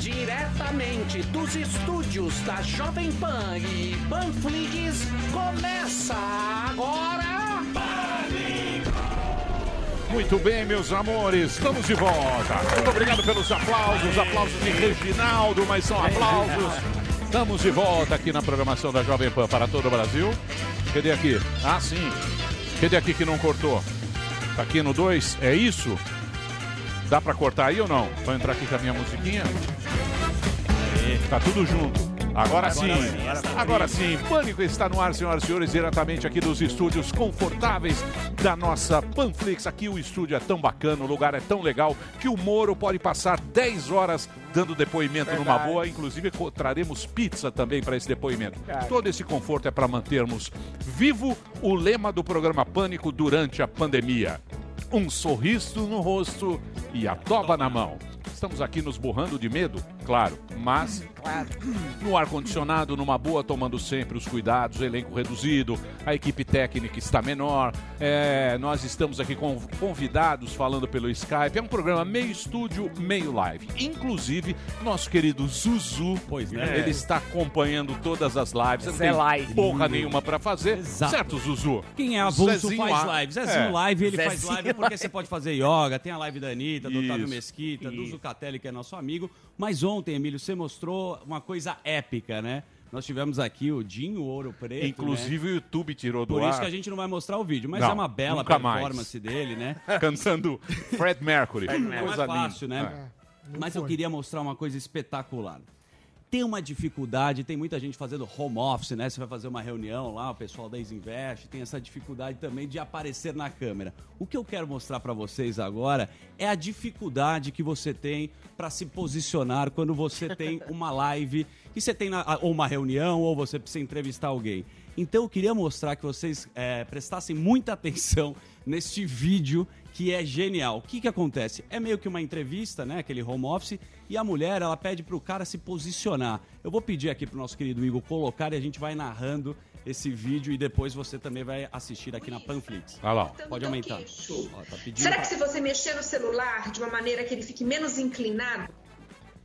Diretamente dos estúdios da Jovem Pan e Panflix, começa agora... Muito bem, meus amores, estamos de volta. Muito obrigado pelos aplausos, aplausos de Reginaldo, mas são aplausos. Estamos de volta aqui na programação da Jovem Pan para todo o Brasil. Cadê aqui? Ah, sim. Cadê aqui que não cortou? Tá aqui no 2, é isso? Dá pra cortar aí ou não? Vou entrar aqui com a minha musiquinha. Tá tudo junto. Agora sim, agora sim, Pânico está no ar, senhoras e senhores, diretamente aqui dos estúdios confortáveis da nossa Panflix. Aqui o estúdio é tão bacana, o lugar é tão legal que o Moro pode passar 10 horas dando depoimento numa Verdade. boa. Inclusive, traremos pizza também para esse depoimento. Cara. Todo esse conforto é para mantermos vivo o lema do programa Pânico durante a pandemia. Um sorriso no rosto e a toba na mão. Estamos aqui nos borrando de medo, claro, mas no ar-condicionado, numa boa, tomando sempre os cuidados, elenco reduzido, a equipe técnica está menor, é, nós estamos aqui com convidados falando pelo Skype. É um programa meio estúdio, meio live. Inclusive, nosso querido Zuzu, pois né? ele está acompanhando todas as lives. Não tem Live. porra nenhuma para fazer. Exato. Certo, Zuzu? Quem é avulso Zezinho faz A. live. Zezinho É. Live, ele faz Zezinho live porque você pode fazer yoga, tem a live da Anitta, do Otávio Isso. Mesquita, do Zucatelli, que é nosso amigo. Mas ontem, Emílio, você mostrou uma coisa épica, né? Nós tivemos aqui o Dinho Ouro Preto. Inclusive né? o YouTube tirou do Por ar. isso que a gente não vai mostrar o vídeo, mas Não, é uma bela nunca mais. performance dele, né? Cantando Fred Mercury. É Coisa fácil, linda. né? Mas eu queria mostrar uma coisa espetacular. Tem uma dificuldade, tem muita gente fazendo home office, né? Você vai fazer uma reunião lá, o pessoal da Isinvest tem essa dificuldade também de aparecer na câmera. O que eu quero mostrar para vocês agora é a dificuldade que você tem para se posicionar quando você tem uma live e você tem na- ou uma reunião ou você precisa entrevistar alguém. Então eu queria mostrar que vocês é, prestassem muita atenção neste vídeo que é genial. O que, que acontece? É meio que uma entrevista, né? Aquele home office, e a mulher ela pede pro cara se posicionar. Eu vou pedir aqui pro nosso querido Igor colocar e a gente vai narrando esse vídeo e depois você também vai assistir aqui na Panflix. Olha lá. Pode aumentar. Ó, tá Será pra- que se você mexer no celular de uma maneira que ele fique menos inclinado,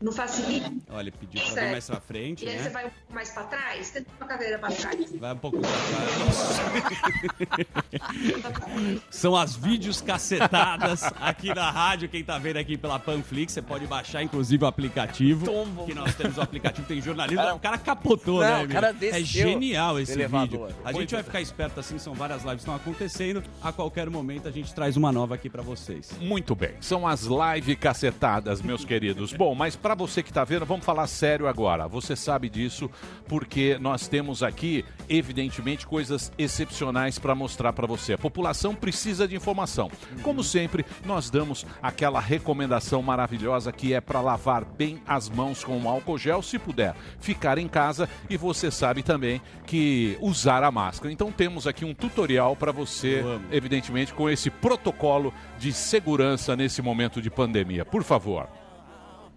não facilita? Olha, ele pediu pra vir mais pra frente, E aí você né? vai um pouco mais pra trás? Tenta uma cadeira pra trás. Vai um pouco pra trás. São as vídeos cacetadas aqui na rádio. Quem tá vendo aqui pela Panflix, você pode baixar inclusive o aplicativo. Que nós temos o aplicativo, tem jornalismo. Cara- o cara capotou, Não, né? o Emílio? cara É genial esse do elevador. vídeo. A Muito gente vai ficar esperto assim, são várias lives que estão acontecendo. A qualquer momento a gente traz uma nova aqui pra vocês. Muito bem, são as live cacetadas, meus queridos. Bom, mas para você que tá vendo, vamos falar sério agora. Você sabe disso porque nós temos aqui, evidentemente, coisas excepcionais para mostrar para você. A população precisa de informação. Como sempre, nós damos aquela recomendação maravilhosa que é para lavar bem as mãos com álcool gel, se puder ficar em casa e você sabe também que usar a máscara. Então temos aqui um tutorial para você, evidentemente, com esse protocolo de segurança nesse momento de pandemia. Por favor.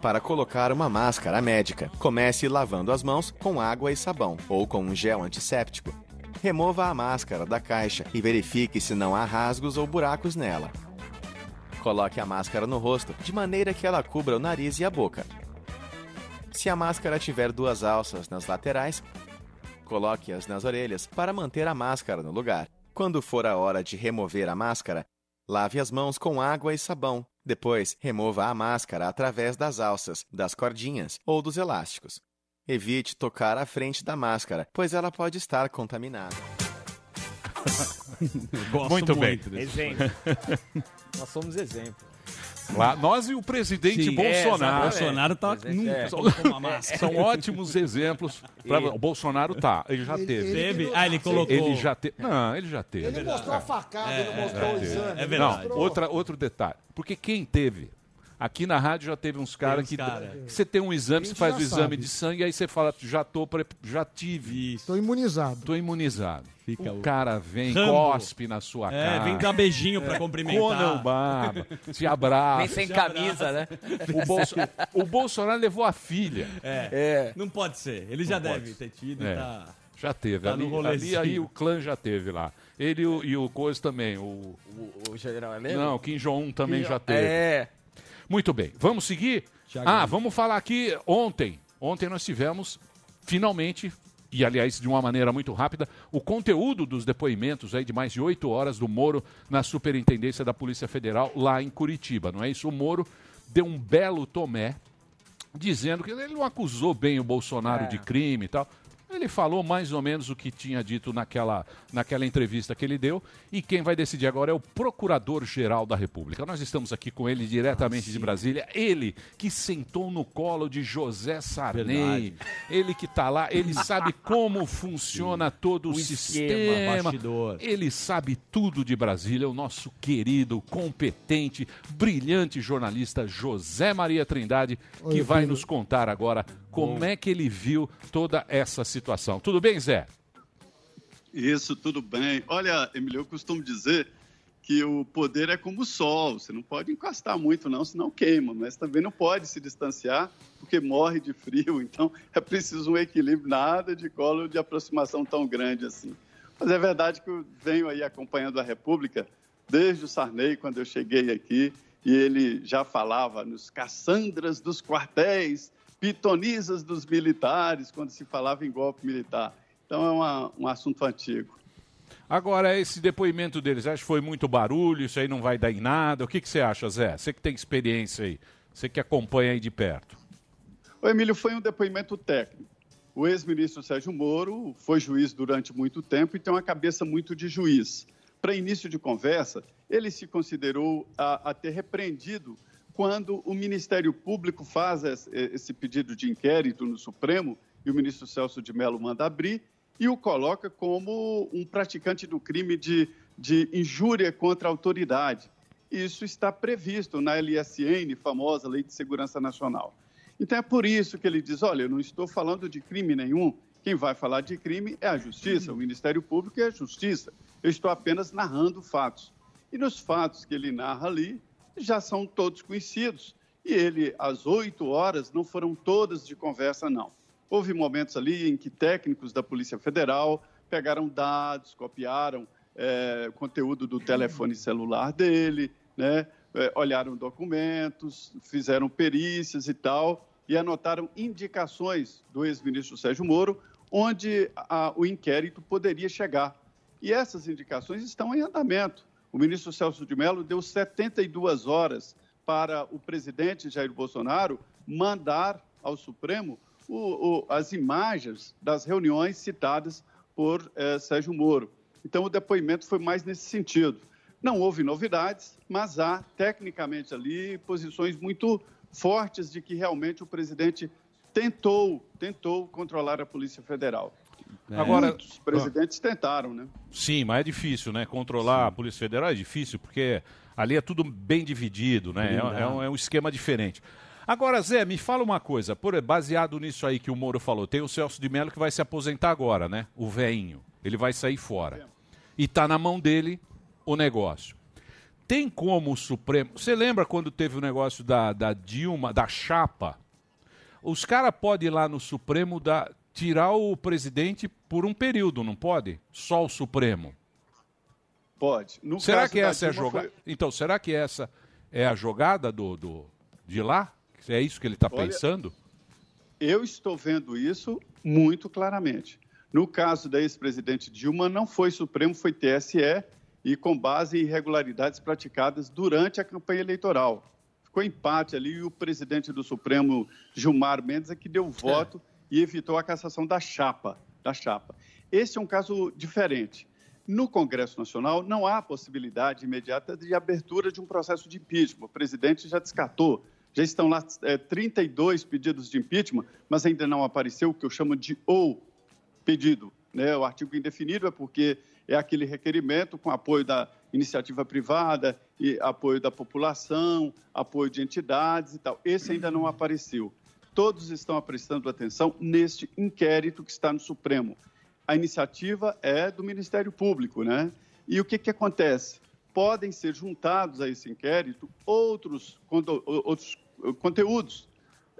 Para colocar uma máscara médica, comece lavando as mãos com água e sabão ou com um gel antisséptico. Remova a máscara da caixa e verifique se não há rasgos ou buracos nela. Coloque a máscara no rosto de maneira que ela cubra o nariz e a boca. Se a máscara tiver duas alças nas laterais, coloque-as nas orelhas para manter a máscara no lugar. Quando for a hora de remover a máscara, lave as mãos com água e sabão. Depois, remova a máscara através das alças, das cordinhas ou dos elásticos. Evite tocar a frente da máscara, pois ela pode estar contaminada. Gosto Muito bem. muito desse Exemplo. Nós somos exemplo. Lá, nós e o presidente Sim, é, Bolsonaro. exato. Bolsonaro tá nunca é. colocou uma máscara. São ótimos exemplos. pra- E- O Bolsonaro tá, ele já Ele- teve. ele- Teve? Ah, ele colocou. Ele já teve. Não, ele já teve. Ele mostrou a facada, É, ele mostrou o é, exame. é verdade. Não, outra, outro detalhe. Porque quem teve. Aqui na rádio já teve uns caras que, cara. que você tem um exame, você faz o exame sabe. de sangue, aí você fala, já tô, já tive, Isso. Tô imunizado. tô imunizado. Fica o o- cara vem, Rambo. cospe na sua É, cara. vem dar beijinho pra Conan cumprimentar. Baba, te abraça. Vem sem camisa, né? O, Bolso- o Bolsonaro levou a filha. É. Não pode ser. Ele já Não deve ter tido. É. Tá... Já teve. Tá ali, ali aí o clã já teve lá. Ele e o, e o Coisa também. O, O, o general Heleno? não, o Kim Jong-un também Kim- já teve. É. Muito bem, vamos seguir? Ah, vamos falar aqui ontem. Ontem nós tivemos, finalmente, e aliás de uma maneira muito rápida, o conteúdo dos depoimentos aí de mais de oito horas do Moro na Superintendência da Polícia Federal lá em Curitiba, não é isso? O Moro deu um belo tomé dizendo que ele não acusou bem o Bolsonaro É. de crime e tal. Ele falou mais ou menos o que tinha dito naquela, naquela entrevista que ele deu. E quem vai decidir agora é o Procurador-Geral da República. Nós estamos aqui com ele diretamente de Brasília. Ele que sentou no colo de José Sarney. Verdade. Ele que está lá, ele sabe como funciona todo o, O sistema. bastidor. Ele sabe tudo de Brasília, o nosso querido, competente, brilhante jornalista José Maria Trindade, que vai nos contar agora como é que ele viu toda essa situação. Tudo bem, Zé? Isso, tudo bem. Olha, Emílio, eu costumo dizer que o poder é como o sol. Você não pode encostar muito, não, senão queima. Mas também não pode se distanciar, porque morre de frio. Então, é preciso um equilíbrio, nada de colo de aproximação tão grande assim. Mas é verdade que eu venho aí acompanhando a República desde o Sarney, quando eu cheguei aqui, e ele já falava nos Cassandras dos quartéis, pitonisas dos militares, quando se falava em golpe militar. Então é uma, um assunto antigo. Agora, esse depoimento deles, acha que foi muito barulho, isso aí não vai dar em nada. O que, que você acha, Zé? Você que tem experiência aí, você que acompanha aí de perto. O Emílio foi um depoimento técnico. O ex-ministro Sérgio Moro foi juiz durante muito tempo e tem uma cabeça muito de juiz. Para início de conversa, ele se considerou a, a ter repreendido quando o Ministério Público faz esse, pedido de inquérito no Supremo e o ministro Celso de Mello manda abrir e o coloca como um praticante do crime de, de injúria contra a autoridade. Isso está previsto na LSN, famosa Lei de Segurança Nacional. Então é por isso que ele diz: olha, eu não estou falando de crime nenhum. Quem vai falar de crime é a Justiça, o Ministério Público é a Justiça. Eu estou apenas narrando fatos. E nos fatos que ele narra ali, já são todos conhecidos. E ele, às oito horas, não foram todas de conversa, não. Houve momentos ali em que técnicos da Polícia Federal pegaram dados, copiaram é, conteúdo do telefone celular dele, né? É, olharam documentos, fizeram perícias e tal, e anotaram indicações do ex-ministro Sérgio Moro, onde a, o inquérito poderia chegar. E essas indicações estão em andamento. O ministro Celso de Mello deu 72 horas para o presidente Jair Bolsonaro mandar ao Supremo o, o, as imagens das reuniões citadas por eh, Sérgio Moro. Então, o depoimento foi mais nesse sentido. Não houve novidades, mas há, tecnicamente ali, posições muito fortes de que realmente o presidente tentou, tentou controlar a Polícia Federal. Agora, Muitos presidentes tentaram, né? Sim, mas é difícil, né? Controlar a Polícia Federal é difícil, porque ali é tudo bem dividido, né? É, é um, é um esquema diferente. Agora, Zé, me fala uma coisa, por, baseado nisso aí que o Moro falou, tem o Celso de Mello que vai se aposentar agora, né? O veinho. Ele vai sair fora. E tá na mão dele o negócio. Tem como o Supremo. Você lembra quando teve o negócio da, da Dilma, da chapa? Os caras podem ir lá no Supremo da, tirar o presidente por um período, não pode? Só o Supremo. Pode. No será que essa é a jogada? foi- Então, será que essa é a jogada do, do de lá? É isso que ele está pensando? Eu estou vendo isso muito claramente. No caso da ex-presidente Dilma, não foi Supremo, foi TSE, e com base em irregularidades praticadas durante a campanha eleitoral. Ficou empate ali e o presidente do Supremo, Gilmar Mendes, é que deu voto e evitou a cassação da chapa, da chapa. Esse é um caso diferente. No Congresso Nacional, não há possibilidade imediata de abertura de um processo de impeachment. O presidente já descartou. Já estão lá é, 32 pedidos de impeachment, mas ainda não apareceu o que eu chamo de ou pedido. Né? O artigo indefinido é porque é aquele requerimento com apoio da iniciativa privada, e apoio da população, apoio de entidades e tal. Esse ainda não apareceu. Todos estão prestando atenção neste inquérito que está no Supremo. A iniciativa é do Ministério Público, né? E o que, que acontece? Podem ser juntados a esse inquérito outros, outros conteúdos.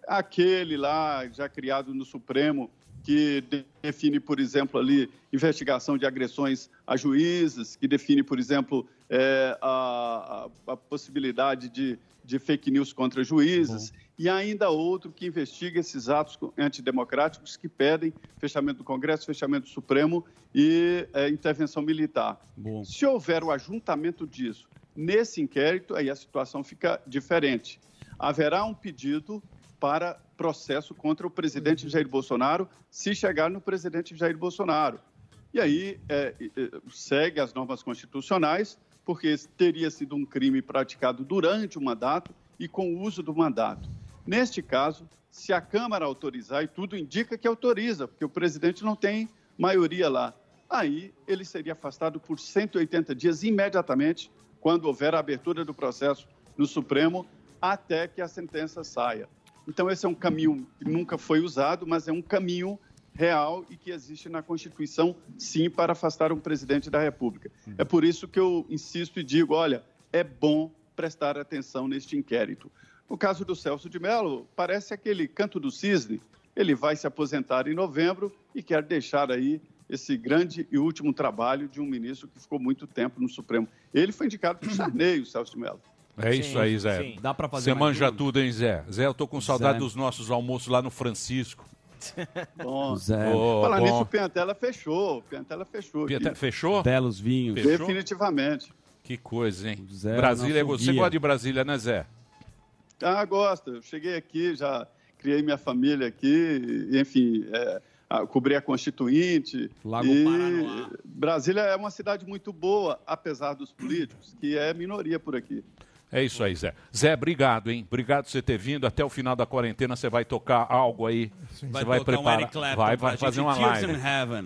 Aquele lá, já criado no Supremo, que de- define, por exemplo, ali investigação de agressões a juízes, que define, por exemplo, é, a, a- possibilidade de, de fake news contra juízes, e ainda outro que investiga esses atos co- antidemocráticos que pedem fechamento do Congresso, fechamento do Supremo e é, intervenção militar. Bom. Se houver o ajuntamento disso nesse inquérito, aí a situação fica diferente. Haverá um pedido para processo contra o presidente Jair Bolsonaro, se chegar no presidente Jair Bolsonaro. E aí é, é, segue as normas constitucionais, porque teria sido um crime praticado durante o mandato e com o uso do mandato. Neste caso, se a Câmara autorizar, e tudo indica que autoriza, porque o presidente não tem maioria lá, aí ele seria afastado por 180 dias imediatamente, quando houver a abertura do processo no Supremo, até que a sentença saia. Então, esse é um caminho que nunca foi usado, mas é um caminho real e que existe na Constituição, sim, para afastar um presidente da República. É por isso que eu insisto e digo: olha, é bom prestar atenção neste inquérito. No caso do Celso de Mello, parece aquele canto do cisne. Ele vai se aposentar em novembro e quer deixar aí esse grande e último trabalho de um ministro que ficou muito tempo no Supremo. Ele foi indicado por Sarney, o Celso de Mello. É isso aí, Zé. sim. Dá pra fazer Você manja um? tudo, hein, Zé? Zé, eu tô com saudade Zé. dos nossos almoços lá no Francisco. Bom, Zé. Falar bom. nisso, o Piantela fechou. O Piantela fechou. Pieta- Fechou? Belos vinhos. Fechou? Definitivamente. Que coisa, hein? Zé, Brasília, nosso você guia. gosta de Brasília, né, Zé? Ah, gosto. Eu cheguei aqui, já criei minha família aqui, e, enfim, é, a- cobri a Constituinte. Lago e Paranoá. Brasília é uma cidade muito boa, apesar dos políticos, que é minoria por aqui. É isso aí, Zé. Zé, obrigado, hein? Obrigado por você ter vindo. Até o final da quarentena você vai tocar algo aí. Você Vai vai tocar um preparar. Eric Clapton vai, vai fazer uma live.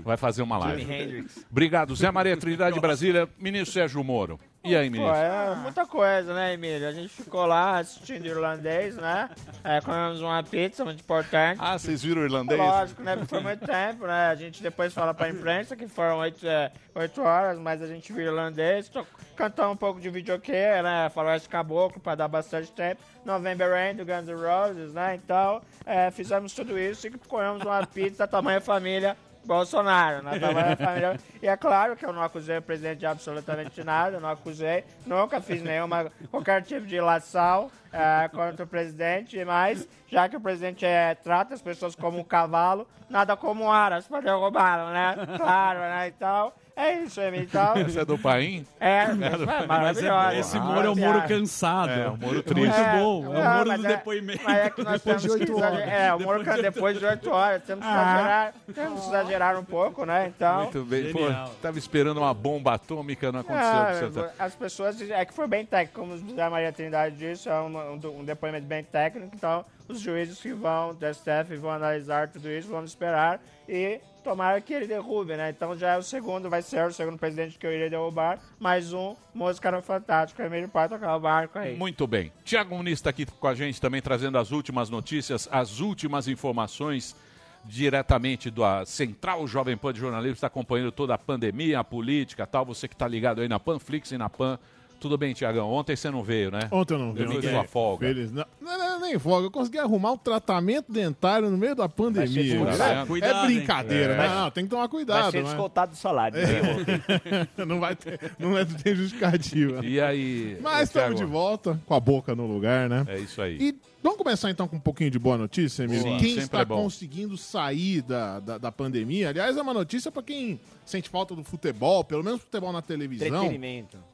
Vai fazer uma live. Obrigado, Zé Maria Trindade de Brasília, ministro Sérgio Moro. E aí, ministro? é muita coisa, né, Emílio? A gente ficou lá assistindo irlandês, né? É, comemos uma pizza muito importante. Ah, vocês viram irlandês? Lógico, né? Porque foi muito tempo, né? A gente depois fala pra imprensa que foram oito, é, oito horas, mas a gente viu irlandês, to- cantamos um pouco de videokê, né? Faroeste Caboclo pra dar bastante tempo. November Rain do Guns N' Roses, né? Então, é, fizemos tudo isso e comemos uma pizza tamanho família Bolsonaro, né? Tamanho família. E é claro que eu não acusei o presidente de absolutamente nada, não acusei, nunca fiz nenhuma, qualquer tipo de ilação é, contra o presidente, mas já que o presidente é, trata as pessoas como um cavalo, nada como aras para derrubá-lo, né? Claro, né? Então, é isso, Emílio. Então, Esse é do Paim? é, é Mas é, maravilhoso. esse Moro é o Moro cansado. É, o Moro É triste. muito É, bom. É o Moro mas do é- depoimento. Mas é que nós temos que exagerar. É, o Moro can- depois de oito horas. Temos que, exagerar, temos que exagerar um pouco, né? Então. Muito bem. Pô, tava esperando uma bomba atômica, não aconteceu. Ah, com você. as pessoas dizem- é que foi bem técnico, como o José Maria Trindade disse, é um, um- um depoimento bem técnico, então os juízes que vão do STF vão analisar tudo isso, vamos esperar e tomara que ele derrube, né? Então já é o segundo, vai ser o segundo presidente que eu irei derrubar, mais um, música no Fantástico, Emílio pode tocar o barco aí. Muito bem. Tiago Muniz está aqui com a gente também trazendo as últimas notícias, as últimas informações diretamente da Central Jovem Pan de Jornalismo, está acompanhando toda a pandemia, a política tal. Você que está ligado aí na Panflix e na Pan. Tudo bem, Tiagão? Ontem você não veio, né? Ontem eu não vi. Eu sua folga. Feliz. Não, não, não, nem folga. Eu consegui arrumar um tratamento dentário no meio da pandemia. Vendo? Cuidado, é brincadeira. É. Não, tem que tomar Vai cuidado. ser né? descontado do salário. né? não vai ter, não é, tem justificativa. E aí? Mas estamos de volta, com a boca no lugar, né? É isso aí. E vamos começar então com um pouquinho de boa notícia, Emílio? Sim, quem sempre está é conseguindo sair da, da, da pandemia, aliás, é uma notícia para quem sente falta do futebol, pelo menos futebol na televisão.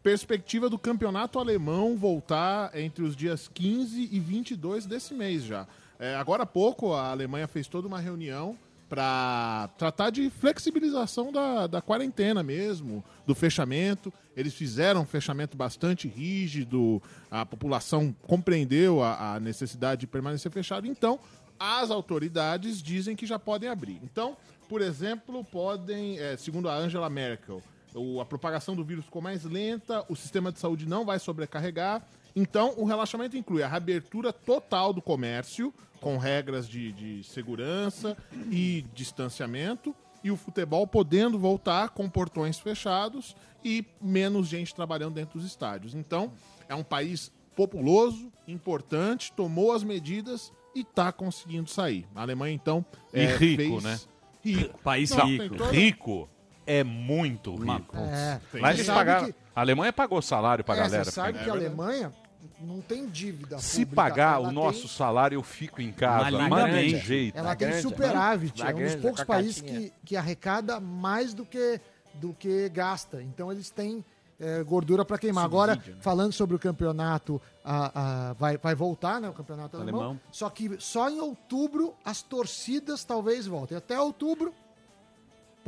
Perspectiva do campeonato alemão voltar entre os dias 15 e 22 desse mês já. É, agora há pouco a Alemanha fez toda uma reunião para tratar de flexibilização da, da quarentena mesmo, do fechamento. Eles fizeram um fechamento bastante rígido, a população compreendeu a, a necessidade de permanecer fechado. Então, as autoridades dizem que já podem abrir. Então, por exemplo, podem, é, segundo a Angela Merkel, o- a propagação do vírus ficou mais lenta, o sistema de saúde não vai sobrecarregar. Então, o relaxamento inclui a reabertura total do comércio, com regras de, de segurança e distanciamento, e o futebol podendo voltar com portões fechados e menos gente trabalhando dentro dos estádios. Então, é um país populoso, importante, tomou as medidas e está conseguindo sair. A Alemanha, então, E é, rico, fez- né? Rico. País Não, rico. todo- Rico é muito rico. É. Mas eles pagaram. que- A Alemanha pagou salário pra É, galera. você sabe que a Alemanha não tem dívida Se pública, pagar o tem- nosso salário, eu fico em casa. Mas grande. tem jeito. Ela Na tem grande, superávit. é um dos poucos países que, que arrecada mais do que, do que gasta. Então eles têm é, gordura para queimar. Agora, né? falando sobre o campeonato, a- a- vai, vai voltar, né? O campeonato alemão. Alemão. Só que só em outubro as torcidas talvez voltem. Até outubro,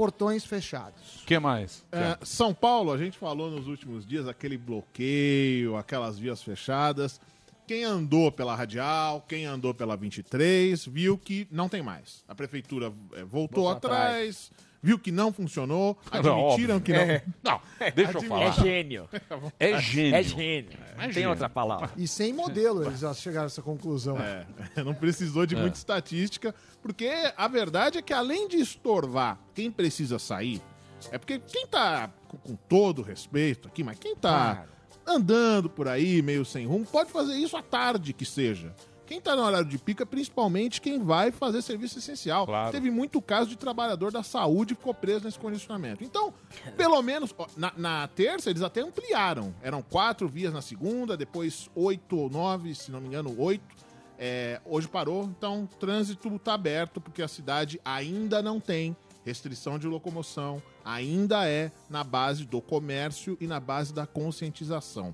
portões fechados. O que mais? É, São Paulo, a gente falou nos últimos dias, aquele bloqueio, aquelas vias fechadas. Quem andou pela Radial, quem andou pela 23, viu que não tem mais. A prefeitura é, voltou Voltou atrás, viu que não funcionou, Não, admitiram óbvio. que não. É. Não, deixa eu falar. É gênio. É gênio. É gênio. É Tem gênio. outra palavra. E sem modelo eles já chegaram a essa conclusão. É, não precisou de muita estatística, porque a verdade é que além de estorvar quem precisa sair, é porque quem tá, com, com todo respeito aqui, mas quem tá andando por aí meio sem rumo, pode fazer isso à tarde que seja. Quem tá no horário de pica, principalmente quem vai fazer serviço essencial. Claro. Teve muito caso de trabalhador da saúde que ficou preso nesse condicionamento. Então, pelo menos, na, na terça eles até ampliaram. Eram quatro vias na segunda, depois oito ou nove, se não me engano, oito. É, hoje parou, então o trânsito está aberto porque a cidade ainda não tem restrição de locomoção, ainda é na base do comércio e na base da conscientização.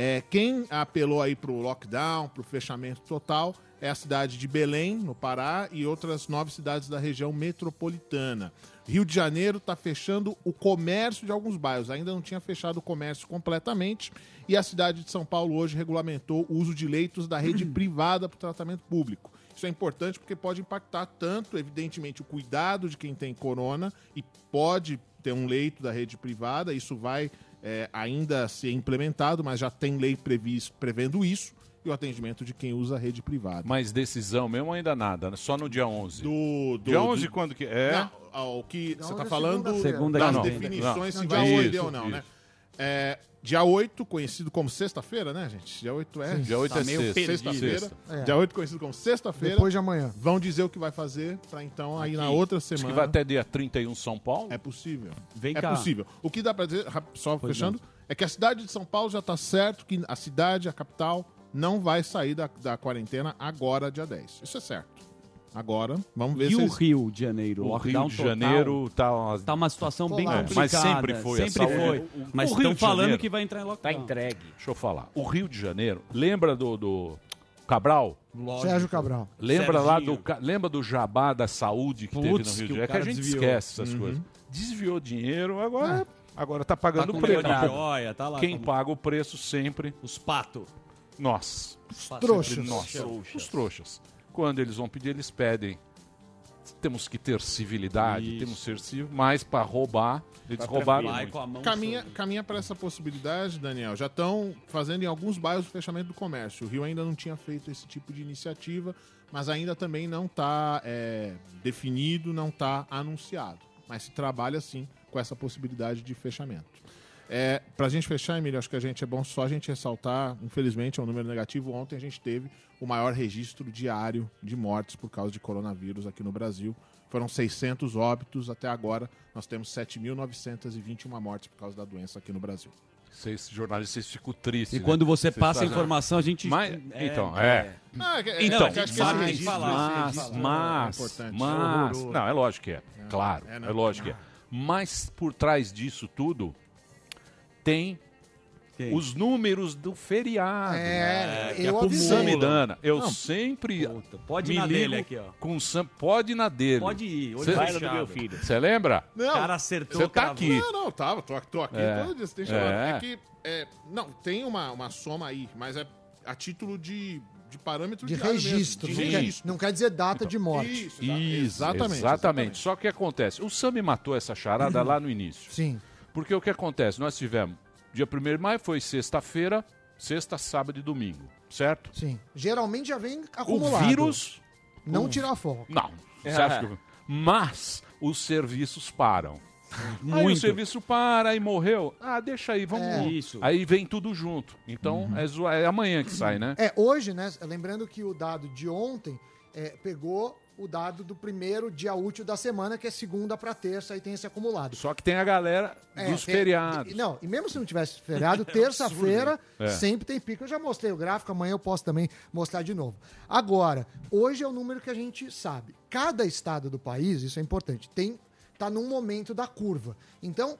É, quem apelou aí para o lockdown, para o fechamento total, é a cidade de Belém, no Pará, e outras nove cidades da região metropolitana. Rio de Janeiro está fechando o comércio de alguns bairros, ainda não tinha fechado o comércio completamente, e a cidade de São Paulo hoje regulamentou o uso de leitos da rede privada para o tratamento público. Isso é importante porque pode impactar tanto, evidentemente, o cuidado de quem tem corona e pode ter um leito da rede privada, isso vai é, ainda ser implementado, mas já tem lei previsto, prevendo isso, e o atendimento de quem usa a rede privada. Mas decisão mesmo ainda nada, né? Só no dia 11. Do, do, dia 11 do- quando que é? Não, ao que você está falando Segunda das não, definições Não, se vai oito ou não, isso. né? É, dia 8, conhecido como sexta-feira, né, gente? Dia 8 é Dia 8 Tá é meio sexta. perdido. sexta-feira. Sexta. É. Dia 8 conhecido como sexta-feira. Depois de amanhã. Vão dizer o que vai fazer para então aí na Aqui. outra Diz semana. que vai até dia 31 São Paulo. É possível. Vem é cá. possível. O que dá pra dizer, só Pois fechando, é que a cidade de São Paulo já tá certo que a cidade, a capital, não vai sair da, da quarentena agora, dia 10. Isso é certo. Agora, vamos ver E se o eles... Rio de Janeiro? O Rio de total? Janeiro tá... Tá uma situação bem complicada. Mas sempre foi, Sempre saúde- foi. o- o- Mas o Rio estão falando Janeiro que vai entrar em Tá lockdown. entregue. Deixa eu falar. O Rio de Janeiro, lembra do, do Cabral? Lógico. Sérgio Cabral. Lembra lá Serginho. do ca- lembra do jabá da saúde que teve no Rio que de Janeiro? Que a gente desviou. esquece essas coisas. Desviou dinheiro, agora, agora tá Tá pagando com o preço. de joia, tá lá. Quem como- paga o preço sempre, Os patos. nós. Trouxas. Nós, os trouxas. Quando eles vão pedir, eles pedem. Temos que ter civilidade, Isso. temos que ser civil, mas para roubar, eles Tá roubaram a mão Caminha, sobre. caminha para essa possibilidade, Daniel. Já estão fazendo em alguns bairros o fechamento do comércio. O Rio ainda não tinha feito esse tipo de iniciativa, mas ainda também não está definido, não está anunciado. Mas se trabalha sim com essa possibilidade de fechamento. É, para a gente fechar, Emílio, acho que a gente é bom só a gente ressaltar, infelizmente é um número negativo. Ontem a gente teve o maior registro diário de mortes por causa de coronavírus aqui no Brasil. Foram 600 óbitos até agora. Nós temos 7.921 mortes por causa da doença aqui no Brasil. Vocês jornalistas ficam tristes. E né? quando você passa a informação, a gente. Mas- então, é. Ah, é- Então, é que acho que mas- registro, falar, esse Mas, mas, é mas, não, é lógico que é, claro, é, é, não. lógico que é. Mas por trás disso tudo tem Quem? os números do feriado. É, que eu acumulam. avisei. Samidana, eu Não, sempre Puta, pode me na ligo dele aqui, ó. com Sam, pode ir na dele. Pode ir, olho Vai no do meu filho. Você lembra? Não, O cara acertou. Você tá aqui. Não, não, tava, tô, tô aqui É. todo dia, você tem chamado. É. É. que, é, não, tem uma, uma soma aí, mas é a título de, de parâmetro De diário mesmo, registro. de não, registro. Quer, não quer dizer data de morte. Isso, exa- Isso, exatamente, exatamente. Só que acontece, o Sam me matou essa charada lá no início. Sim. Porque o que acontece? Nós tivemos, dia 1 de maio foi sexta-feira, sexta, sábado e domingo, certo? Sim. Geralmente já vem O acumulado. vírus, Não tirar foco. não. Você acha que... Mas os serviços param. Aí o Muito. serviço para e morreu. Ah, deixa aí, vamos. É. Isso. Aí vem tudo junto. Então é, zoa- é amanhã que sai, né? É, hoje, né? Lembrando que o dado de ontem é, pegou o dado do primeiro dia útil da semana, que é segunda para terça, aí tem esse acumulado. Só que tem a galera É, dos tem- feriados. e- Não, e mesmo se não tivesse feriado, terça-feira É. sempre tem pico. Eu já mostrei o gráfico, amanhã eu posso também mostrar de novo. Agora, hoje é o número que a gente sabe. Cada estado do país, isso é importante, tem tá num momento da curva. Então,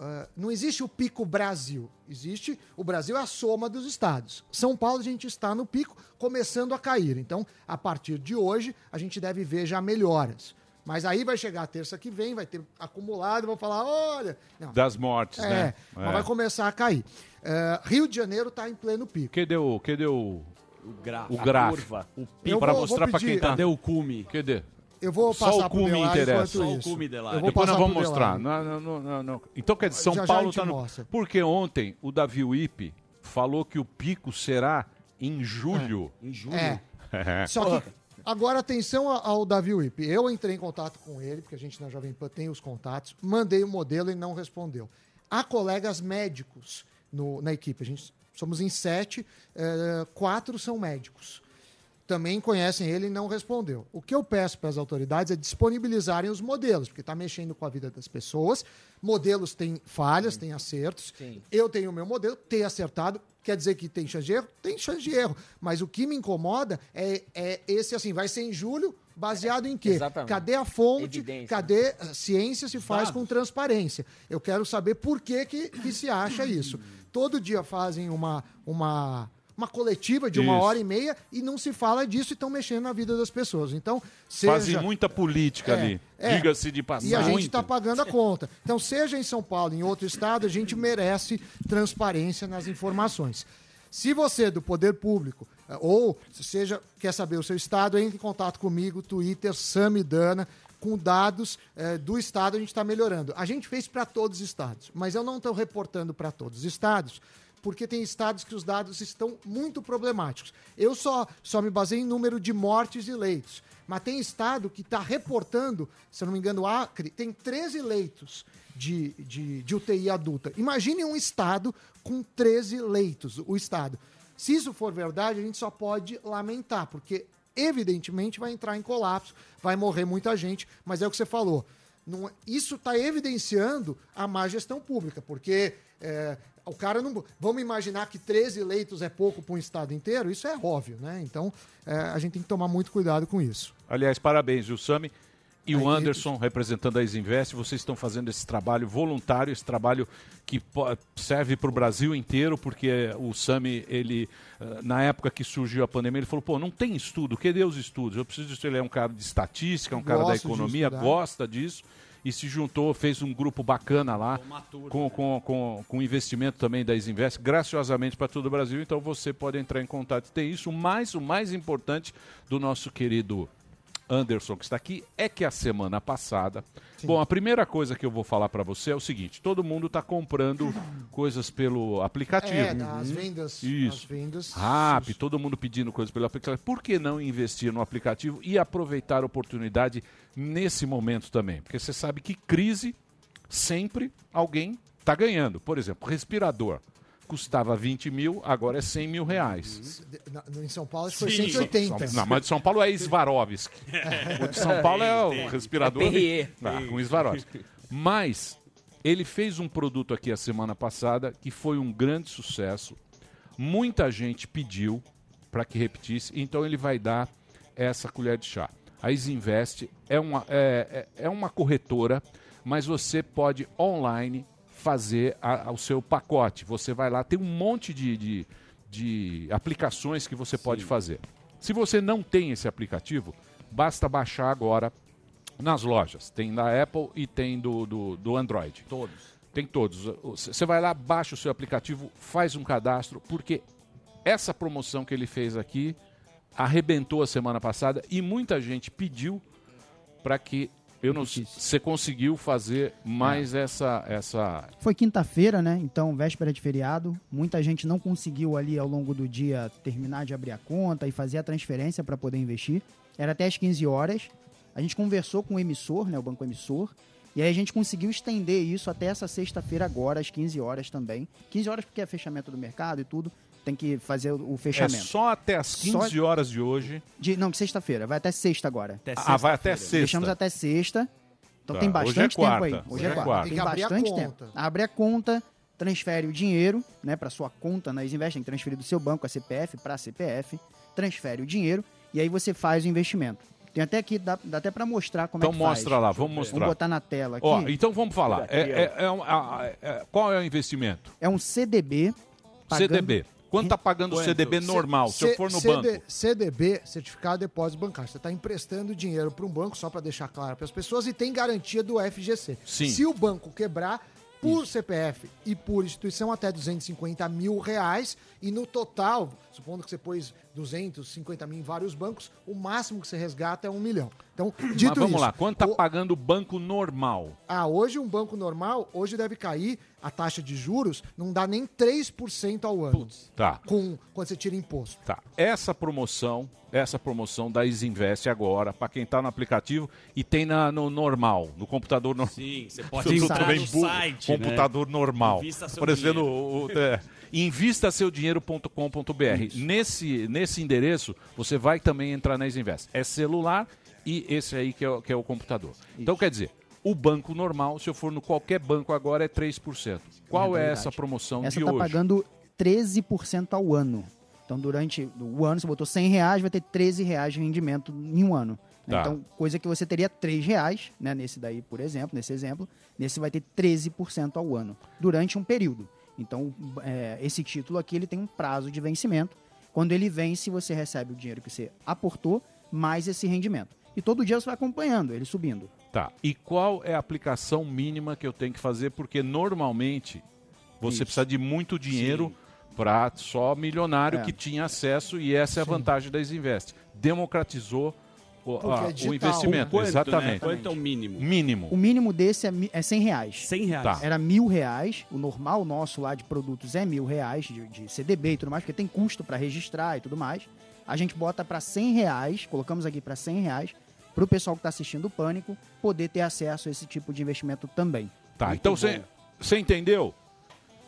ah, não existe o pico Brasil. Existe o Brasil é a soma dos estados. São Paulo a gente está no pico, começando a cair. Então, a partir de hoje, a gente deve ver já melhoras. Mas aí vai chegar a terça que vem, vai ter acumulado, vão falar, olha... Não, Das mortes, é, né? mas vai começar a cair. É, Rio de Janeiro está em pleno pico. Cadê o, cadê o, O gráfico. o gráfico? curva. O pico para mostrar para quem tá. Cadê o cume? Cadê? Eu vou Só passar o pro cume Delari interessa. Só o cume, Delari. Eu vou Depois nós vamos pro mostrar. Não, não, não, não. Então quer dizer, São Já Paulo gente tá no... mostra. Porque ontem o Davi Wipe falou que o pico será em julho. Em julho. É. Só que, agora atenção a- ao Davi Wip. Eu entrei em contato com ele, porque a gente na Jovem Pan tem os contatos, mandei o modelo e não respondeu. Há colegas médicos no- na equipe. A gente somos em sete, eh, quatro são médicos. Também conhecem ele e não respondeu. O que eu peço para as autoridades é disponibilizarem os modelos, porque está mexendo com a vida das pessoas. Modelos têm falhas, têm acertos. Eu tenho o meu modelo, ter acertado. Quer dizer que tem chance de erro? Tem chance de erro. Mas o que me incomoda é, é esse assim, vai ser em julho, baseado em quê? Exatamente. Cadê a fonte? Evidência. Cadê a ciência se faz com transparência? Eu quero saber por que, que, que se acha isso. Todo dia fazem uma, uma, uma coletiva de uma Isso. hora e meia e não se fala disso e estão mexendo na vida das pessoas. Então, seja... Fazem muita política É, ali. é. Diga-se de passagem. E a gente está pagando a conta. Então, seja em São Paulo, em outro estado, a gente merece transparência nas informações. Se você, do poder público, eh, ou seja, quer saber o seu estado, entre em contato comigo, Twitter, Samidana, com dados eh, do estado, a gente está melhorando. A gente fez para todos os estados, mas eu não estou reportando para todos os estados, porque tem estados que os dados estão muito problemáticos. Eu só, só me baseio em número de mortes e leitos. Mas tem estado que está reportando, se eu não me engano, o Acre tem 13 leitos de, de, de UTI adulta. Imagine um estado com 13 leitos, o estado. Se isso for verdade, a gente só pode lamentar, porque evidentemente vai entrar em colapso, vai morrer muita gente, mas é o que você falou. Não, é- isso está evidenciando a má gestão pública, porque é, o cara não. Vamos imaginar que 13 leitos é pouco para um estado inteiro? Isso é óbvio, né? Então é, a gente tem que tomar muito cuidado com isso. Aliás, parabéns, o Sami e o. Anderson, representando a Isinvest, vocês estão fazendo esse trabalho voluntário, esse trabalho que serve para o Brasil inteiro, porque o Sami, ele, eh, na época que surgiu a pandemia, ele falou, pô, não tem estudo, cadê os estudos? Eu preciso disso, ele é um cara de estatística, um cara da Gosto economia, estudar. gosta disso, e se juntou, fez um grupo bacana lá, com, com, com, com investimento também da Isinvest, graciosamente para todo o Brasil, então você pode entrar em contato e ter isso, mas o mais importante do nosso querido Anderson, que está aqui, é que a semana passada. Bom, a primeira coisa que eu vou falar para você é o seguinte: todo mundo está comprando coisas pelo aplicativo. É, as vendas. Isso. As vendas. Rap, todo mundo pedindo coisas pelo aplicativo. Por que não investir no aplicativo e aproveitar a oportunidade nesse momento também? Porque você sabe que crise sempre alguém está ganhando. Por exemplo, respirador. Custava 20 mil, agora é 100 mil reais. De- na- em São Paulo acho que foi Sim. 180. Não, mas de São Paulo é Svarovski. O de São Paulo é o respirador. É Perrier. Ah, com Svarovski. Mas ele fez um produto aqui a semana passada que foi um grande sucesso. Muita gente pediu para que repetisse, então ele vai dar essa colher de chá. A Isinvest é uma, é, é é uma corretora, mas você pode online fazer a- o seu pacote. Você vai lá, tem um monte de, de, de aplicações que você pode fazer. Se você não tem esse aplicativo, basta baixar agora nas lojas. Tem da Apple e tem do, do, do Android. Todos. Tem todos. Você vai lá, baixa o seu aplicativo, faz um cadastro, porque essa promoção que ele fez aqui arrebentou a semana passada e muita gente pediu para que eu não sei, você conseguiu fazer mais essa essa Foi quinta-feira, né? Então, véspera de feriado. Muita gente não conseguiu ali ao longo do dia terminar de abrir a conta e fazer a transferência para poder investir. Era até às 15 horas. A gente conversou com o emissor, né? O banco emissor. E aí a gente conseguiu estender isso até essa sexta-feira agora, às 15 horas também. 15 horas porque é fechamento do mercado e tudo. Tem que fazer o É fechamento. só até as Só- 15 horas de hoje. De, não, de sexta-feira. Vai até sexta agora. Ah, vai até sexta. Deixamos até sexta. Então Tá, tem hoje é bastante tempo aí. Hoje Hoje é é quarta. quarta. Tem, Tem que abrir a bastante conta. tempo. Abre a conta, transfere o dinheiro, né, para sua conta na Isinvest, tem que transferir do seu banco a CPF para CPF, transfere o dinheiro e aí você faz o investimento. Tem até aqui, dá, dá até para mostrar como Então é que faz. mostra lá, vamos mostrar. Vamos botar na tela aqui. Ó, então vamos falar. É, é- é um- a- é- qual é o investimento? É um CDB. pagando- CDB. Quanto tá pagando o? CDB normal, se eu C- for no CD banco? CDB, Certificado de Depósito Bancário. Você está emprestando dinheiro para um banco, só para deixar claro para as pessoas, e tem garantia do FGC. Sim. Se o banco quebrar, por CPF e por instituição, até 250 mil reais. E no total, supondo que você pôs 250 mil em vários bancos, o máximo que você resgata é um milhão. Então, dito Mas vamos isso, lá, quanto tá o- pagando o banco normal? ah, hoje um banco normal, hoje deve cair a taxa de juros, não dá nem 3% ao ano. Tá. Com, quando você tira imposto. Tá. Essa promoção, essa promoção da Isinvest agora, para quem tá no aplicativo e tem na, no normal, no computador normal. Sim, você pode entrar no site, né? Computador normal. Invista seu Parecendo o- é, invistasseudinheiro.com.br. Nesse, nesse endereço, você vai também entrar na Isinvest. É celular e esse aí que é, o- que é o computador. Então, quer dizer, o banco normal, se eu for no qualquer banco agora, é 3%. Qual é, Modalidade. essa promoção Essa de tá hoje? pagando 13% ao ano. Então, durante o ano, você botou 100 reais, vai ter 13 reais de rendimento em um ano. Tá. Então, coisa que você teria 3 reais, né? Nesse daí, por exemplo, nesse exemplo, nesse vai ter 13% ao ano, durante um período. Então, é, esse título aqui, ele tem um prazo de vencimento. Quando ele vence, você recebe o dinheiro que você aportou, mais esse rendimento. E todo dia você vai acompanhando ele subindo. Tá. E qual é a aplicação mínima que eu tenho que fazer? Porque normalmente você Isso. precisa de muito dinheiro para só milionário É. que tinha acesso e essa é a vantagem da Isinvest. Democratizou o, a- é o investimento. Quanto, né? Exatamente. Quanto é o mínimo? Mínimo. O mínimo desse é, é 100 reais. 100 reais. Tá. Era mil reais. O normal nosso lá de produtos é mil reais, de, de CDB e tudo mais, porque tem custo para registrar e tudo mais. A gente bota para 100 reais, colocamos aqui para 100 reais, para o pessoal que está assistindo o Pânico poder ter acesso a esse tipo de investimento também. Tá, Muito então você entendeu?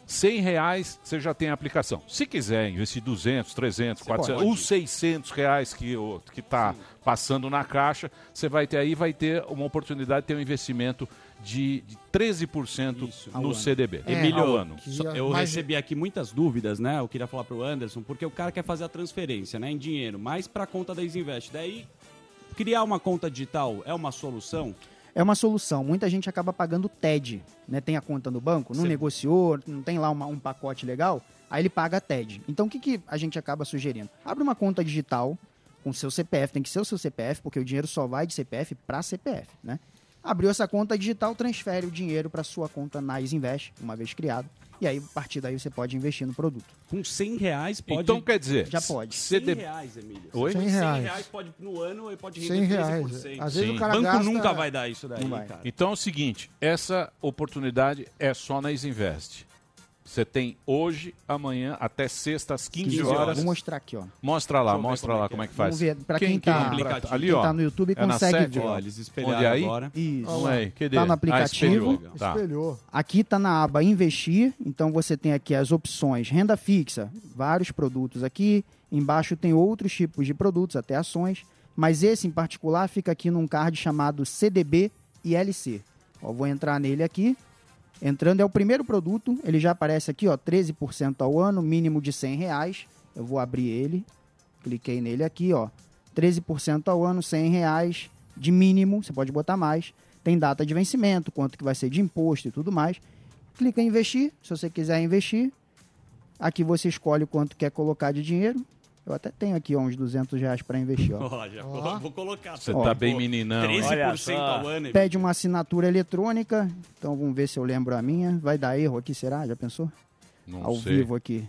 100 reais você já tem a aplicação. Se quiser investir 200, 300, Você 400, pode. os 600 reais que o que está passando na caixa, você vai ter aí vai ter uma oportunidade de ter um investimento de, de 13% Ao no ano. CDB. Emílio, ao ano. só- eu recebi aqui muitas dúvidas, né? Eu queria falar pro Anderson, porque o cara quer fazer a transferência, né, em dinheiro, mas pra conta da Isinvest. Daí, criar uma conta digital é uma solução? É uma solução. Muita gente acaba pagando TED, né? Tem a conta no banco, não Sim. negociou, não tem lá uma- um pacote legal, aí ele paga TED. Então o que, que a gente acaba sugerindo? Abre uma conta digital com seu CPF, tem que ser o seu CPF, porque o dinheiro só vai de CPF para CPF, né? Abriu essa conta digital, transfere o dinheiro para sua conta na Isinvest, uma vez criado, e aí a partir daí você pode investir no produto. Com 100 reais pode... Então quer dizer, Já pode. 100 CDB reais, Emílio. Oi? 100 100 reais. reais pode no ano e pode 100 render reais. 13%. Às vezes Sim. o cara banco gasta... nunca vai dar isso daí. Então é o seguinte, essa oportunidade é só na Isinvest. Você tem hoje, amanhã, até sexta às 15, 15 horas. Vou mostrar aqui, ó. Mostra lá, mostra como é lá que como é. é que faz. Vamos ver, pra quem tá- aplicativo? ali, quem ó. tá no YouTube é consegue sete, ver. ó. Eles espelharam Onde é aí? agora. Isso. Não é? Cadê? Tá no Ah, aplicativo. espelhou. Tá. Espelhou. Aqui está na aba Investir, então você tem aqui as opções renda fixa, vários produtos aqui. Embaixo tem outros tipos de produtos, até ações, mas esse em particular fica aqui num card chamado CDB ILC. Ó, vou entrar nele aqui. Entrando é o primeiro produto, ele já aparece aqui, ó, 13% ao ano, mínimo de 100 reais. Eu vou abrir ele, cliquei nele aqui, ó, 13% ao ano, 100 reais de mínimo, você pode botar mais. Tem data de vencimento, quanto que vai ser de imposto e tudo mais. Clica em investir, se você quiser investir. Aqui você escolhe quanto quer colocar de dinheiro. Eu até tenho aqui ó, uns 200 reais para investir. Ó. Ó, já vou, vou colocar. Você Ó. tá bem meninão. hein? 13% ao ano. Pede uma assinatura eletrônica. Então vamos ver se eu lembro a minha. Vai dar erro aqui, será? Já pensou? Não Ao sei. vivo aqui.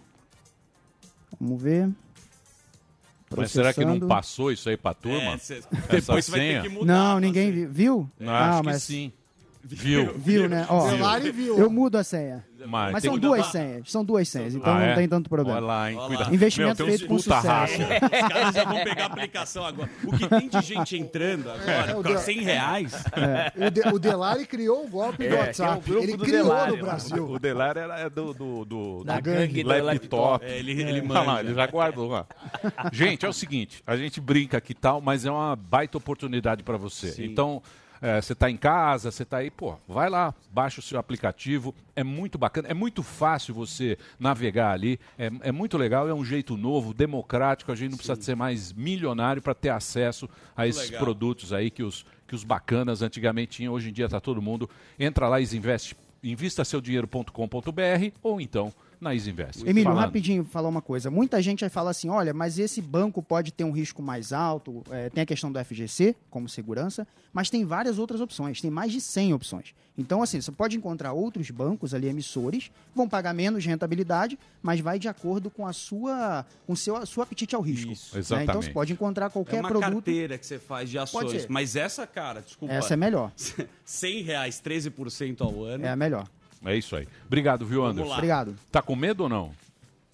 Vamos ver. Mas será que não passou isso aí pra turma? É, cê- Essa depois você vai ter senha? que mudar. Não, a ninguém senha. vi- viu? Não, acho mas que sim. Viu. Viu, né? Ó, Delari viu. Eu mudo a senha. Mas Mas, são duas senhas. São duas senhas, então Ah, não é? tem tanto problema. Olha lá, hein? Cuidado. Investimento Meu, tem uns feito com puta sucesso. hacker. Os caras já vão pegar a aplicação agora. O que tem de gente entrando agora, É, com Del- 100 reais. O, de, o Delari criou o golpe do É, WhatsApp. Ele do criou Delari, no Brasil. O Delar era é do, do, do, Da do gangue do laptop. É, ele- ele Olha lá, manja. ele já guardou lá. Gente, é o seguinte, a gente brinca aqui e tal, mas é uma baita oportunidade para você. Sim. Então, é, você está em casa, você está aí, pô, vai lá, baixa o seu aplicativo, é muito bacana, é muito fácil você navegar ali, é, é muito legal, é um jeito novo, democrático, a gente não precisa ser mais milionário para ter acesso a esses legal. produtos aí que os, que os bacanas antigamente tinham, hoje em dia está todo mundo. Entra lá, Isinvest, invista seu dinheiro.com.br ou então na Isinvest. Emílio, Falando. rapidinho, falar uma coisa. Muita gente vai falar assim, olha, mas esse banco pode ter um risco mais alto, é, tem a questão do FGC como segurança, mas tem várias outras opções, tem mais de 100 opções. Então, assim, você pode encontrar outros bancos ali, emissores, vão pagar menos de rentabilidade, mas vai de acordo com a sua, com o seu, a sua apetite ao risco. Isso. né? Exatamente. Então, você pode encontrar É qualquer uma produto. carteira que você faz de Pode ações. ser. Mas essa, cara, desculpa. Essa é melhor. 100 reais, 13% ao ano. É a melhor. É isso aí. Obrigado, viu, Vamos Anderson? lá. Obrigado. Tá com medo ou não?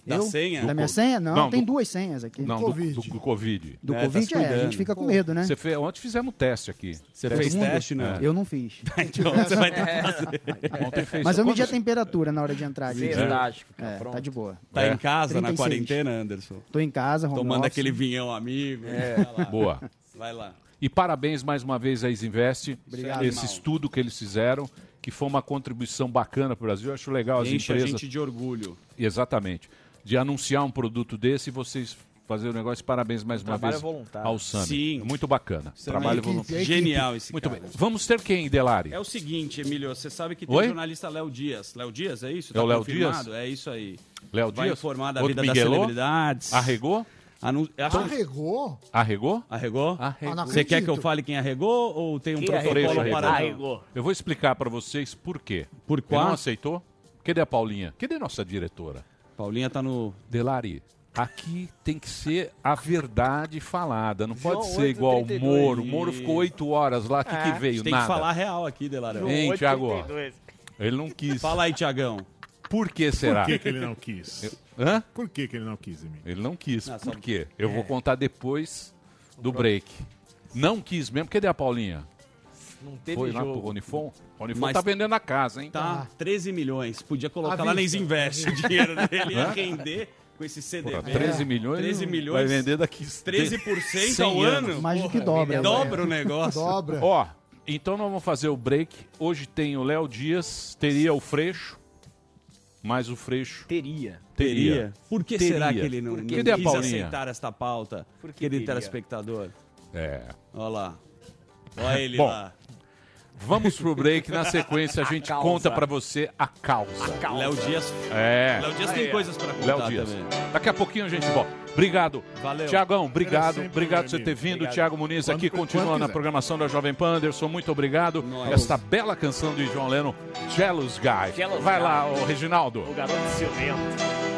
Da Eu? senha? Da minha co- senha? Não, Não, tem do- duas senhas aqui. Não, do, Covid. do, do Covid. Do É, tá Covid, se é, a gente fica com medo, né? Você fez, ontem fizemos teste aqui. Você fez mundo? teste, não? Eu não fiz. Então você vai ter que fazer. Ontem fez. Mas eu medi a temperatura na hora de entrar ali. Verdade. É, Pronto. tá de boa. Tá É. em casa, na 36. quarentena, Anderson? Tô em casa, home Tomando office. aquele vinhão amigo. É. Boa. Vai lá. E parabéns mais uma vez a Isinvest. Obrigado, Esse irmão. estudo que eles fizeram, que foi uma contribuição bacana para o Brasil. Eu acho legal as Enche a empresas. gente de orgulho. Exatamente. De anunciar um produto desse e vocês fazer o negócio. Parabéns mais uma trabalho vez voluntário. ao Sami. Sim. Muito bacana. Trabalho voluntário. é Genial esse Muito cara. bem. Vamos ter quem, Delari? É o seguinte, Emílio, você sabe que tem Oi? o jornalista Léo Dias. Léo Dias, é isso? É o Léo confirmado? Dias? É isso aí. Léo Vai Dias? informar da Outro vida das Miguelô? celebridades. Arregou? Anu... Acho que- Arregou? Arregou? Arregou? Arregou. Ah, não Você quer que eu fale quem arregou ou tem um Quem protocolo arregou? para... Arregou. Eu vou explicar para vocês por quê. Por Ele não aceitou? Cadê a Paulinha? Cadê nossa diretora? Paulinha tá no... Delari, aqui tem que ser a verdade falada. Não pode João ser igual o 8,32. Moro. O Moro ficou oito horas lá. O que, que É. veio? Tem Nada. que falar real aqui, Delarão. Hein, Thiago? 8,32. Ele não quis. Fala aí, Tiagão. Por que será? Por que, que ele não quis? Hã? Por que, que ele não quis, Emílio? Ele não quis. Não, só- Por quê? Eu vou contar depois do break. Não quis mesmo. Cadê a Paulinha? Não teve Foi lá pro jogo. Unifon? O Unifon Mas- tá vendendo a casa, hein? Tá, 13 milhões. Podia colocar lá na. Isinvest. O dinheiro dele ia render com esse CDB. Porra, 13 milhões, 13 não milhões. vai vender daqui 13% 100 ao anos. ano. Mais do que dobra. né? Dobra o negócio. Dobra. Ó, então nós vamos fazer o break. Hoje tem o Léo Dias, teria o Freixo, mas o Freixo Teria. teria. Por que Teria. será que ele não, quis Paulinha? aceitar esta pauta? Por que Querido teria? telespectador. É. Olha lá. Olha ele Bom, lá. Vamos pro break. Na sequência a gente causa. conta pra você a causa. Léo Dias. É. Léo Dias tem Aí, ó. coisas pra Léo contar Dias. também. Daqui a pouquinho a gente volta. Obrigado. Valeu. Tiagão, obrigado. sempre, Obrigado por você ter vindo. Obrigado. Tiago Muniz Quando- aqui, continua na programação da Jovem Pan. Anderson, muito obrigado. Nós. Esta bela canção do João Leno, Jealous Guy. Jealous Vai Guy. lá, ô Reginaldo. O garoto ciumento.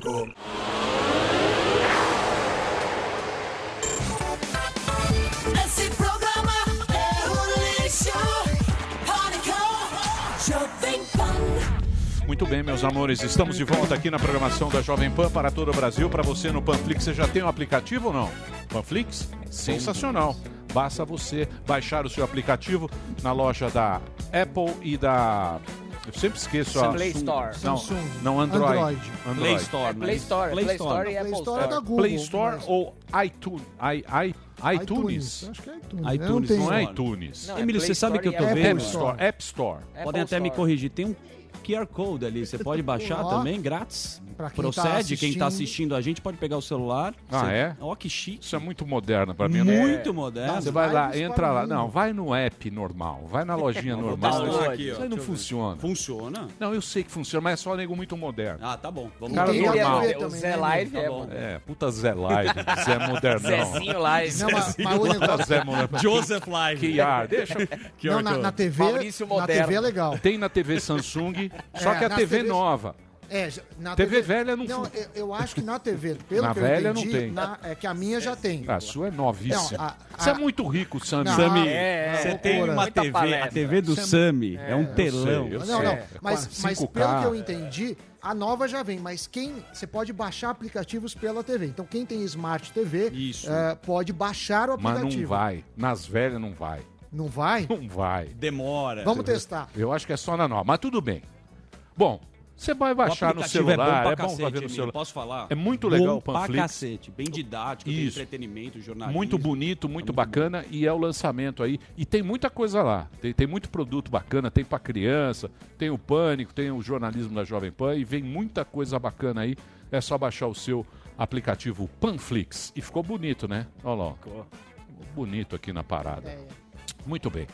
Pânico. Esse programa é um lixo. Pânico, Jovem Pan. Muito bem, meus amores, estamos de volta aqui na programação da Jovem Pan para todo o Brasil. Para você no Panflix, você já tem o aplicativo ou não? Panflix? Sensacional. Basta você baixar o seu aplicativo na loja da Apple e da. Eu sempre esqueço a. Play Store. Não, Samsung. não Android. Android. Android. Play Store. É Play né? Store, Play Store e Play Apple Store é Store. Google. Play Store mas- ou iTunes? I, I, iTunes? Acho que é iTunes. iTunes, Eu não Não é iTunes. Não, é Emílio, Play você sabe Store que eu tô Apple vendo? Store. App Store. Apple Podem até me Store. corrigir. Tem um QR Code ali. Você pode baixar Ó, também, grátis. pra quem tá Procede, quem tá assistindo. assistindo a gente pode pegar o celular. Ah, Você- é? Ó, que chique. Isso é muito moderno pra mim. né? Muito moderno. Você vai lá, entra lá. Não, vai no app normal. Vai na lojinha Vou normal. testar aqui, ó. Isso aí não Deixa eu ver. funciona. Funciona? Não, eu sei que funciona, mas é só nego muito moderno. Ah, tá bom. Vamos Cara lá. normal. O Zé Live é bom. É, puta Zé Live, Zé modernão. Zezinho Live. Não, mas- mas o Puta negócio- Zé moderno. Joseph Live. Que ar, deixa. Não, na, na TV, Maurício na Moderno. TV é legal. Tem na TV Samsung, só É, que a TV TVs nova. É, na TV velha não Não, eu, eu acho que na TV, pelo Na que velha eu não entendi, tem. na- é que a minha já tem. A sua é novíssima. Não, a- Você é a- muito rico, Sami. Não, Sami, é, você é, tem uma TV, a palestra. TV do Sam- Sami é, um eu telão. sei, eu Não, sei. não, É mas, mas 5K. pelo que eu entendi, a nova já vem, mas quem você pode baixar aplicativos pela TV. Então quem tem Smart TV Isso. eh, pode baixar o Mas aplicativo. não vai. Nas velhas não vai. Não vai? Não vai. Demora. Vamos testar. Eu acho que é só na nova. Mas tudo bem. Bom, você vai baixar no celular. É bom pra É bom cacete, no celular. Posso falar? É muito legal bom o Panflix. pra cacete. Bem didático, Isso. entretenimento, jornalismo. Muito bonito, muito bacana e é o lançamento aí. E tem muita coisa lá. Tem, tem muito produto bacana, tem pra criança, tem o Pânico, tem o jornalismo da Jovem Pan e vem muita coisa bacana aí. É só baixar o seu aplicativo Panflix. E ficou bonito, né? Olha lá. Ficou bonito aqui na parada. Muito bem.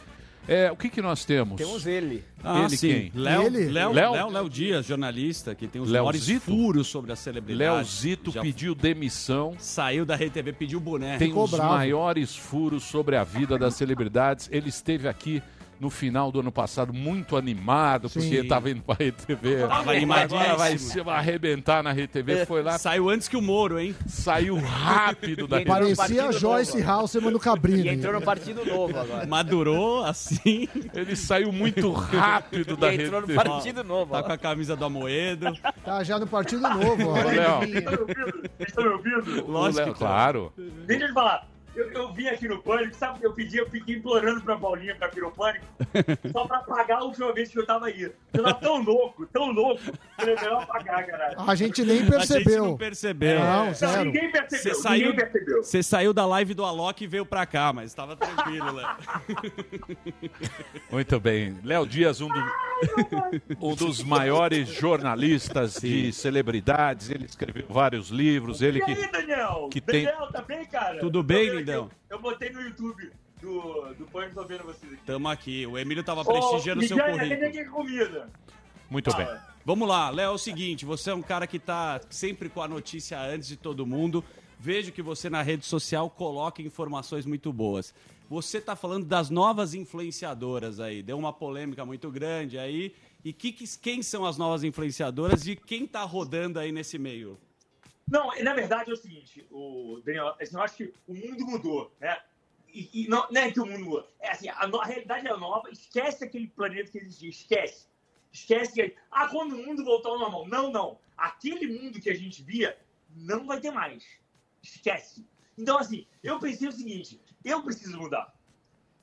É, o que, que nós temos? Temos ele. Ah, Ele sim. quem? Léo? Léo, Léo? Léo, Dias, jornalista, que tem os Léo maiores Zito? furos sobre a celebridade. Leozito Já pediu demissão. Saiu da RTV, pediu boné. Tem Ficou os bravo. maiores furos sobre a vida das celebridades. Ele esteve aqui no final do ano passado muito animado, porque Sim. estava indo para a RTV. Tava animadíssimo. Agora vai se vai arrebentar na RTV. Foi lá, Saiu antes que o Moro, hein? saiu rápido da E RTV. Parecia a Joyce. Halseman no Cabrini. E entrou no Partido Novo agora. Madurou assim. Ele saiu muito rápido da E entrou no RTV. Partido Novo. Tá ó. com a camisa do Amoedo. Tá já no Partido Novo. ó. Léo, Vocês estão me ouvindo? Lógico Léo, tá. claro. Deixa eu te falar. Eu, eu vim aqui no Pânico, sabe o que eu pedi? Eu fiquei implorando pra Paulinha pra vir no Pânico, só pra pagar a última vez que eu tava aí. Eu tava tão louco, tão louco, que eu melhor pagar, caralho. A gente nem A gente percebeu. não percebeu. Não, Não, zero. ninguém percebeu, Você saiu, ninguém percebeu. você saiu da live do Alok e veio pra cá, mas tava tranquilo, Léo. Muito bem. Léo Dias, um, do- um dos maiores jornalistas de celebridades. Ele escreveu vários livros. Ele E que. aí, Daniel? que tem- Daniel, tá bem, cara? Tudo bem, vendo Eu, eu botei no YouTube do, do Pânico, tô vendo vocês aqui. Tamo aqui. O Emílio tava prestigiando o seu currículo. que comida? Muito bem. Fala. Vamos lá, Léo, é o seguinte, você é um cara que tá sempre com a notícia antes de todo mundo. Vejo que você na rede social coloca informações muito boas. Você tá falando das novas influenciadoras aí, deu uma polêmica muito grande aí. E que- quem são as novas influenciadoras e quem tá rodando aí nesse meio? Não, na verdade é o seguinte, o Daniel, assim, eu acho que o mundo mudou, né? E, e não, não é que o mundo mudou. É assim, a, no- a realidade é nova, esquece aquele planeta que existia, esquece. Esquece que. Ah, quando o mundo voltar ao normal. Não, não. Aquele mundo que a gente via não vai ter mais. Esquece. Então, assim, eu pensei o seguinte: eu preciso mudar.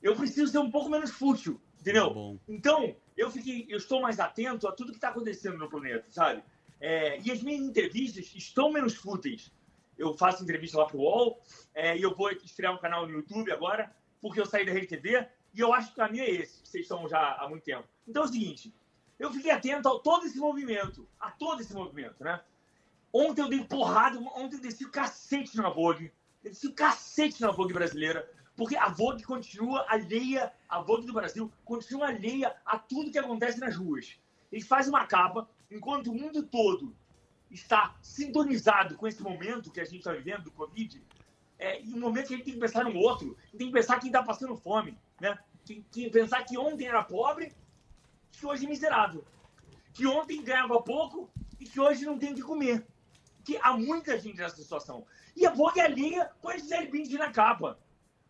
Eu preciso ser um pouco menos fútil, entendeu? Tá bom. Então, eu fiquei, eu estou mais atento a tudo que está acontecendo no planeta, sabe? É, e as minhas entrevistas estão menos fúteis. Eu faço entrevista lá pro UOL, é, e eu vou estrear um canal no YouTube agora, porque eu saí da Rede TV, e eu acho que o caminho é esse, que vocês estão já há muito tempo. Então é o seguinte, eu fiquei atento a todo esse movimento, a todo esse movimento, né? Ontem eu dei porrada, ontem eu desci o cacete na Vogue, eu desci o cacete na Vogue brasileira, porque a Vogue continua alheia, a Vogue do Brasil continua alheia a tudo que acontece nas ruas. Eles fazem uma capa, enquanto o mundo todo está sintonizado com esse momento que a gente está vivendo do Covid, é um momento que a gente tem que pensar no outro, tem que pensar quem está passando fome, né? Tem que pensar que ontem era pobre, que hoje é miserável. Que ontem ganhava pouco e que hoje não tem o que comer. Que há muita gente nessa situação. E a Vogue alheia com a Gisele Bündchen na capa.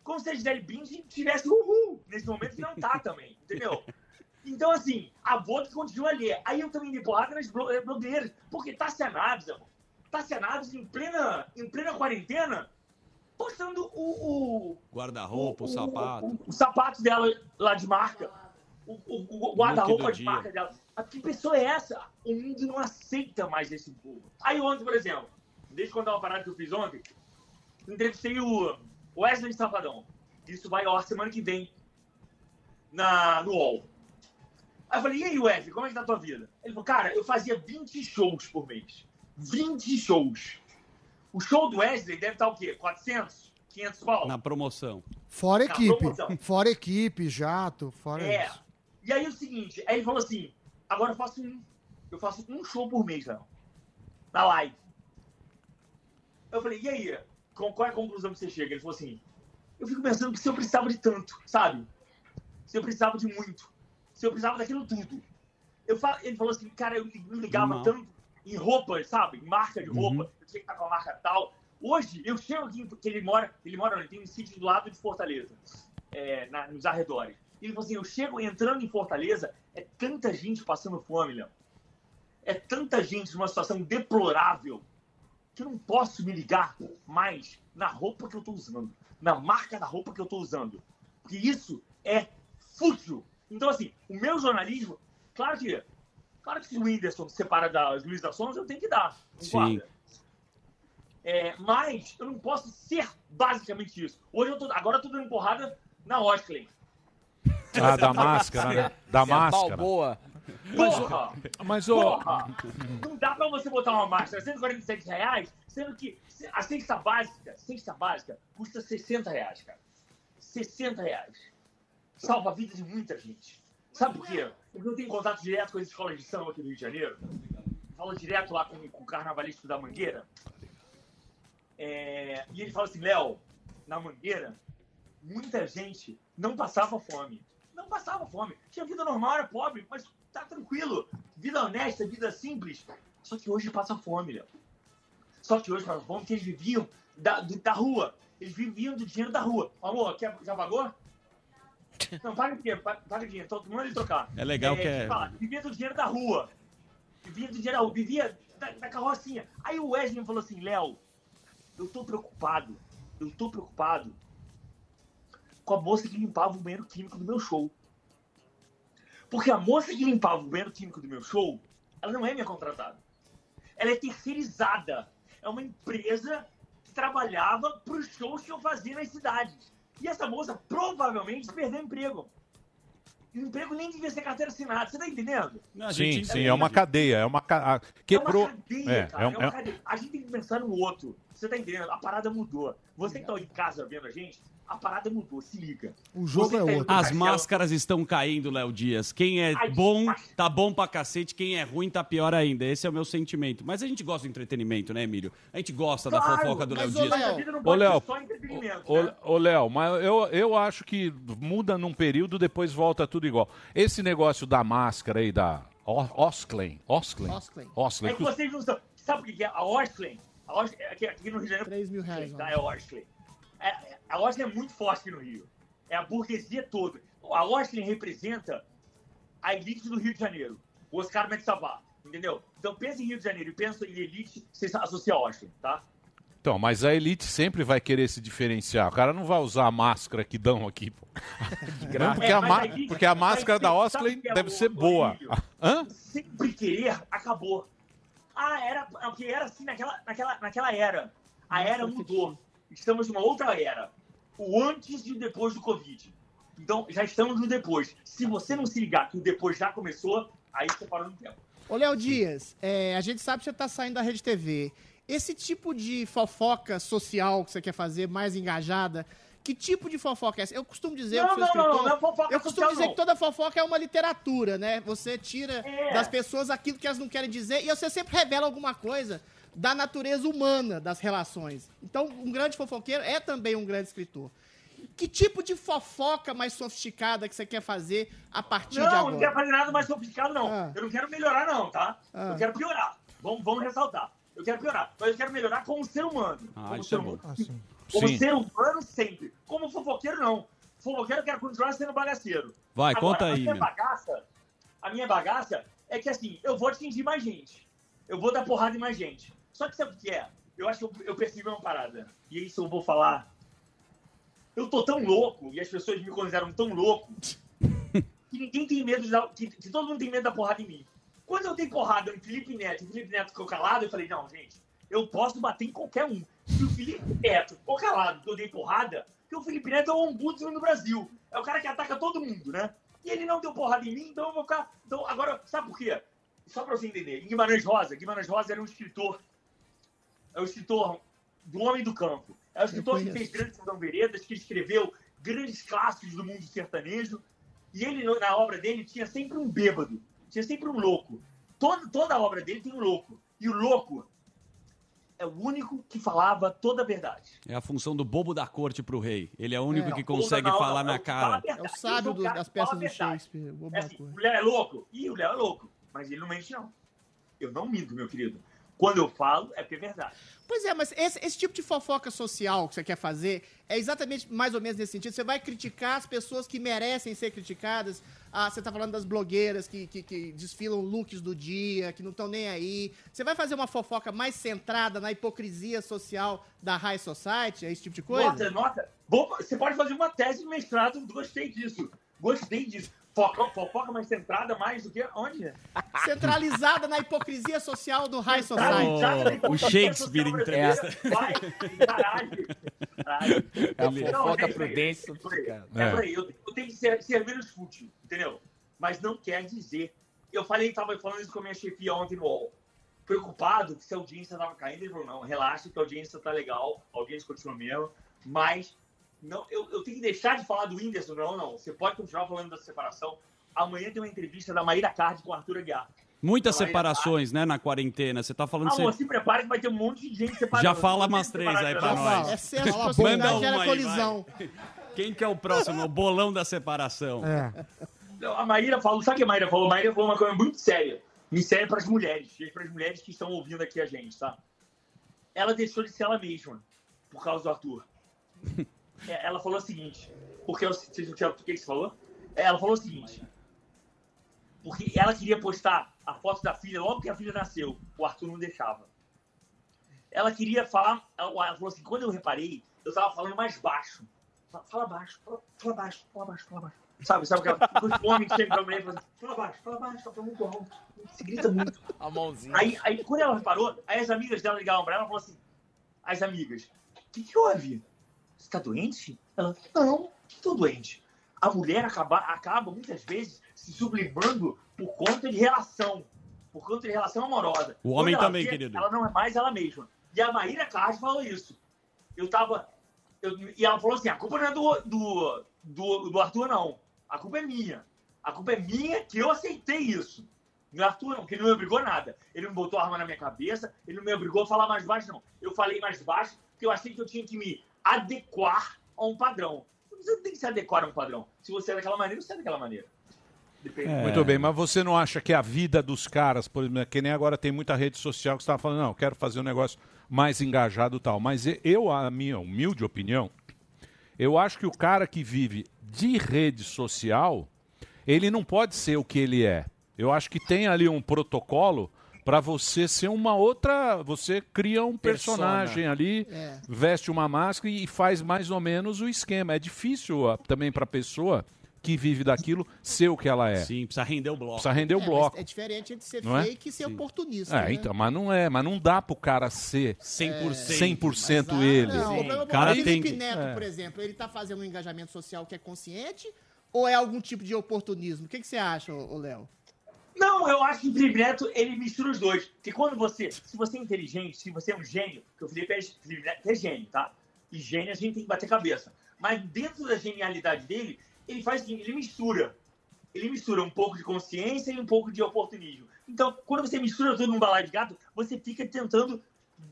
Como se a Gisele Bündchen tivesse uhul nesse momento que não tá também, entendeu? Então, assim, a Vogue continua ali. Aí eu também dei porrada nas eh, blogueiras. Porque Tássia Naves, amor. Tássia Naves, em plena, em plena quarentena, postando o, o, Guarda-roupa, o sapato. o, o sapato dela lá de marca. O, o- o guarda-roupa de dia. marca dela. Ah, Que pessoa é essa? O mundo não aceita mais esse povo. Aí ontem, por exemplo, deixa eu contar uma parada que eu fiz ontem. Entrevistei o Wesley Safadão. Isso vai ao ar semana que vem na, no UOL. Aí eu falei, e aí, Wesley, como é que tá a tua vida? Ele falou, cara, eu fazia 20 shows por mês. 20 shows. O show do Wesley deve estar o quê? 400? 500 pau? Na promoção. Fora Na equipe. promoção. Fora equipe, jato, fora É. isso. E aí o seguinte, aí ele falou assim, agora eu faço um, eu faço um show por mês, não. Na live. Eu falei, e aí, com- qual é a conclusão que você chega? Ele falou assim, eu fico pensando que se eu precisava de tanto, sabe? Se eu precisava de muito. Se eu precisava daquilo tudo. Eu fa- ele falou assim, cara, eu me ligava Normal. tanto em roupas, sabe? Em marca de roupa. Uhum. Eu tinha que estar com a marca tal. Hoje, eu chego aqui, porque ele mora, ele mora, ele tem um sítio do lado de Fortaleza, é, na- nos arredores. E ele falou assim, eu chego entrando em Fortaleza, é tanta gente passando fome, Léo. É tanta gente numa situação deplorável que eu não posso me ligar mais na roupa que eu tô usando, na marca da roupa que eu tô usando. Porque isso é fútil. Então, assim, o meu jornalismo, claro que, claro que se o Whindersson se separa das Luísa Sons, eu tenho que dar. Sim. É, mas eu não posso ser basicamente isso. Hoje eu tô, agora eu tô dando porrada na Oakley. Ah, da máscara, né? Da é a máscara. Balboa. Porra! Mas, ô. Porra! Não dá pra você botar uma máscara 147 reais, sendo que a cesta básica, cesta básica, custa 60 reais, cara. 60 reais. Salva a vida de muita gente. Sabe por quê? Porque eu tenho contato direto com as escolas de samba aqui do Rio de Janeiro. Falo direto lá com, com o carnavalístico da Mangueira. É, e ele fala assim, Léo, na Mangueira, muita gente não passava fome. Não passava fome. Tinha vida normal, era pobre, mas tá tranquilo. Vida honesta, vida simples. Só que hoje passa fome, Léo. Só que hoje passa fome porque eles viviam da, da rua. Eles viviam do dinheiro da rua. Amor, quer, já pagou? Não, paga o dinheiro, paga dinheiro. Tô mandando ele trocar. É legal que é- vivia do dinheiro da rua. Vivia do dinheiro da rua. Vivia da, da carrocinha. Aí o Wesley falou assim, Léo, eu tô preocupado. Eu tô preocupado com a moça que limpava o banheiro químico do meu show. Porque a moça que limpava o banheiro químico do meu show, ela não é minha contratada. Ela é terceirizada. É uma empresa que trabalhava para os shows que eu fazia nas cidades. E essa moça provavelmente perdeu o emprego. E o emprego nem devia ser carteira assinada. Você tá entendendo? Sim, sim, é uma cadeia. É uma. ca- a- Quebrou. É uma cadeia, É, cara. é É um- uma é- cadeia. A gente tem que pensar no outro. Você tá entendendo? A parada mudou. Você que tá em casa vendo a gente, a parada mudou. Se liga. O jogo Você é tá outro. As castelo- máscaras estão caindo, Léo Dias. Quem é bom, tá bom pra cacete. Quem é ruim, tá pior ainda. Esse é o meu sentimento. Mas a gente gosta do entretenimento, né, Emílio? A gente gosta da Claro, fofoca do Léo Dias. Léo, a vida não Ô, pode Léo, ser só entretenimento, Ô, né? ô, Léo, mas eu, eu acho que muda num período, depois volta tudo igual. Esse negócio da máscara aí, da O- Osklen. Osklen. Osklen. Osklen. É que vocês não sabem. Sabe o que é? A Osklen. A Osklen aqui, aqui no Rio de Janeiro. 3 mil reais. Tá, é é- a Osklen é muito forte aqui no Rio. É a burguesia toda. A Osklen representa a elite do Rio de Janeiro. O Oscar Sabá. Entendeu? Então pensa em Rio de Janeiro e pensa em elite, você associa a Osklen, tá? Então, mas a elite sempre vai querer se diferenciar. O cara não vai usar a máscara que dão aqui, pô. Não, porque, É, a porque a máscara da sabe Osklen o que é deve ser o boa. Hã? Sempre querer acabou. Ah, era porque era assim naquela, naquela, naquela era. A era mudou. Estamos numa outra era. O antes e o depois do Covid. Então, já estamos no depois. Se você não se ligar que o depois já começou, aí você parou no tempo. Ô, Léo Dias, é, a gente sabe que você tá saindo da Rede TV. Esse tipo de fofoca social que você quer fazer, mais engajada, que tipo de fofoca é essa? Eu costumo dizer, Não, não, não, não é fofoca eu costumo social, dizer não. que toda fofoca é uma literatura, né? Você tira É. das pessoas aquilo que elas não querem dizer e você sempre revela alguma coisa da natureza humana das relações. Então, um grande fofoqueiro é também um grande escritor. Que tipo de fofoca mais sofisticada que você quer fazer a partir de Não, agora? não quero fazer nada mais sofisticado, não. Ah. Eu não quero melhorar, não, tá? Ah. Eu quero piorar. Vamos, vamos ressaltar. Eu quero piorar. Mas eu quero melhorar como ser humano. Ah, como isso ser é humano. Assim. Como Sim. ser humano sempre. Como fofoqueiro, não. Fofoqueiro eu quero continuar sendo bagaceiro. Vai, Agora, conta a aí, minha meu. bagaça, a minha bagaça é que assim, eu vou atingir mais gente. Eu vou dar porrada em mais gente. Só que sabe o que é? Eu acho que eu, eu percebi uma parada. E isso eu vou falar. Eu tô tão louco, e as pessoas me consideram tão louco, que ninguém tem medo de dar. Que, que todo mundo tem medo da porrada em mim. Quando eu dei porrada no Felipe Neto e o Felipe Neto ficou calado, eu falei, não, gente, eu posso bater em qualquer um. Se o Felipe Neto ficou calado que eu dei porrada, porque o Felipe Neto é o ombudsman do Brasil. É o cara que ataca todo mundo, né? E ele não deu porrada em mim, então eu vou ficar. Então, agora, sabe por quê? Só pra você entender. Em Guimarães Rosa, Guimarães Rosa era um escritor. É o escritor do Homem do Campo. É o escritor que fez Grandes São Veredas, que escreveu grandes clássicos do mundo sertanejo. E ele, na obra dele, tinha sempre um bêbado. Tinha sempre um louco. Toda, toda a obra dele tem um louco. E o louco é o único que falava toda a verdade. É a função do bobo da corte pro rei. Ele é o único É. que consegue não, falar não, na cara. fala verdade. É o sábio do- das peças do. Shakespeare. Bobo É assim, o Léo é louco? Ih, o Léo é louco. Mas ele não mente, não. Eu não minto, meu querido. Quando eu falo, é porque é verdade. Pois é, mas esse, esse tipo de fofoca social que você quer fazer é exatamente mais ou menos nesse sentido. Você vai criticar as pessoas que merecem ser criticadas. Ah, você tá falando das blogueiras que, que, que desfilam looks do dia, que não estão nem aí. Você vai fazer uma fofoca mais centrada na hipocrisia social da High Society, é esse tipo de coisa? Nota, nota. Você pode fazer uma tese de mestrado. Gostei disso. Gostei disso. Foca, fofoca mais centrada, mais do que onde? Centralizada na hipocrisia social do High Society. O hipocrisia Shakespeare entrevista. brasileira. Vai, caralho. Caralho. É a fofoca é prudência É sofisticada. É. Eu, eu tenho que ser, ser menos fútil, entendeu? Mas não quer dizer. Eu falei, tava falando isso com a minha chefia ontem no UOL. Preocupado que se a audiência tava caindo, ele falou, não, relaxa que a audiência tá legal, a audiência continua mesmo, mas não, eu, eu tenho que deixar de falar do Whindersson, não, não. Você pode continuar falando da separação. Amanhã tem uma entrevista da Maíra Card com o Arthur Aguiar. Muitas Maíra separações, né, na quarentena. Você tá falando... Amor, Você... se prepare que vai ter um monte de gente separando. Já fala umas três aí pra nós. Excesso de Manda uma aí, colisão. vai. Quem que é o próximo? O bolão da separação. É. Não, A Maíra falou, sabe o que a Maíra falou? A Maíra falou uma coisa muito séria. Me séria para as mulheres, e para as mulheres que estão ouvindo aqui a gente, tá? Ela deixou de ser ela mesma por causa do Arthur. É, ela falou o seguinte, porque eu, vocês não tinham- o que você falou? É, Ela falou o seguinte, porque ela queria postar a foto da filha logo que a filha nasceu, o Arthur não deixava. Ela queria falar, ela falou assim, quando eu reparei, eu tava falando mais baixo. Fala, baixo, fala, fala baixo, fala baixo, fala baixo. Sabe, sabe aquela coisa que o homem que chega pra mulher e fala assim, fala baixo, fala baixo, tá falando muito alto, se grita muito. A mãozinha. Aí, aí, quando ela reparou, aí as amigas dela ligavam pra ela e falaram assim, as amigas, o que que houve? Você tá doente? Ela, não, tô doente. A mulher acaba, acaba, muitas vezes, se sublimando por conta de relação, por conta de relação amorosa. O homem também, vê, querido. Ela não é mais ela mesma. E a Maíra Card falou isso. Eu tava... eu- e ela falou assim, a culpa não é do, do, do, do Arthur, não. A culpa é minha. A culpa é minha que eu aceitei isso. Não é Arthur, não, porque ele não me obrigou a nada. Ele não botou arma na minha cabeça, ele não me obrigou a falar mais baixo, não. Eu falei mais baixo porque eu achei que eu tinha que me adequar a um padrão. Você tem que se adequar a um padrão. Se você é daquela maneira, você é daquela maneira. Depende. Muito bem, mas você não acha que a vida dos caras, por exemplo, que nem agora tem muita rede social que estava falando, não, quero fazer um negócio mais engajado tal. Mas eu, a minha humilde opinião, eu acho que o cara que vive de rede social, ele não pode ser o que ele é. Eu acho que tem ali um protocolo para você ser uma outra. Você cria um Persona. personagem ali, É. veste uma máscara e faz mais ou menos o esquema. É difícil ah, também para a pessoa que vive daquilo ser o que ela é. Sim, precisa render o bloco. Precisa render o É, bloco. mas É diferente entre ser Não é? fake e ser oportunista. É, né? então, mas não é, mas não dá pro cara ser 100%. 100% Mas, ah, ele. Não, o é o cara Felipe tem que- Neto, é. por exemplo, ele tá fazendo um engajamento social que é consciente ou é algum tipo de oportunismo? O que, que você acha, Léo? Não, eu acho que o Felipe Neto, ele mistura os dois. Porque quando você, se você é inteligente, se você é um gênio, porque o Felipe, é, Felipe Neto é gênio, tá? E gênio a gente tem que bater cabeça. Mas dentro da genialidade dele, ele faz seguinte, ele mistura. Ele mistura um pouco de consciência e um pouco de oportunismo. Então, quando você mistura tudo num balaio de gato, você fica tentando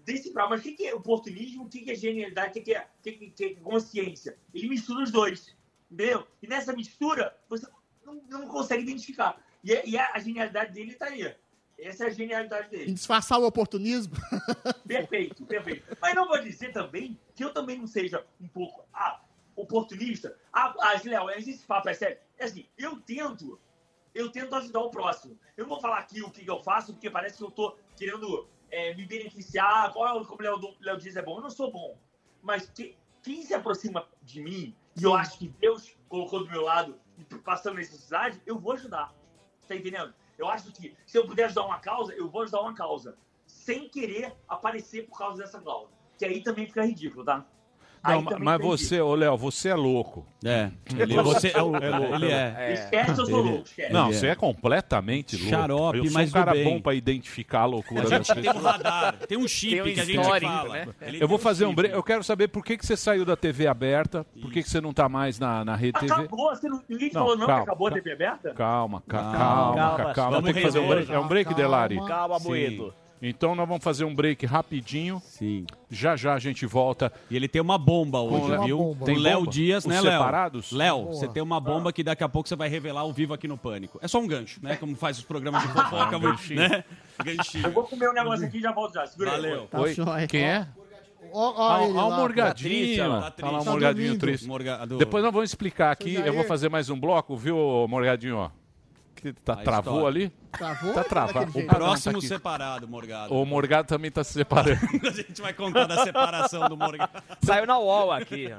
decifrar. Mas o que é oportunismo, o que é genialidade, o que é, que é consciência? Ele mistura os dois, entendeu? E nessa mistura, você não, não consegue identificar. E, e a, a genialidade dele tá aí. Essa é a genialidade Em dele. disfarçar o oportunismo? Perfeito, perfeito. Mas não vou dizer também que eu também não seja um pouco ah, oportunista. Ah, ah Léo, esse papo é sério. É assim, eu tento, eu tento ajudar o próximo. Eu não vou falar aqui o que eu faço, porque parece que eu tô querendo é, me beneficiar. Qual é, como o Léo, Léo diz, é bom. Eu não sou bom. Mas que- quem se aproxima de mim, e eu acho que Deus colocou do meu lado, e passando necessidade, eu vou ajudar. Tá entendendo? Eu acho que se eu puder ajudar uma causa, eu vou ajudar uma causa. Sem querer aparecer por causa dessa causa. Que aí também fica ridículo, tá? Não, mas você, ô Léo, você é louco. É. Ele, você é o- louco. ele é. Esquece, eu sou Ele- louco, esquece. Não, Ele você é. é completamente louco. Xarope, eu sou mas um cara bom pra identificar a loucura A das gente tem um radar, tem um chip Tem um que a gente fala. né? Eu vou fazer um chip. break. Eu quero saber por que, que você saiu da TV aberta, por que, que você não tá mais na, na Rede TV. Acabou, você não, ninguém Não, falou não calma, que acabou a calma. TV aberta? Calma, ca- Calma, calma, calma, calma, calma. vamos Tem que fazer um break. É um break. Delari? Calma, Sim. Então nós vamos fazer um break rapidinho. Sim. Já já a gente volta. E ele tem uma bomba hoje, Léo- viu? bomba. Tem Léo? Dias, Os né, Léo? separados? Léo, você tem uma bomba que daqui a pouco você vai revelar ao vivo aqui no Pânico. É só um gancho, né? Como faz os programas de fofoca, Um ganchinho. né? Eu Ganchinho. vou comer um negócio aqui e já volto já. Segura aí. Valeu. Tá Oi? Quem é? Ó, ó Ah, ele ah, o. Morgadinho. Tá Tá lá o Tá Morgadinho dormindo. triste. Morga- do- Depois nós vamos explicar aqui. Eu vou fazer mais um bloco, viu, Morgadinho? Ó. Que tá, travou história. ali? Travou? Tá travado. Daquele O Próximo tá separado, Morgado. O Morgado também tá se separando. A gente vai contar da separação do Morgado. Saiu na UOL aqui.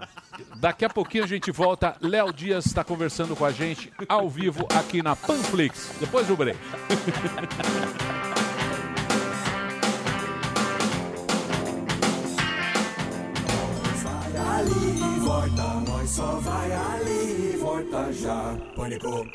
Daqui a pouquinho a gente volta. Léo Dias está conversando com a gente ao vivo aqui na Panflix. Depois do break. Vai ali, volta, nós só vai ali, já. Pânico.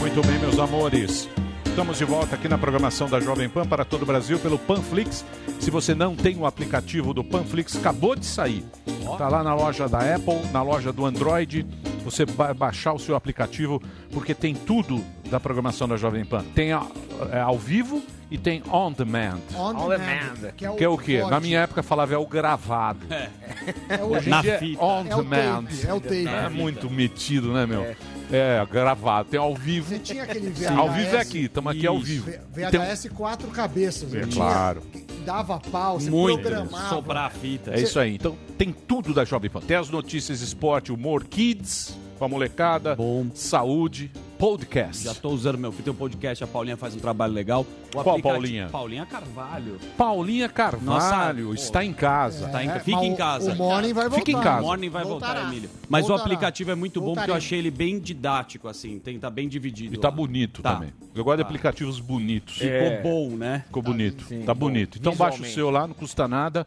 Muito bem, meus amores. Estamos de volta aqui na programação da Jovem Pan para todo o Brasil pelo Panflix. Se você não tem o aplicativo do Panflix, acabou de sair. Está lá na loja da Apple, na loja do Android. Você vai baixar o seu aplicativo porque tem tudo da programação da Jovem Pan. Tem a- é, ao vivo e tem on demand. On On demand, demand. Que é o, Que é o quê? Na minha época falava é o gravado. É o, Hoje em Na dia fita. é on é o demand. tape. É o tape. É muito metido, né, meu? É, gravado. Tem ao vivo. Você tinha aquele VHS. Ao vivo é aqui, estamos aqui ao vivo. V- E tem VHS quatro cabeças. É né? claro. Dava pau, você Muito. programava. Soprar a fita. É isso aí. Então tem tudo da Jovem Pan. Tem as notícias, esporte, humor, kids, pra molecada, Bom. saúde, podcast. Já tô usando meu filho, tem um podcast, a Paulinha faz um trabalho legal. O Qual Paulinha? Paulinha Carvalho. Paulinha Carvalho Nossa, está em casa. Tá em- É, fica em o- casa. O Morning vai voltar. Fica em casa. O Morning vai voltar, Voltará. Emílio. Mas o Voltará. aplicativo é muito bom porque eu achei ele bem didático, assim. Tem, tá bem dividido. E tá lá. bonito Tá. também. Eu gosto de Tá. aplicativos bonitos. Ficou É. bom, né? Ficou bonito. sim. tá bonito. Então baixa o seu lá, não custa nada.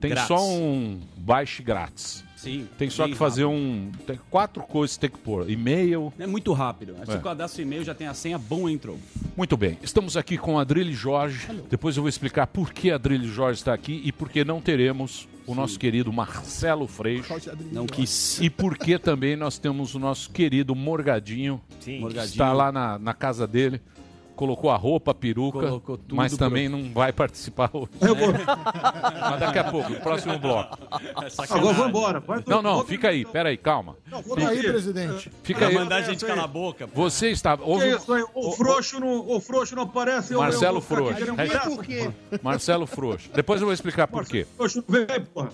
Tem Grátis. só um baixe grátis. Sim. Tem só que fazer rápido. um. Tem quatro coisas que tem que pôr. E-mail. É muito rápido. Aí É. Você cadastra o e-mail, já tem a senha, bom, entrou. Muito bem. Estamos aqui com a Adrilho Jorge. Depois eu vou explicar por que a Adrilho Jorge está aqui e por que não teremos o nosso querido Marcelo Freixo. Não quis. E por que também nós temos o nosso querido Morgadinho. Sim. que Morgadinho. Está lá na, na casa dele. Colocou a roupa, a peruca, mas pro- também não vai participar hoje. mas daqui a pouco, no próximo bloco. Agora vou embora. Não, não, fica aí, peraí, calma. Fica aí, presidente. Fica aí. mandar a gente calar a boca. pô. Você está. Que Houve, isso aí? O frouxo não, o frouxo não aparece. eu- Marcelo eu vou Frouxo. Hashtag- Por quê? Marcelo Frouxo. Depois eu vou explicar por quê. Frouxo não vem, porra.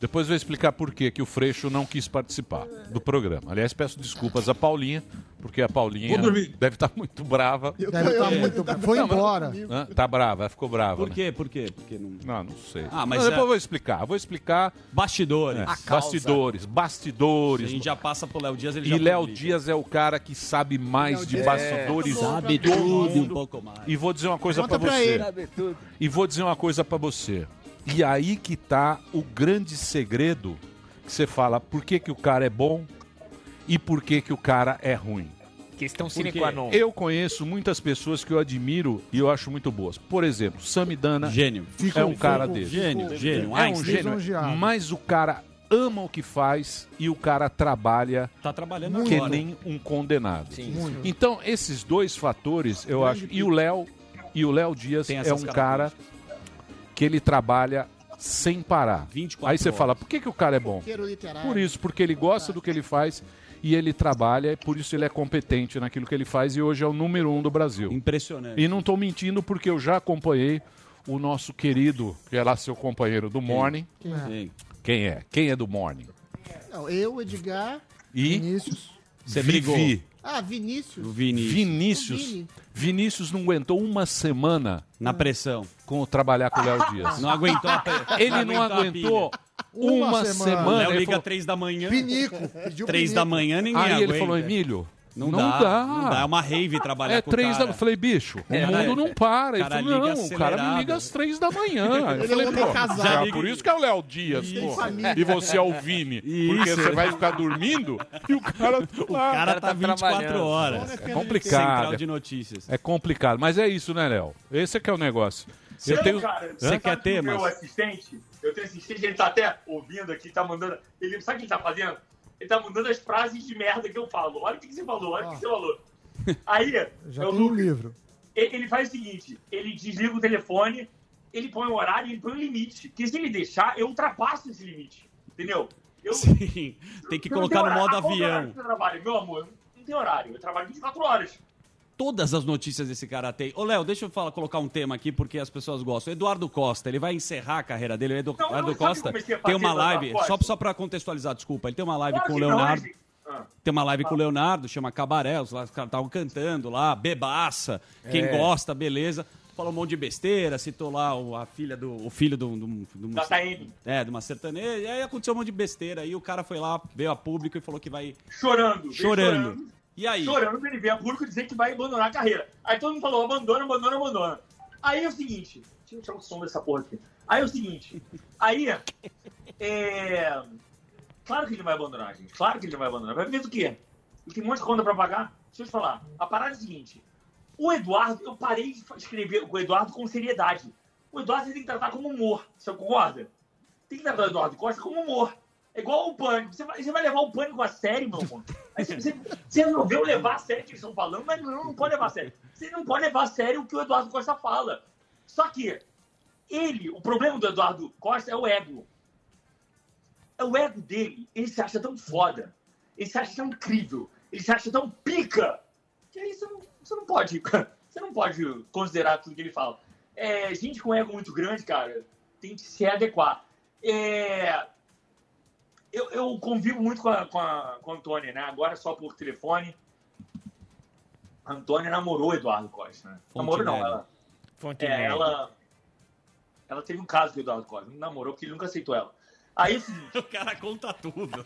Depois eu vou explicar por quê que o Freixo não quis participar do programa. Aliás, peço desculpas à Paulinha, porque a Paulinha Vou dormir. deve estar muito brava. Deve estar muito. Foi embora. Hã? Tá brava, ficou brava. Por né? quê? Por quê? Porque não... Não, não sei. Ah, mas Não, depois é- eu vou explicar. Vou explicar. Bastidores. É, A causa. bastidores, A bastidores. gente já passa pro Léo Dias, ele já E Léo publica. Dias é o cara que sabe mais de Dias- bastidores Sabe do tudo e um mundo. pouco mais. E vou dizer uma coisa Conta pra pra você. ele. Tudo. E vou dizer uma coisa pra você. E aí que tá o grande segredo que você fala por que, que o cara é bom e por que, que o cara é ruim. Questão sine qua non. Eu conheço muitas pessoas que eu admiro e eu acho muito boas. Por exemplo, Samidana Gênio. é um cara desse. Gênio, gênio. É um gênio, Lisonjeado. mas o cara ama o que faz e o cara trabalha Tá trabalhando que agora. nem um condenado. Sim. Muito. Então, esses dois fatores, eu acho. E o Léo, e o Léo Dias é um cara que ele trabalha sem parar. 24 Aí você horas. fala, por que, que o cara é bom? Por isso, porque ele gosta do que ele faz e ele trabalha, e por isso ele é competente naquilo que ele faz e hoje é o número um do Brasil. Impressionante. E não estou mentindo porque eu já acompanhei o nosso querido, que é lá seu companheiro do Morning. Sim. Quem é? Quem é do Morning? Não, eu, Edgar. E Vinícius. Você Vivi. Ah, Vinícius. O. Vinícius. O Vini. Vinícius não aguentou uma semana Na pressão. com trabalhar com o Léo Dias. Não aguentou a Ele não aguentou uma, Uma semana. semana. O Léo liga falou- três da manhã. Pinico. Pediu Três da manhã ninguém Aí aguenta. ele falou, Emílio, Não, dá, Não dá. É uma rave trabalhar É com três o cara. da... Eu falei, bicho, o É, mundo né? não para. Ele Cara falou, não, o cara me liga às três da manhã. Eu Ele é falei, pô, casado. já, por isso que é o Léo Dias. Família. E você é o Vini. Porque Isso. você vai ficar dormindo e o cara... O cara tá 24 horas. É complicado. Central de notícias. É complicado, mas é isso, né, Léo? Esse é que é o negócio. Eu Não, tenho... cara, Hã? sabe que o Meu assistente, eu tenho assistente, ele tá até ouvindo aqui, tá mandando. Ele, sabe o que ele tá fazendo? Ele tá mandando as frases de merda que eu falo. Olha o que, que você falou, olha o que você falou. Aí, Já eu tem um livro. ele faz o seguinte: ele desliga o telefone, ele põe o horário, ele põe o limite. Que se ele deixar, eu ultrapasso esse limite. Entendeu? Eu, Sim, tem que colocar no modo avião. Meu amor, não tem horário. Eu trabalho 24 horas. Todas as notícias desse cara tem. Ô, Léo, deixa eu falar, colocar um tema aqui porque as pessoas gostam. Eduardo Costa, ele vai encerrar a carreira dele. O Edu- Não, Eduardo não, Costa tem uma live, só, só pra contextualizar, desculpa, ele tem uma live Claro com o não, Leonardo. Ah. Tem uma live com o Leonardo, chama Cabaré, os caras estavam cantando lá, bebaça, quem É. gosta, beleza. Falou um monte de besteira, citou lá o, a filha do. o filho do. do, do Taeme. É, de uma sertaneja. E aí aconteceu um monte de besteira. Aí o cara foi lá, veio a público e falou que vai. Chorando. veio Chorando. E aí? Chorando, ele veio a público dizer que vai abandonar a carreira. Aí todo mundo falou, abandona, abandona, abandona. Aí é o seguinte, deixa eu tirar o som dessa porra aqui. Aí é o seguinte, aí é... Claro que ele vai abandonar, gente. Claro que ele vai abandonar. Vai ver do quê? Ele tem um monte de conta pra pagar. Deixa eu te falar. A parada é a seguinte. O Eduardo, eu parei de escrever o Eduardo com seriedade. O Eduardo tem que tratar como humor. Você concorda? Tem que tratar o Eduardo Costa como humor. É igual o pânico. Você vai, você vai levar o pânico a sério, meu amor. Aí você, você resolveu levar a sério o que eles estão falando, mas não, não pode levar a sério. Você não pode levar a sério o que o Eduardo Costa fala. Só que ele, o problema do Eduardo Costa é o ego. É o ego dele. Ele se acha tão foda. Ele se acha tão incrível. Ele se acha tão pica. Que aí você não, você não pode. Você não pode considerar tudo que ele fala. É, gente com ego muito grande, cara, tem que se adequar. É, eu, eu convivo muito com a, com, a, com a Antônia, né? Agora só por telefone. A Antônia namorou o Eduardo Costa, né? Namorou não, ela. Fontenelle. É, ela. Ela teve um caso com o Eduardo Costa. Não namorou porque ele nunca aceitou ela. Aí é o cara conta tudo.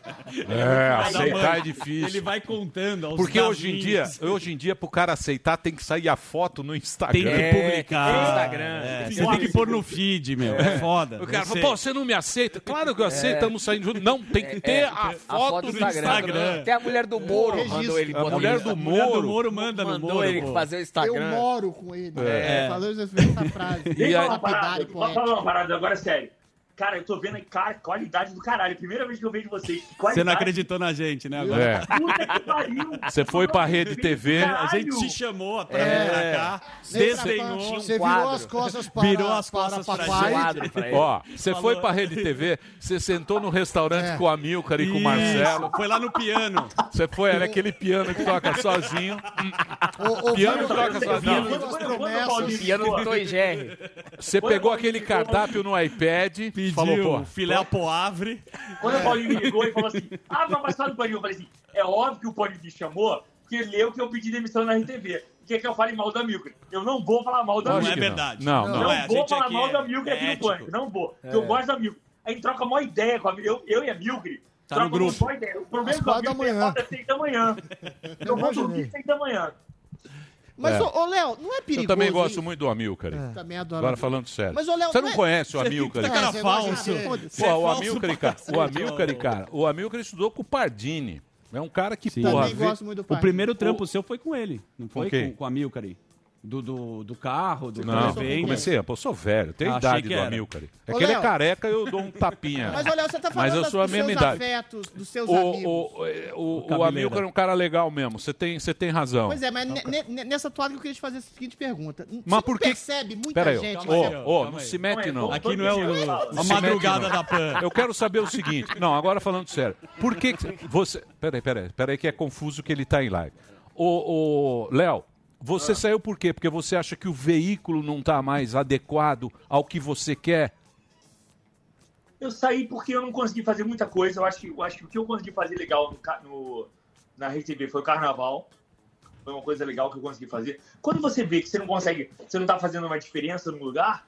É, aceitar é difícil. Ele vai contando aos Porque hoje em dia, hoje em dia, pro cara aceitar, tem que sair a foto no Instagram. Tem que publicar. É, você tem que pôr no feed, meu. É, foda. O cara fala, pô, você não me aceita? Claro que eu aceito, É. estamos saindo juntos. Não, tem que ter É, a foto do no Instagram. Até a mulher do Moro Registro. mandou ele A mulher no do A mulher do Moro. Moro manda no Mandou Moro. ele pô. fazer o Eu Instagram. moro com ele. É. Falou essa frase. Eu E aí- uma parada agora, sério. Cara, eu tô vendo aí, cara, qualidade do caralho. Primeira vez que eu vejo vocês. Qualidade. Você não acreditou na gente, né? Agora. É. Puta que pariu. Você foi pra Rede TV. A gente te chamou pra É. vir pra cá, desdenhou. Você virou as costas para, Virou as para costas pra papai. Quadro pra ele. Ó, você Falou. foi pra Rede TV, você sentou no restaurante É. com o Amilcar e com o Marcelo. Foi lá no piano. Você foi, era aquele piano que toca sozinho. O, o, Piano viu- toca sozinho. Piano e Jerry. Você pegou aquele cardápio no iPad, Pediu falou, pô, filé a poavre. Quando o Paulinho me ligou e falou assim: Ah, vai passar do Paulinho. Eu falei assim: É óbvio que o Paulinho me chamou, porque ele leu que eu pedi demissão na RTV. Quer que eu fale mal da Milker? Eu não vou falar mal da Lógico Não é Milker. verdade. Não, Não, não. é, a vou gente falar mal é- da Milker é aqui no ético. Pânico. Não vou. porque Eu gosto da Milker. A gente troca uma ideia com a Milker. Eu, eu e a Milker. Tá no trocamos grupo. uma ideia. O problema é que a quatro da Milker manhã. às seis da manhã. Eu vou dormir às seis da manhã. Mas, É. ô, ô, Léo, não é perigoso Eu também gosto isso? muito do Amilcar. Também adoro. Agora falando sério. Mas, ô, Léo, Você não não é- conhece o Você Amilcar? cara falso. gosta de- Foda-se. Pô, o falso Amilcar, cara, o Amilcar, cara, o Amilcar estudou com o Pardini. É um cara que, porra, Também gosto muito do O pai. primeiro trampo seu foi com ele, não foi? quem? Com, com a Milcar aí. Do, do, do carro, do Não, televenda. comecei, pô, eu sou velho, tenho a achei idade do. Amilcar. É Ô, que ele é Léo. careca, eu dou um tapinha. Mas, olha, você tá falando Mas eu sou a dos mesma seus idade. afetos, dos seus O, amigos. o, é, o, o. Amilcar é um cara legal mesmo, você tem, você tem razão. Pois é, mas ne- ne- nessa toada que eu queria te fazer a seguinte pergunta. Você Mas não por que- percebe muita Pera aí, gente... mas é- ó, não se mete não. Aqui não é o, a Não se mete, madrugada não. da PAN. Eu quero saber o seguinte. Não, agora falando sério. Por que que você. Peraí, peraí, peraí, que é confuso que ele tá em live. Ô, ô, Léo, você saiu por quê? Porque você acha que o veículo não tá mais adequado ao que você quer? Eu saí porque eu não consegui fazer muita coisa. Eu acho que, eu acho que o que eu consegui fazer legal no, no- na RTV foi o carnaval. Foi uma coisa legal que eu consegui fazer. Quando você vê que você não consegue, você não tá fazendo uma diferença no lugar,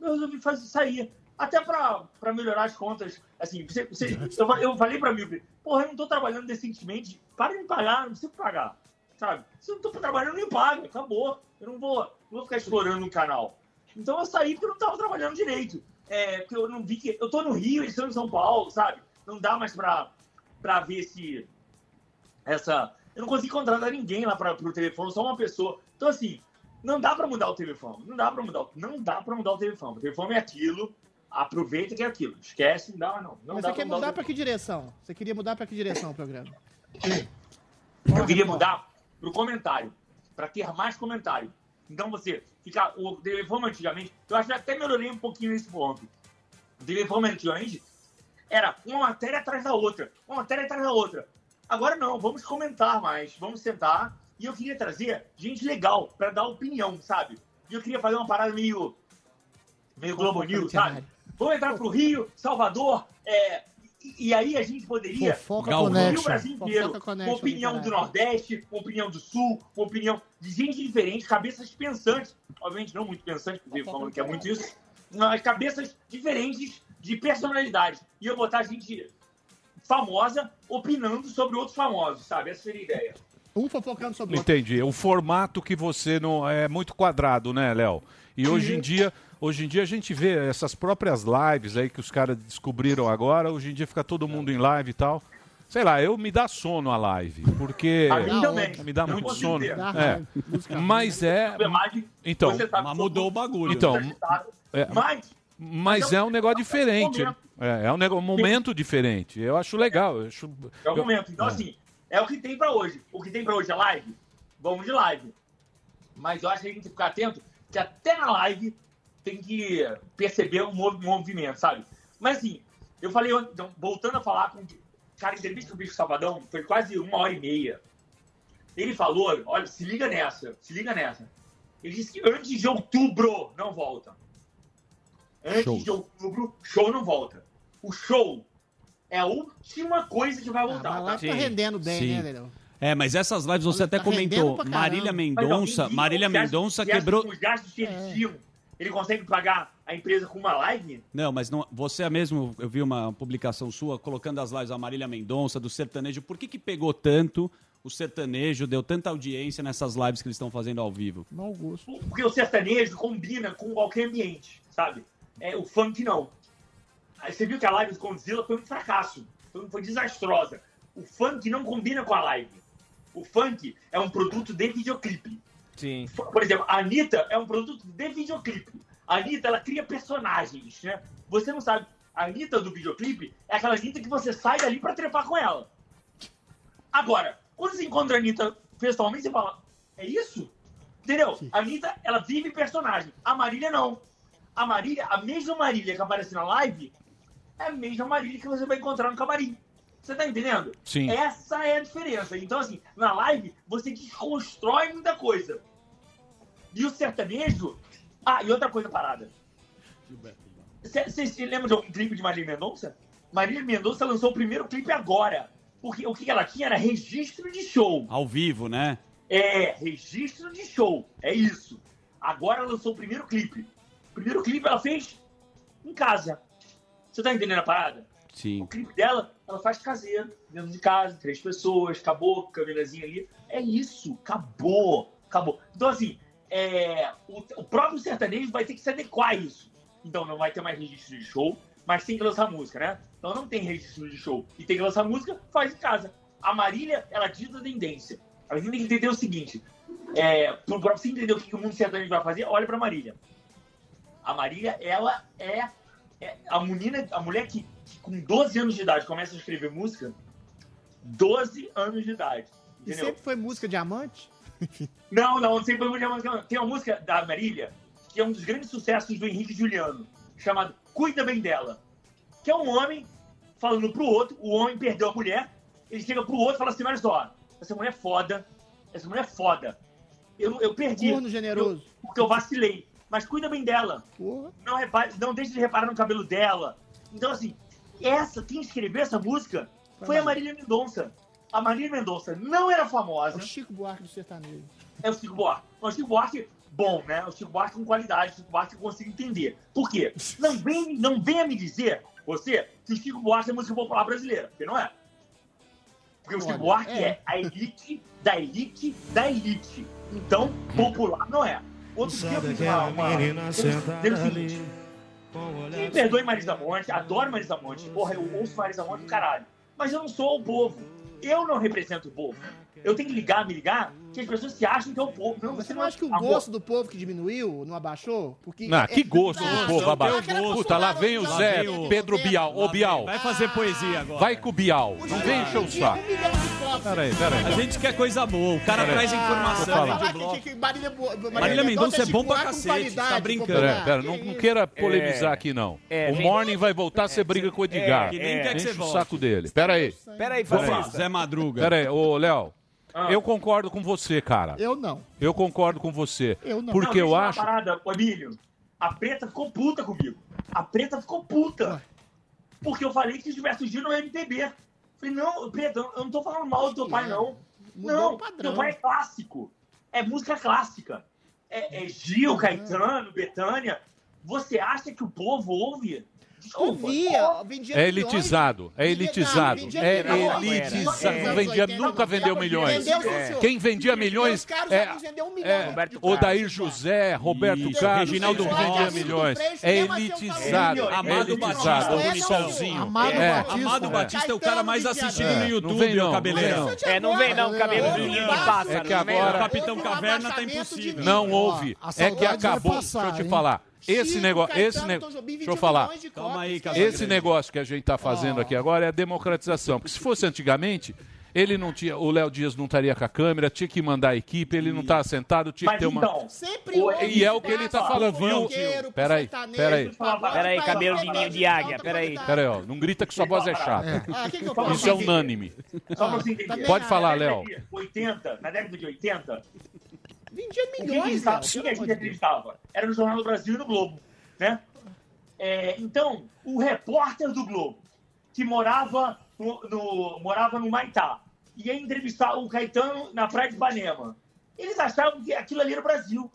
eu resolvi fazer, sair. Até pra, pra melhorar as contas. Assim, você, você- eu, eu falei pra mim, porra, eu não tô trabalhando decentemente. Para de me pagar, não precisa pagar. Sabe? Se eu não tô trabalhando, me paga, acabou. Eu não vou, não vou ficar explorando um canal. Então eu saí porque eu não tava trabalhando direito. É, porque eu não vi que. Eu tô no Rio, eles estão em São Paulo, sabe? Não dá mais pra, pra ver esse. Essa. Eu não consegui contratar ninguém lá pra, pro telefone, só uma pessoa. Então, assim, não dá pra mudar o telefone. Não dá pra mudar, o- não dá pra mudar o telefone. O telefone é aquilo. Aproveita que é aquilo. Esquece, não dá, não. Não Mas dá você quer mudar, mudar pra que direção? Você queria mudar pra que direção o programa? Eu queria mudar pro comentário, para ter mais comentário. Então você fica o telefone antigamente, eu acho que até melhorei um pouquinho nesse ponto. O telefone antigamente era uma matéria atrás da outra, uma matéria atrás da outra. Agora não, vamos comentar mais, vamos sentar. E eu queria trazer gente legal para dar opinião, sabe? E eu queria fazer uma parada meio meio Globo News, sabe? Vamos entrar pro Rio, Salvador, é, e, aí a gente poderia Fofoca ir Connection. o Brasil inteiro, com opinião do. Nordeste, com opinião do Sul, com opinião de gente diferente, cabeças pensantes, obviamente não muito pensantes, porque falando que é muito isso, mas cabeças diferentes de personalidade. E eu botar gente famosa opinando sobre outros famosos, sabe? Essa seria a ideia. Um fofocando sobre o outro. Entendi. O formato que você não é muito quadrado, né, Léo? E hoje em dia, hoje em dia a gente vê essas próprias lives aí que os caras descobriram agora. Hoje em dia fica todo mundo em live e tal. Sei lá, eu me dá sono a live, porque A mim também. me dá muito sono. É. Mas é, então, mas mudou o bagulho. Então, tá é, Mas mas é um negócio diferente. É, é um negócio, um momento diferente. Eu acho legal. Eu acho, É o momento. Então, é. assim, é o que tem pra hoje. O que tem pra hoje é live? Vamos de live. Mas eu acho que a gente tem que ficar atento que até na live tem que perceber o mov- movimento, sabe? Mas assim, eu falei, então, voltando a falar com. Cara, entrevista com o Bicho Sabadão foi quase uma hora e meia. Ele falou, olha, se liga nessa, se liga nessa. Ele disse que antes de outubro não volta. Antes Shows. de outubro, show não volta. O show é a última coisa que vai voltar. mas lá tá? tá rendendo bem, Sim. né, Leleu? É, mas essas lives você até tá comentou. Marília Mas Mendonça, viu Marília Mendonça quebrou. Os gastos que eles tinham, ele consegue pagar a empresa com uma live? Não, mas não, você mesmo, eu vi uma publicação sua colocando as lives da Marília Mendonça, do sertanejo. Por que, que pegou tanto o sertanejo, deu tanta audiência nessas lives que eles estão fazendo ao vivo? Mau gosto. Porque o sertanejo combina com qualquer ambiente, sabe? É, o funk não. Você viu que a live do Condzilla foi um fracasso. Foi, foi desastrosa. O funk não combina com a live. O funk é um produto de videoclipe. Sim. Por exemplo, a Anitta é um produto de videoclipe. A Anitta, ela cria personagens, né? Você não sabe. A Anitta do videoclipe é aquela Anitta que você sai dali pra trepar com ela. Agora, quando você encontra a Anitta pessoalmente, você fala, é isso? Entendeu? A Anitta, ela vive personagem. A Marília, não. A Marília, a mesma Marília que aparece na live, é a mesma Marília que você vai encontrar no camarim. Você tá entendendo? Sim. Essa é a diferença. Então, assim, na live, você desconstrói muita coisa. E o sertanejo. Ah, e outra coisa parada. Vocês se lembram de um clipe de Marília Mendonça? Marília Mendonça lançou o primeiro clipe agora. Porque o que ela tinha era registro de show. Ao vivo, né? É, registro de show. É isso. Agora ela lançou o primeiro clipe. O primeiro clipe ela fez em casa. Você tá entendendo a parada? Sim. O clipe dela, ela faz caseiro, dentro de casa, três pessoas, acabou, câmerazinha ali. É isso, acabou, acabou. Então, assim, é, o, o próprio sertanejo vai ter que se adequar a isso. Então, não vai ter mais registro de show, mas tem que lançar música, né? Então, não tem registro de show e tem que lançar música, faz em casa. A Marília, ela diz a tendência. A gente tem que entender o seguinte: é, pra você entender o que que o mundo sertanejo vai fazer, olha pra Marília. A Marília, ela é, é a menina, a mulher que, que com 12 anos de idade começa a escrever música, 12 anos de idade. E Entendeu? sempre foi música diamante? Não, não, não sei como chama. Tem uma música da Marília, que é um dos grandes sucessos do Henrique Juliano, chamado Cuida Bem Dela. Que é um homem falando pro outro, o homem perdeu a mulher, ele chega pro outro e fala assim, olha só, essa mulher é foda, essa mulher é foda. Eu, eu perdi. Corno generoso. Eu- porque eu vacilei. Mas cuida bem dela. Não, repare, não deixe de reparar no cabelo dela. Então, assim, essa, quem escreveu essa música foi a Marília Mendonça. A Marília Mendonça não era famosa. O Chico Buarque do sertanejo. É o Chico Buarque. Mas o Chico Buarque, bom, né? O Chico Buarque com qualidade, o Chico Buarque eu consigo entender. Por quê? Não, vem, não venha me dizer, você, que o Chico Buarque é música popular brasileira, porque não é. Porque o Chico Buarque é. é. a elite da elite da elite. Então, popular não é. Outro dia eu fiz uma... uma teve- teve o seguinte, me perdoe Marisa Monte, adoro Marisa Monte. Porra, eu ouço Marisa Monte do caralho. Mas eu não sou o povo. Eu não represento o povo. Eu tenho que ligar, me ligar, que as pessoas se acham que é o povo. Não, Você você não acha que o Amor, gosto do povo que diminuiu não abaixou? Porque Não, é- que gosto do povo não, abaixo. aquela Puta, lá vem o Zé, vem o- Pedro Bial. Ô, Bial. Vai fazer poesia agora. Vai com o Bial. Não vem encher o saco. Peraí, peraí. A gente quer coisa boa. O cara Peraí. traz informação. Marília, Mendonça é bom pra cacete, tá brincando. Pera, pera, não, não queira polemizar aqui, não. é, o Morning vai voltar, você briga com o Edgar. que nem quer que você Enche o volte. saco dele. Pera aí. Pera aí, Vamos lá. fascista. Zé Madruga. Pera aí, ô, Léo. Ah. Eu concordo com você, cara. Eu não. Eu concordo com você. Eu não. Porque Não, eu deixa acho... Uma parada, Emílio, a preta ficou puta comigo. A preta ficou puta. Porque eu falei que se tivesse surgido no MPB. Falei, não, preta, eu não tô falando mal do teu pai, não. Mudou não, teu pai é clássico. É música clássica. É, é Gil, Caetano, Betânia. Você acha que o povo ouve? Desculpa. Ouvia, vendia É milhões. elitizado, é elitizado, vendia é elitizado. É. Não vendia, nunca 80, vendeu milhões. Quem vendia milhões é, é Roberto Odair José, Roberto Isso, Carlos, Reginaldo eles Rossi. vendiam milhões. É elitizado, é Amado. Batista, O o. Amado É. Batista. Amado É. Batista é o cara mais assistido É, no YouTube, não vem É, não vem não, cabelo de passa. É que agora- O Capitão um Caverna tá impossível. Não houve. É que acabou. Deixa eu te falar. Esse Chico, negócio, esse Caetano, negócio, Tom Jobim deixa eu falar. de Calma aí. Esse negócio que a gente está fazendo aqui agora é a democratização. Porque se fosse antigamente, ele não tinha, o Léo Dias não estaria com a câmera, tinha que mandar a equipe, ele não estava sentado, tinha que Mas ter uma. então, Sempre O- E é o que ele tá espaço falando, viu? Peraí, peraí. Peraí, pra- cabelo de ninho de pra- águia, peraí. pra- Pera aí, ó, não grita que sua voz é chata. Ah, que que Isso é unânime. Só pra você entender. Também Pode falar, Léo. década de 80, na década de 80, Vendia milhões, o que a gente acreditava? Era no Jornal do Brasil e no Globo, né? É, então, o repórter do Globo, que morava no, no- morava no Maitá, ia entrevistar o Caetano na Praia de Ipanema. Eles achavam que aquilo ali era o Brasil.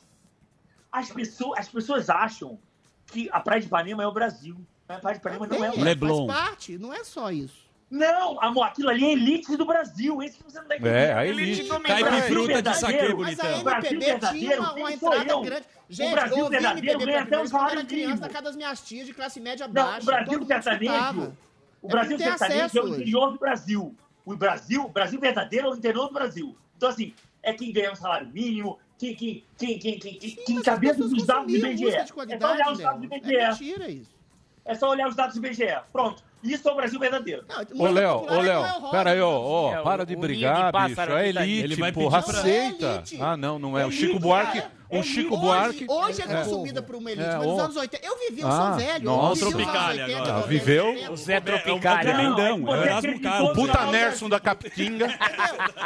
As pessoas, as pessoas acham que a Praia de Ipanema é o Brasil. A Praia de Ipanema não é o Tem, Brasil. Leblon. Faz parte, não é só isso. Não, amor, aquilo ali é elite do Brasil. Esse que você não tá entendendo. É, a elite. Caipifruta de saque, verdadeiro. Mas a bonitão. O Brasil MPB tinha verdadeiro, uma, uma entrada grande. O Gente, Brasil eu ouvi verdadeiro MPB ganha até um primeira vez quando eu era criança na casa das minhas tias de classe média Não, baixa. o Brasil mundo sertanejo, o É Brasil sertanejo é o interior do Brasil. O Brasil, o Brasil verdadeiro é o interior do Brasil. Então, assim, é quem ganha um salário mínimo, quem, quem, quem, quem, quem, quem, quem cabeça dos dados do IBGE. É só olhar os dados do Léo. IBGE. É mentira isso. É só olhar os dados do IBGE. Pronto. Isso é o Brasil verdadeiro. Não, Ô, Léo, ô, Léo, Noel Rosa, pera aí, ó, ó, o- para de brigar, bicho, é tá- elite, Ele vai porra, aceita. Ah, não, não é. O Chico Buarque. O Elite. Chico Buarque... hoje é é. consumida por uma elite, É, mas nos anos 80. Eu vivi, eu Ah, sou velho. nossa. eu vivi os anos Tropicália 80, agora. 90, Viveu? 70. O Zé É o Tropicália. É o Erasmo Carlos. no Puta Nerson da Capitinga.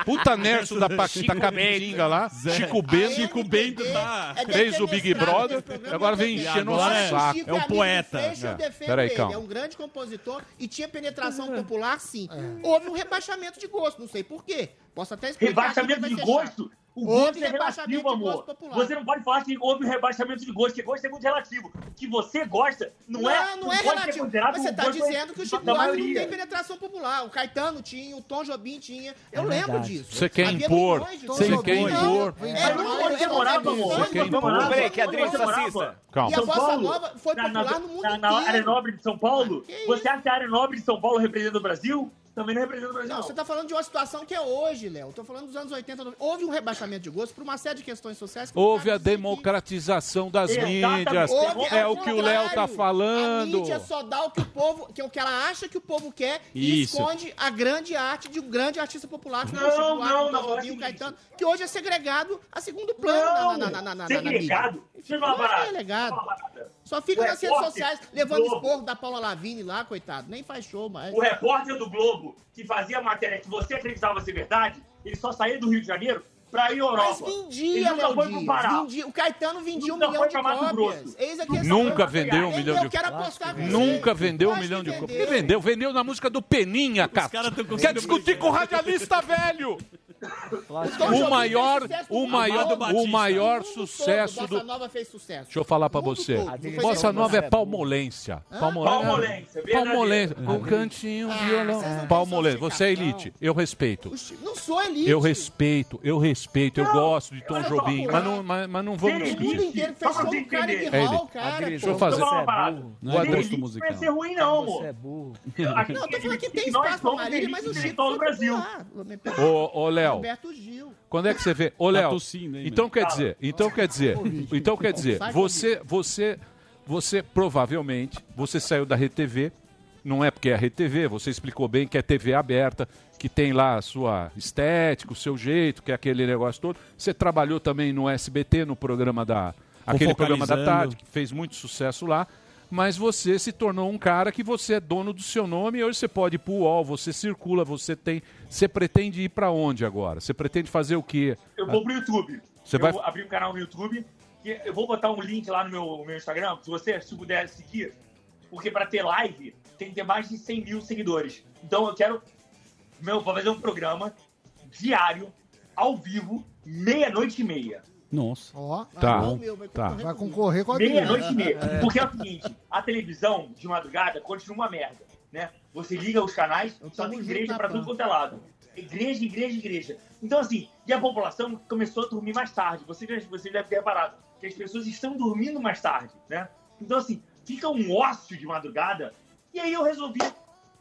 Puta Nerson da Pa- Chico da Capitinga lá. Chico Bento. Chico Bento tá- é Fez o Big Brother, agora vem eu enchendo o saco. É o amigo poeta. eu É. Peraí, ele. calma. É um grande compositor e tinha penetração popular, sim. Houve um rebaixamento de gosto, não sei por quê. Posso até explicar. Rebaixamento de gosto. O gosto é rebaixamento relativo, de gosto amor. popular. Você não pode falar que houve rebaixamento de gosto, porque gosto é muito relativo. O que você gosta não, é. Não, não é ser relativo. você um tá gosto dizendo que o Chico Buarque não tem penetração popular. O Caetano tinha, o Tom Jobim tinha. Eu É lembro disso. Você quer Havia impor, de você quer impor. É, não, onde você é morava, amor? Você quer Onde impor. morava? Peraí, que é você morava? Fascista. Calma. E a São bossa Paulo, nova foi popular no mundo na, na área inteiro. nobre de São Paulo, Que você acha que a área nobre de São Paulo representa o Brasil? Também não representa o Brasil. Não, você tá falando de uma situação que é hoje, Léo. Tô falando dos anos 80. 90. Houve um rebaixamento de gosto por uma série de questões sociais. que não Houve a democratização das Exatamente. mídias. Houve, É o que o Léo tá falando. A mídia só dá o que o povo, que é o que ela acha que o povo quer e Isso. esconde a grande arte de um grande artista popular como Não, o não, não, é o Jobim, o seguinte. Caetano, que hoje é segregado a segundo plano Não, na, na, na, na, na, na segregado. mídia. Uma Não é Só fica O nas redes repórter sociais do levando Globo. esporro da Paula Lavigne lá, coitado. Nem faz show mais. O repórter do Globo que fazia matéria que você acreditava ser verdade, ele só saía do Rio de Janeiro pra ir à Europa. Mas vendia, ele nunca foi pro. Pará. Vendia. O Caetano vendia Nunca um milhão de cópias. Eis a questão. Nunca vendeu um milhão Eu de quero apostar com você. Nunca vendeu um milhão de cópias. vendeu. Vendeu, vendeu na música do Peninha, cara. Quer discutir com o radialista velho? O maior, o maior, o maior sucesso Bossa do. Nova fez sucesso. Deixa eu falar pra você. Bossa Nova é palmolência. Palmolência. Palmolência. Um cantinho, um violão. Palmolência. Você é elite. Eu respeito. Não sou elite. Eu respeito, eu respeito, eu gosto de Tom Jobim, mas não, mas, não vamos discutir. só fez pra você cara entender. de É cara. Deixa eu fazer. Uma parada. Não é Ser gosto elite musical. Não vai ser ruim, não, Você amor. é burro. Aqui, Não, eu tô falando que tem espaço pra Marília, mas o Chico. Ô, ô Léo, Roberto Gil. quando é que você vê? Ô, Léo, tossindo, hein, então meu? quer dizer, então quer dizer, então quer dizer, você, você, você provavelmente, você saiu da RTV, não é porque é a RTV, você explicou bem que é TV aberta, que tem lá a sua estética, o seu jeito, que é aquele negócio todo. Você trabalhou também no SBT, no programa da, aquele programa da tarde, que fez muito sucesso lá. Mas você se tornou um cara que você é dono do seu nome e hoje você pode ir pro UOL, você circula, você tem. Você pretende ir pra onde agora? Você pretende fazer o quê? Eu vou pro YouTube. Você eu vai- vou abrir um canal no YouTube. Eu vou botar um link lá no meu, meu Instagram, se você se puder seguir. Porque para ter live, tem que ter mais de 100 mil seguidores. Então eu quero meu, vou fazer um programa diário, ao vivo, meia-noite e meia. Nossa. Ó, Tá, bom. tá. vai concorrer com a Meia-noite e meia. Porque é o seguinte, a televisão de madrugada continua uma merda, né? Você liga os canais, só tem igreja pan. tudo quanto é lado. Igreja, igreja, igreja. Então, assim, e a população começou a dormir mais tarde. Você, você deve ter reparado que as pessoas estão dormindo mais tarde, né? Então, assim, fica um ócio de madrugada. E aí eu resolvi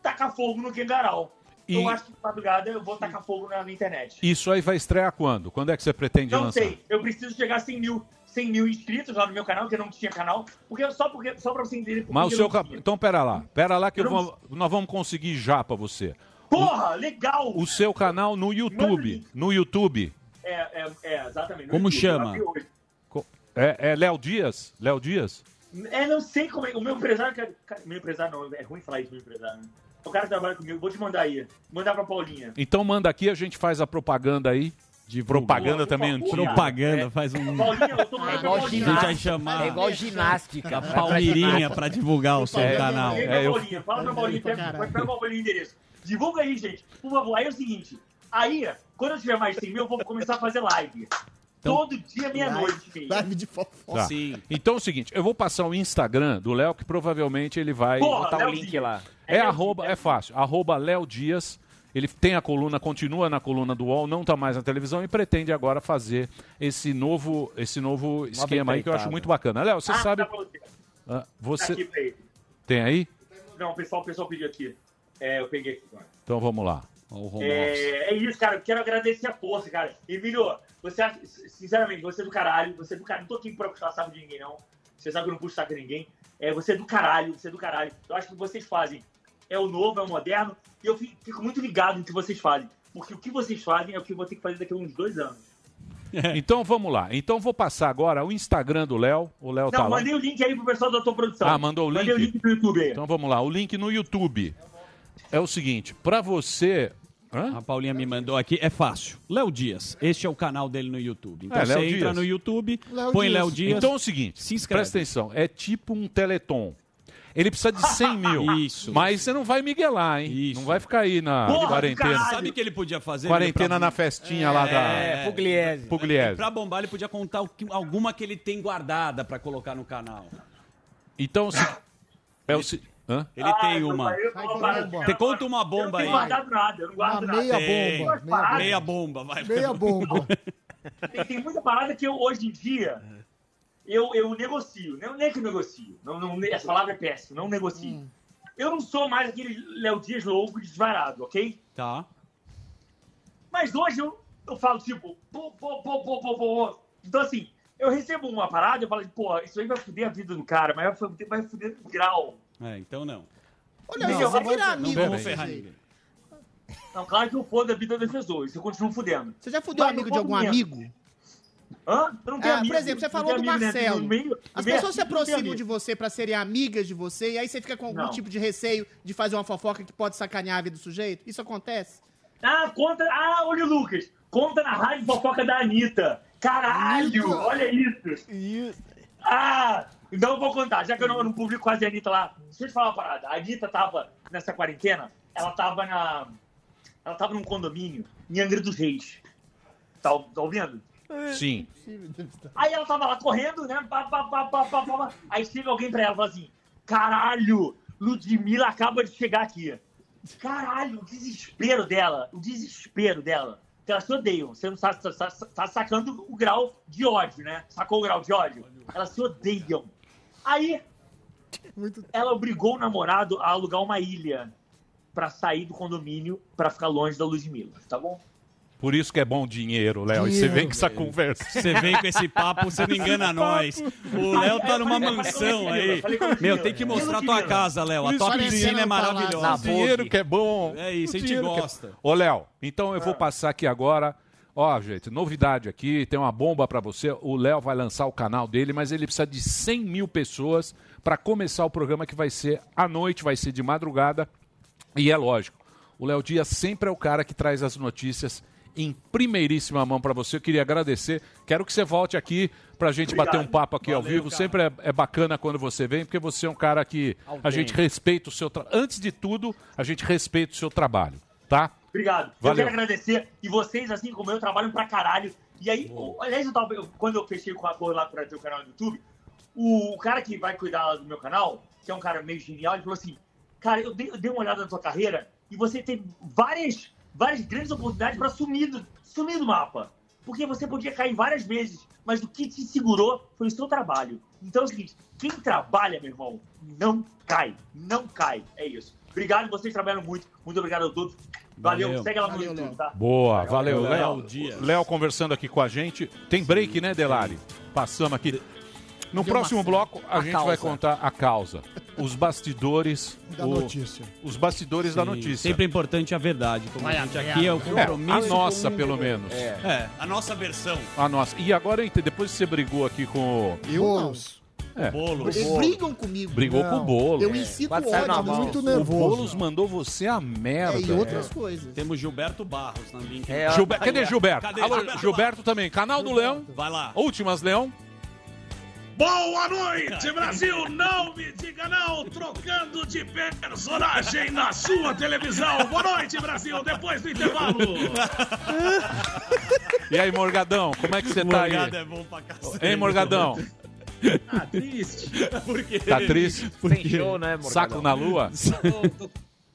tacar fogo no Kengarau. E- Eu acho que de madrugada eu vou tacar fogo na, na internet. Isso aí vai estrear quando? Quando é que você pretende Não lançar? sei, eu preciso chegar a 100 mil, 100 mil inscritos lá no meu canal, que eu não tinha canal, porque só, porque, só pra você entender. Mas o seu não cap... Então pera lá, pera lá que Eu eu não- vou- nós vamos conseguir já pra você. Porra, legal! O seu canal no YouTube, no YouTube, É, é, é, exatamente. Como No YouTube, chama? é, é Léo Dias? Léo Dias? É, não sei como é. O meu empresário. cara, Meu empresário não, é ruim falar isso, meu empresário. Né? O cara que trabalha comigo, vou te mandar aí. Mandar pra Paulinha. Então manda aqui, a gente faz a propaganda aí. De propaganda também antiga. Propaganda, faz um. Paulinha, eu tô É igual ginástica. vai chamar- É igual ginástica. Palmeirinha pra divulgar o seu canal. Liga É, pra eu- Paulinha, fala pra Paulinha, pega, pra Paulinha o endereço. Divulga aí, gente. Por favor. Aí é o seguinte. Aí, quando eu tiver mais de 100 mil, eu vou começar a fazer live. Todo dia, meia-noite. filho. Live de fofoca. Tá. Então é o seguinte, eu vou passar o Instagram do Léo, que provavelmente ele vai. Porra, Botar o Léo link lá. É arroba, é fácil, arroba Léo Dias. Ele tem a coluna, continua na coluna do UOL, não está mais na televisão e pretende agora fazer esse novo, esse novo esquema aí que eu acho muito bacana. Léo, você Ah, sabe. tá pra você. ah, Tá aqui, tem aí? Não, o pessoal, o pessoal pediu aqui. É, eu peguei aqui agora. Então vamos lá. É, é isso, cara. Eu quero agradecer a força, cara. Emílio, você, acha- sinceramente, você é do caralho. Você é do caralho. Não tô aqui pra puxar saco de ninguém, não. Você sabe que eu não puxo saco de ninguém. É, você é do caralho, você é do caralho. Eu acho que vocês fazem é o novo, é o moderno. E eu fi- fico muito ligado no que vocês fazem. Porque o que vocês fazem é o que eu vou ter que fazer daqui a uns dois anos. Então vamos lá. Então vou passar agora o Instagram do Léo. O Léo tá Não, lá. mandei o link aí pro pessoal da tua produção. Ah, mandou o link? Mandei o link pro YouTube aí. Então vamos lá. O link no YouTube é o seguinte: para você. Hã? A Paulinha me mandou aqui, é fácil. Léo Dias, este é o canal dele no YouTube. Então É, você Léo entra Dias. no YouTube, Léo põe Dias. Léo Dias. Então é o seguinte, se inscreve. presta atenção, é tipo um teleton. Ele precisa de 100 mil. Isso. Mas você não vai miguelar, hein? Isso. Não vai ficar aí na Porra, quarentena. caralho. Sabe o que ele podia fazer? Quarentena Pra- na festinha lá da É, Pugliese. Pugliese. Pra bombar, ele podia contar que- alguma que ele tem guardada pra colocar no canal. Então, se... é o se... Hã? Ele Ah, tem uma. eu parar. Te conta uma Eu não bomba aí. guardado nada, eu não guardo Uma nada. meia bomba. Meia bomba. Meia bomba, vai. Meia bomba. Tem, tem muita parada que eu, hoje em dia, eu, eu negocio. Não, não é que eu negocio. Não, não, essa palavra é péssima, não negocio. Hum. Eu não sou mais aquele Léo Dias louco, desvarado, ok? Tá. Mas hoje eu, eu falo, tipo, pô, pô, pô, pô, pô, pô. Então, assim, eu recebo uma parada e eu falo, pô, isso aí vai foder a vida do cara, mas vai foder, vai foder o grau. É, então não. Olha, Não, você não vai virar não amigo. vai desse ferrar. Não, claro que eu fodo a vida das pessoas, isso eu continuo fudendo. Você já fudeu Mas amigo de algum mesmo. amigo? Hã? Eu não tenho É, amigo, por exemplo, você falou do amigo, né? Marcelo. No meio- As pessoas se aproximam de você pra serem amigas de você e aí você fica com algum Não. tipo de receio de fazer uma fofoca que pode sacanear a vida do sujeito? Isso acontece? Ah, conta. Ah, olha o Lucas. Conta na rádio fofoca da Anitta. Caralho, olha isso. Ah, então eu vou contar. Já que eu não, eu não publico quase a Anitta lá. Deixa eu te falar uma parada. A Anitta tava nessa quarentena, ela tava na. Ela tava num condomínio em Angra dos Reis. Tá, tá ouvindo? Sim. Aí ela tava lá correndo, né? Pá, pá, pá, pá, pá, pá, pá. Aí chega alguém pra ela e fala assim: caralho, Ludmilla acaba de chegar aqui. Caralho, o desespero dela, o desespero dela. Que elas se odeiam. Você não tá, tá, tá- tá sacando o grau de ódio, né? Sacou o grau de ódio? Elas se odeiam. Aí, ela obrigou o namorado a alugar uma ilha pra sair do condomínio pra ficar longe da Ludmilla, tá bom? Por isso que é bom dinheiro, Léo. E você vem com essa conversa. Você vem com esse papo, você não engana nós. O Léo tá numa mansão aí. Meu, tem que mostrar a tua casa, Léo. A tua piscina é maravilhosa. Dinheiro que é bom. É isso, a gente é- gosta. Ô, Léo, então eu vou passar aqui agora. Ó, gente, novidade aqui, tem uma bomba pra você. O Léo vai lançar o canal dele, mas ele precisa de 100 mil pessoas pra começar o programa que vai ser à noite, vai ser de madrugada. E é lógico, o Léo Dias sempre é o cara que traz as notícias em primeiríssima mão pra você. Eu queria agradecer. Quero que você volte aqui pra gente Obrigado. bater um papo aqui ao Valeu, vivo. cara. Sempre é, é bacana quando você vem, porque você é um cara que a Alguém. gente respeita o seu trabalho. Antes de tudo, a gente respeita o seu trabalho, tá? Obrigado. Valeu. Eu quero agradecer. E vocês, assim como eu, trabalham pra caralho. E aí, o- aliás, eu tava, quando eu fechei com a cor lá pra ter o canal do YouTube, o, o cara que vai cuidar do meu canal, que é um cara meio genial, ele falou assim: Cara, eu dei, eu dei uma olhada na tua carreira e você tem várias, várias grandes oportunidades pra sumir do, sumir do mapa. Porque você podia cair várias vezes, mas o que te segurou foi o seu trabalho. Então é o seguinte: quem trabalha, meu irmão, não cai. Não cai. É isso. Obrigado, vocês trabalham muito. Muito obrigado a todos. Valeu. Valeu. Segue lá no YouTube, tá? Boa, valeu, Léo. Léo conversando aqui com a gente. Tem break, né, Delari? Passamos aqui. No Deu próximo uma- bloco, a, a gente causa. vai contar a causa. Os bastidores Da o- notícia. Os bastidores da Sim, notícia. Sempre é importante a verdade. Como Vai a gente aqui é o compromisso. É, a nossa, pelo menos. É. É, a nossa versão. A nossa. E agora, depois que você brigou aqui com o... Eu não. É. Boulos. Eles brigam comigo. Brigou com o Boulos. Eu incito Quase ódio. muito mão. O nervoso. Boulos mandou você a merda. É, e outras É. coisas. Temos Gilberto Barros na link. Gilber- Cadê Gilberto? Cadê Alô, Gilberto? Gilberto, também. Canal do Leão. Vai lá. Últimas, Leão. Boa noite, Brasil! Não me diga não, trocando de personagem na sua televisão. Boa noite, Brasil, depois do intervalo. E aí, Morgadão, como é que você tá aí? Morgado é bom pra cacete. Hein, Morgadão? Ah, triste. Por quê? Tá triste? Sem show, né, Morgadão? Saco na lua? Tô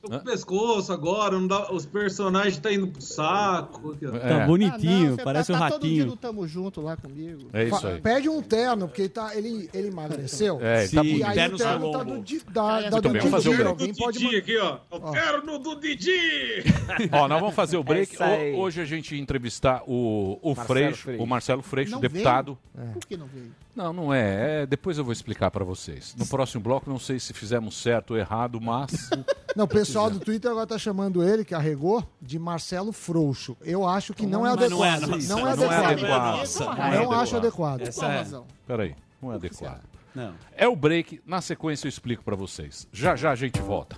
com o pescoço agora, não dá- os personagens tá indo pro saco. aqui, ó. É. bonitinho, Ah, não, você parece tá, um tá todo dia ratinho. Tamo Junto lá comigo. É isso aí. Pede um terno, porque ele, tá, ele, ele emagreceu. É, ele tá e bonito. aí Terno o terno Salomão. tá do, di- da, da do bem, vamos fazer o Didi. break. Alguém pode Didi aqui, ó. O terno do Didi. Ó, nós vamos fazer o break. É Hoje a gente ia entrevistar o, o Marcelo Freixo, Freixo. o Marcelo Freixo, Não deputado. Por que não veio? Não, não é. É, Depois eu vou explicar pra vocês. No próximo bloco, não sei se fizemos certo ou errado, mas. Não, o pessoal do Twitter agora tá chamando ele, que arregou, de Marcelo Frouxo. Eu acho que não é Mas não é, adequado. nossa, Não é não é adequado. adequado. Nossa, Não, não é acho adequado. Essa é. Peraí, não é adequado. Não. É o break. Na sequência eu explico pra vocês. Já já a gente volta.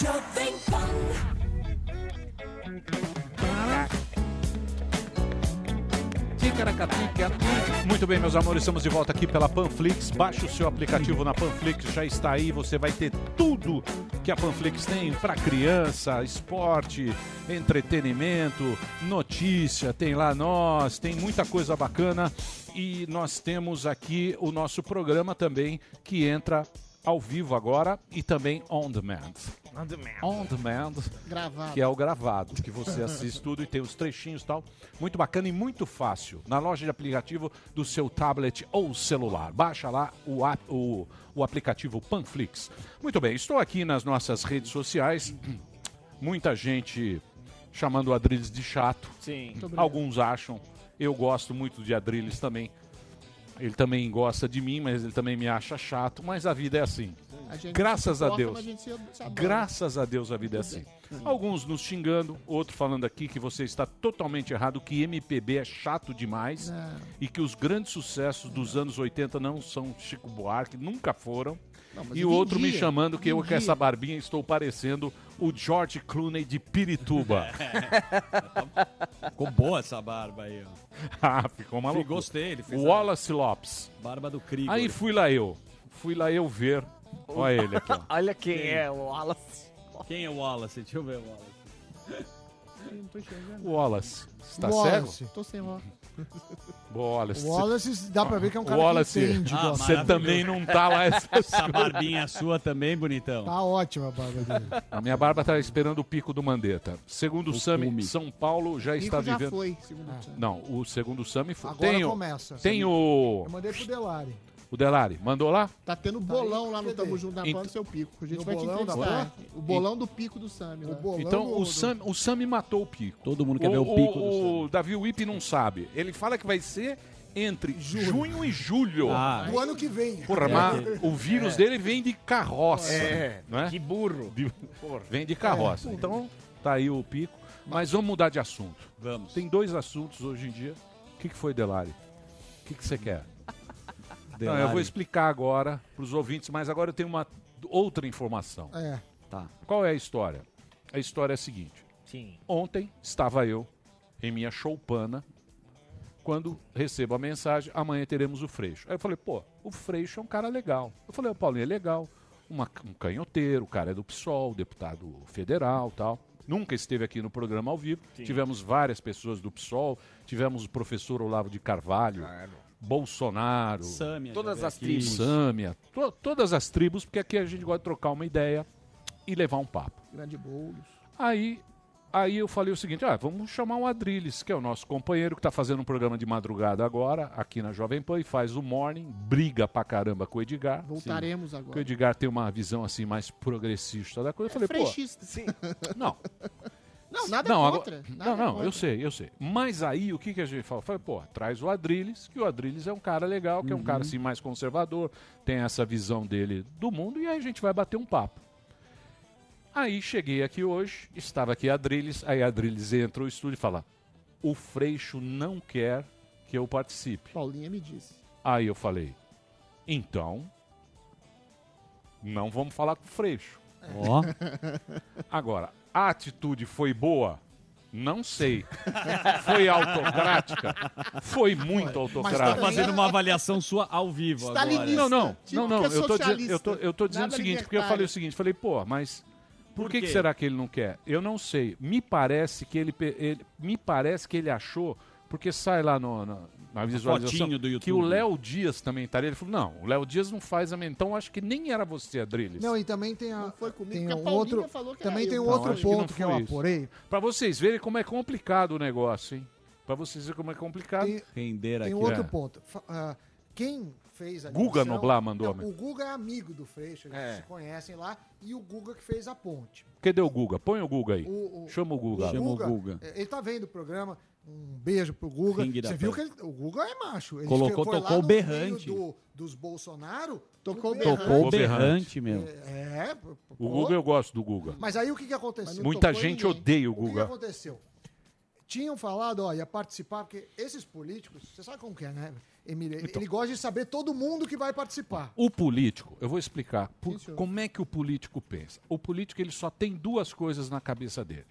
Jovem Pan. Muito bem, meus amores, estamos de volta aqui pela Panflix. Baixe o seu aplicativo na Panflix, já está aí. Você vai ter tudo que a Panflix tem para criança, esporte, entretenimento, notícia. Tem lá nós, tem muita coisa bacana. E nós temos aqui o nosso programa também que entra ao vivo agora e também on demand. On demand. On demand Gravado. que é o gravado, que você assiste tudo e tem os trechinhos e tal. Muito bacana e muito fácil. Na loja de aplicativo do seu tablet ou celular. Baixa lá o, o, o aplicativo Panflix. Muito bem, estou aqui nas nossas redes sociais. Muita gente chamando o Adriles de chato. Sim. Alguns acham. Eu gosto muito de Adriles também. Ele também gosta de mim, mas ele também me acha chato. Mas a vida é assim. A Graças a Deus. a. Graças a Deus a vida é assim. Alguns nos xingando, outro falando aqui que você está totalmente errado, que MPB é chato demais Não. e que os grandes sucessos dos anos 80 não são Chico Buarque, nunca foram. Não, e o outro me vendia, chamando que eu com essa barbinha estou parecendo o George Clooney de Pirituba. Ficou boa essa barba aí, ó. ah, ficou maluco. Gostei, ele fez O a- Wallace Lopes. Barba do Krieger. Aí fui lá eu. Fui lá eu ver. Olha ele aqui. ó. Olha quem é o Wallace. Quem é o Wallace? Deixa eu ver o Wallace. Não tô enxergando. Wallace. Está Wallace. cego? Tô sem óculos. Wallace. O Wallace dá pra ver que é um cara Wallace, que entende. Ah. Você também não tá lá Essa barbinha sua também, bonitão. Tá ótima a barba dele. A minha barba tá esperando o pico do Mandetta. Segundo o Sami, cume. São Paulo já Pico está já vivendo. foi, segundo o Sam. Não, o segundo Sami foi. Agora tem o, começa. Tem o. Eu mandei pro Delari. O Delari. Mandou lá? Tá tendo bolão lá no? Tamo Junto na Ent- Pan do seu pico. A gente No vai te bolão entrevistar. O bolão do pico do Sami. lá. bolão Então do- o do- Sami, o Sami matou o pico. Todo mundo quer ver o pico do O Davi Wip não sabe. Ele fala que vai ser entre junho e julho. Ah, Do ano que vem. Porra, mas o vírus dele vem de carroça. É, não é? que burro. De- Vem de carroça. Então, tá aí o pico. Mas vamos mudar de assunto. Vamos. Tem dois assuntos hoje em dia. O que, que foi, Delari? O que, que você quer? Não, eu vou explicar agora para os ouvintes, mas agora eu tenho uma outra informação. É. Tá. Qual é a história? A história é a seguinte. Sim. Ontem estava eu em minha choupana quando recebo a mensagem, amanhã teremos o Freixo. Aí eu falei, pô, o Freixo é um cara legal. Eu falei, o Paulinho é legal, uma- um canhoteiro, o cara é do PSOL, deputado federal tal. Nunca esteve aqui no programa ao vivo. Sim. Tivemos várias pessoas do PSOL, tivemos o professor Olavo de Carvalho, Bolsonaro, Sâmia, Todas as aqui. tribos. Sâmia, to- todas as tribos, porque aqui a gente gosta de trocar uma ideia e levar um papo. Grande Boulos. Aí, aí eu falei o seguinte: ah, vamos chamar o Adriles, que é o nosso companheiro que está fazendo um programa de madrugada agora, aqui na Jovem Pan, e faz o morning, briga pra caramba com o Edgar. Voltaremos Porque o agora. Edgar tem uma visão assim mais progressista da coisa. Eu falei, pô. Freixista. Não, Não, nada não, contra. agora- nada não, não, contra. eu sei, eu sei. Mas aí o que, que a gente falou? Eu Falei, pô, traz o Adriles, que o Adriles é um cara legal, que é um cara assim mais conservador, tem essa visão dele do mundo, e aí a gente vai bater um papo. Aí cheguei aqui hoje, estava aqui a Adriles, aí a Adriles entra no estúdio e fala: o Freixo não quer que eu participe. Paulinha me disse. Aí eu falei: então, não vamos falar com o Freixo. Ó. Agora, a atitude foi boa? Não sei. Foi autocrática? Foi muito Tá autocrática. fazendo uma avaliação sua ao vivo agora. Não, não, Tipo não, não. é Eu tô, dizendo, eu tô, eu tô dizendo o seguinte, porque eu falei o seguinte, falei, pô, mas por, Por que, que será que ele não quer? Eu não sei. Me parece que ele, ele- me parece que ele achou, porque sai lá no, na, na visualização, do que o YouTube. Léo Dias também estaria. Ele falou, não, o Léo Dias não faz a Então acho que nem era você, Adriles. Não, e também tem, a, foi comigo, tem um Paulinha outro. falou que Também era tem um Não, outro acho que não ponto que, eu isso. apurei. Pra vocês verem como é complicado o negócio, hein? Pra vocês verem como é complicado. Tem- Render Tem aqui. um outro É. ponto. Ah, quem fez a Guga Noblar mandou, Não? O Guga é amigo do Freixo, eles É. se conhecem lá. E o Guga que fez a ponte. Cadê o Guga? Põe o Guga aí. O- o- Chama o Guga. O Chama o Guga, Guga. eh, Ele tá vendo o programa. Um beijo pro Guga. Você viu que ele- o Guga é macho. Ele Colocou- foi lá tocou o no berrante. meio Do, dos Bolsonaro. Tocou o berrante. Tocou o berrante. meu. É. pô, O. Guga eu gosto do Guga. Mas aí o que, que aconteceu? Muita gente ninguém. odeia o O que, que Guga. aconteceu? Tinham falado, ó, ia participar, porque esses políticos, você sabe como que é, né, Emília? Ele, Então. ele gosta de saber todo mundo que vai participar. O político, eu vou explicar por- Isso. como é que o político pensa. O político ele só tem duas coisas na cabeça dele.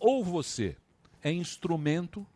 Ou você é instrumento,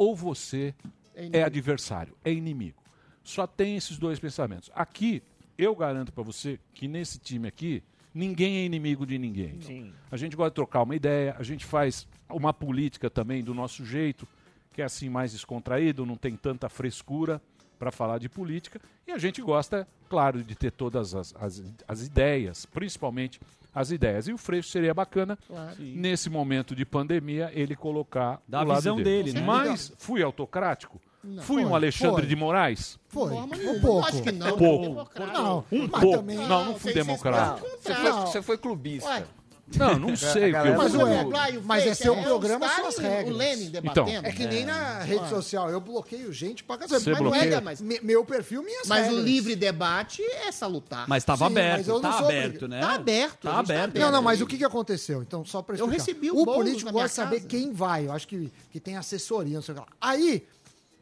ou você É é adversário, é inimigo. Só tem esses dois pensamentos. Aqui, eu garanto pra você que nesse time aqui, ninguém é inimigo de ninguém. Sim. A gente gosta de trocar uma ideia, a gente faz uma política também do nosso jeito, que é assim mais descontraído, não tem tanta frescura para falar de política. E a gente gosta, claro, de ter todas as, as, as ideias, principalmente as ideias. E o Freixo seria bacana, Claro. nesse momento de pandemia, ele colocar Da o lado visão dele, né? Mas fui autocrático? Não. fui um Foi, Alexandre foi. de Moraes? Foi, um pouco. Acho que não. Um pouco. Democrático. Não, Um mas pouco. também- Não, não fui vocês- Você você foi clubista. Ué, Não, não sei. o que eu Mas fui. ué, mas é seu o programa, Stalin suas regras. O Lenin Então. debatendo. É que nem na rede social, eu bloqueio gente pra casa. Você Mas não bloqueia? é, mas- me- meu perfil, minhas Mas regras. o livre debate é salutar. Mas tava Sim, mas aberto, eu não tá sou aberto, né? Tá aberto, Tá tá aberto. Não, não, mas o que, que aconteceu? Então, só pra Eu explicar. recebi o o político gosta de saber quem vai. Eu acho que, que tem assessoria, não sei o que lá. Aí,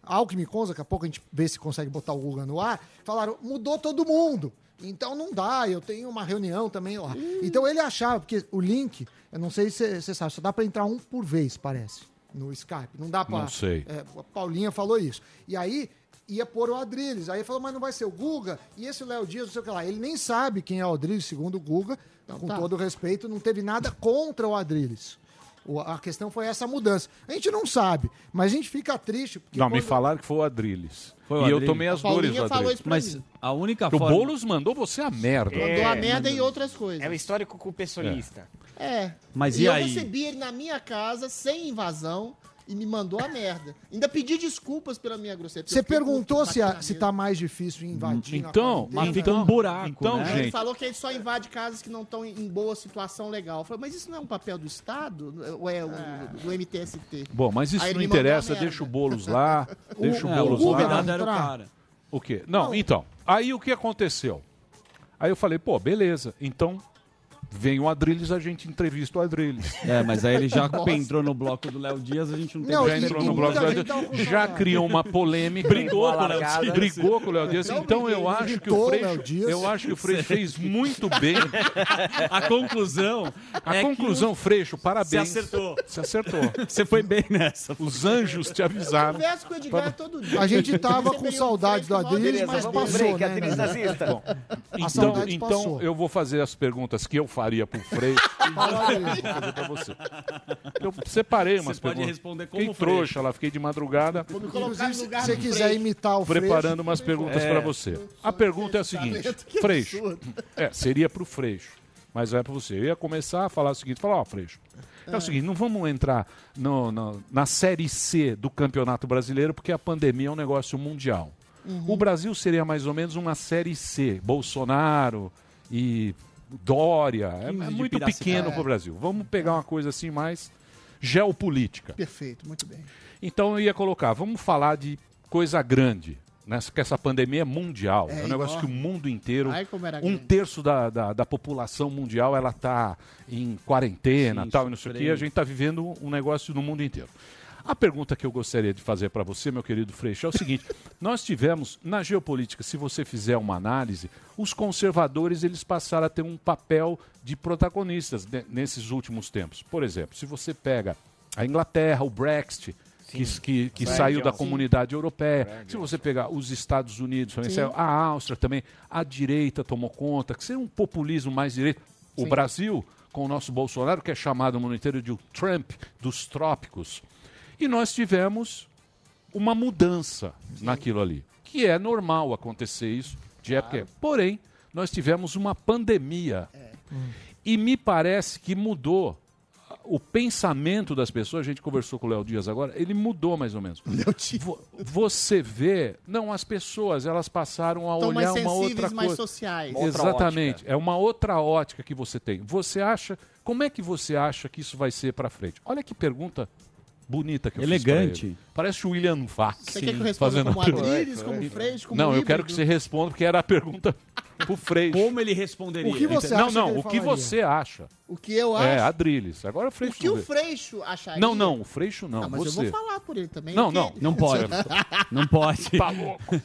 Alckmin Conza, daqui a pouco a gente vê se consegue botar o Guga no ar, falaram, mudou todo mundo. Então não dá, eu tenho uma reunião também lá. Então ele achava, porque o link, eu não sei se você sabe, só dá pra entrar um por vez, parece, no Skype. Não dá pra... Não sei. É, a Paulinha falou isso. E aí ia pôr o Adriles. Aí ele falou, mas não vai ser o Guga? E esse Léo Dias, não sei o que lá. Ele nem sabe quem é o Adriles, segundo o Guga. com tá. todo respeito, não teve nada contra o Adriles. O- A questão foi essa mudança. A gente não sabe, mas a gente fica triste. Porque Não, me quando- falaram que foi o Adrilles. Foi o e eu Adrilles. tomei as dores do falou Adrilles. isso pra Mas mim. a única O forma- Boulos mandou você a merda. Mandou a merda e outras coisas. É o histórico com o pessoalista. É. Mas e, e eu aí? recebi ele na minha casa, sem invasão, e me mandou a merda. Ainda pedi desculpas pela minha grosseria. Você perguntou se, a- se tá mais difícil invadir. Então, mas fica um buraco, Então, Ele gente. falou que ele só invade casas que não estão em boa situação legal. Eu falei, mas isso não é um papel do Estado? Ou é o, do MTST? Bom, mas isso Aí não ele interessa, deixa o Boulos lá, deixa o É, Boulos o lá. era o cara. O quê? Não, então, aí o que aconteceu? Aí eu falei, pô, beleza, então vem o Adrilles, a gente entrevista o Adrilles. É, mas aí ele já Nossa. entrou no bloco do Léo Dias, a gente não tem já mais entrou no bloco do Léo Dias, já criou uma polêmica. Brigou com o Léo Dias. Brigou com o Léo Dias. Não Então eu acho que o Freixo, eu acho que o Freixo fez muito bem. A conclusão A é conclusão, Freixo, parabéns. Se acertou. Se acertou. Você foi bem nessa. Os anjos te avisaram. Converso com o Edgar todo dia. A gente tava com Receberia um saudade do dele, mas passou, né? né? Bom, então, então eu vou fazer as perguntas que eu faria pro Freixo. Fala aí. Vou fazer pra você. Eu separei umas Você pode perguntas. responder como Fiquei trouxa lá, fiquei de madrugada. Inclusive, se você quiser imitar o preparando Freixo, umas perguntas É. para você. A pergunta é a seguinte: que Freixo. É, seria pro Freixo. Mas é para você. Eu ia começar a falar o seguinte: falar, ó, Freixo. É o seguinte, não vamos entrar no- no- na Série C do Campeonato Brasileiro, porque a pandemia é um negócio mundial. Uhum. O Brasil seria mais ou menos uma Série C. Bolsonaro e Dória. É, 15 é muito pequeno É. para o Brasil. Vamos pegar uma coisa assim mais geopolítica. Perfeito, muito bem. Então eu ia colocar, vamos falar de coisa grande. Né? Que essa pandemia é mundial. É, É um negócio enorme. que o mundo inteiro. Ai, um grande. terço da, da, da população mundial ela está em quarentena Sim, tal, e não sei o quê. A gente está vivendo um negócio no mundo inteiro. A pergunta que eu gostaria de fazer para você, meu querido Freixo, é o seguinte: nós tivemos na geopolítica, se você fizer uma análise, os conservadores eles passaram a ter um papel de protagonistas ne- nesses últimos tempos. Por exemplo, se você pega a Inglaterra, o Brexit, que, que, que Brexit, saiu da sim. comunidade europeia. Se você pegar os Estados Unidos, Sim. a Áustria também, a direita tomou conta, que seria um populismo mais direito. O Sim. Brasil, com o nosso Bolsonaro, que é chamado no mundo inteiro de o Trump dos trópicos. E nós tivemos uma mudança naquilo ali, que é normal acontecer isso de época. Porém, nós tivemos uma pandemia. E me parece que mudou o pensamento das pessoas, a gente conversou com o Léo Dias agora, ele mudou mais ou menos. Vo- Você vê, não, as pessoas, elas passaram a Estão olhar mais uma outra sensíveis, mais coisa. sociais. Exatamente, é uma outra ótica que você tem. Você acha, como é que você acha que isso vai ser para frente? Olha que pergunta bonita que eu fiz Elegante. ele. Parece o William Vac. Você quer que eu responda como Adriles, como Freixo, como Não, eu quero que você responda, porque era a pergunta pro Freixo. Como ele responderia? O que você não, acha não, que ele o que falaria? você acha? O que eu acho? É, Adriles. Agora o Freixo O que não o. Freixo acharia? Não, não, o Freixo não, Ah, mas você. eu vou falar por ele também. Não, não, não pode. Não pode. Tá louco.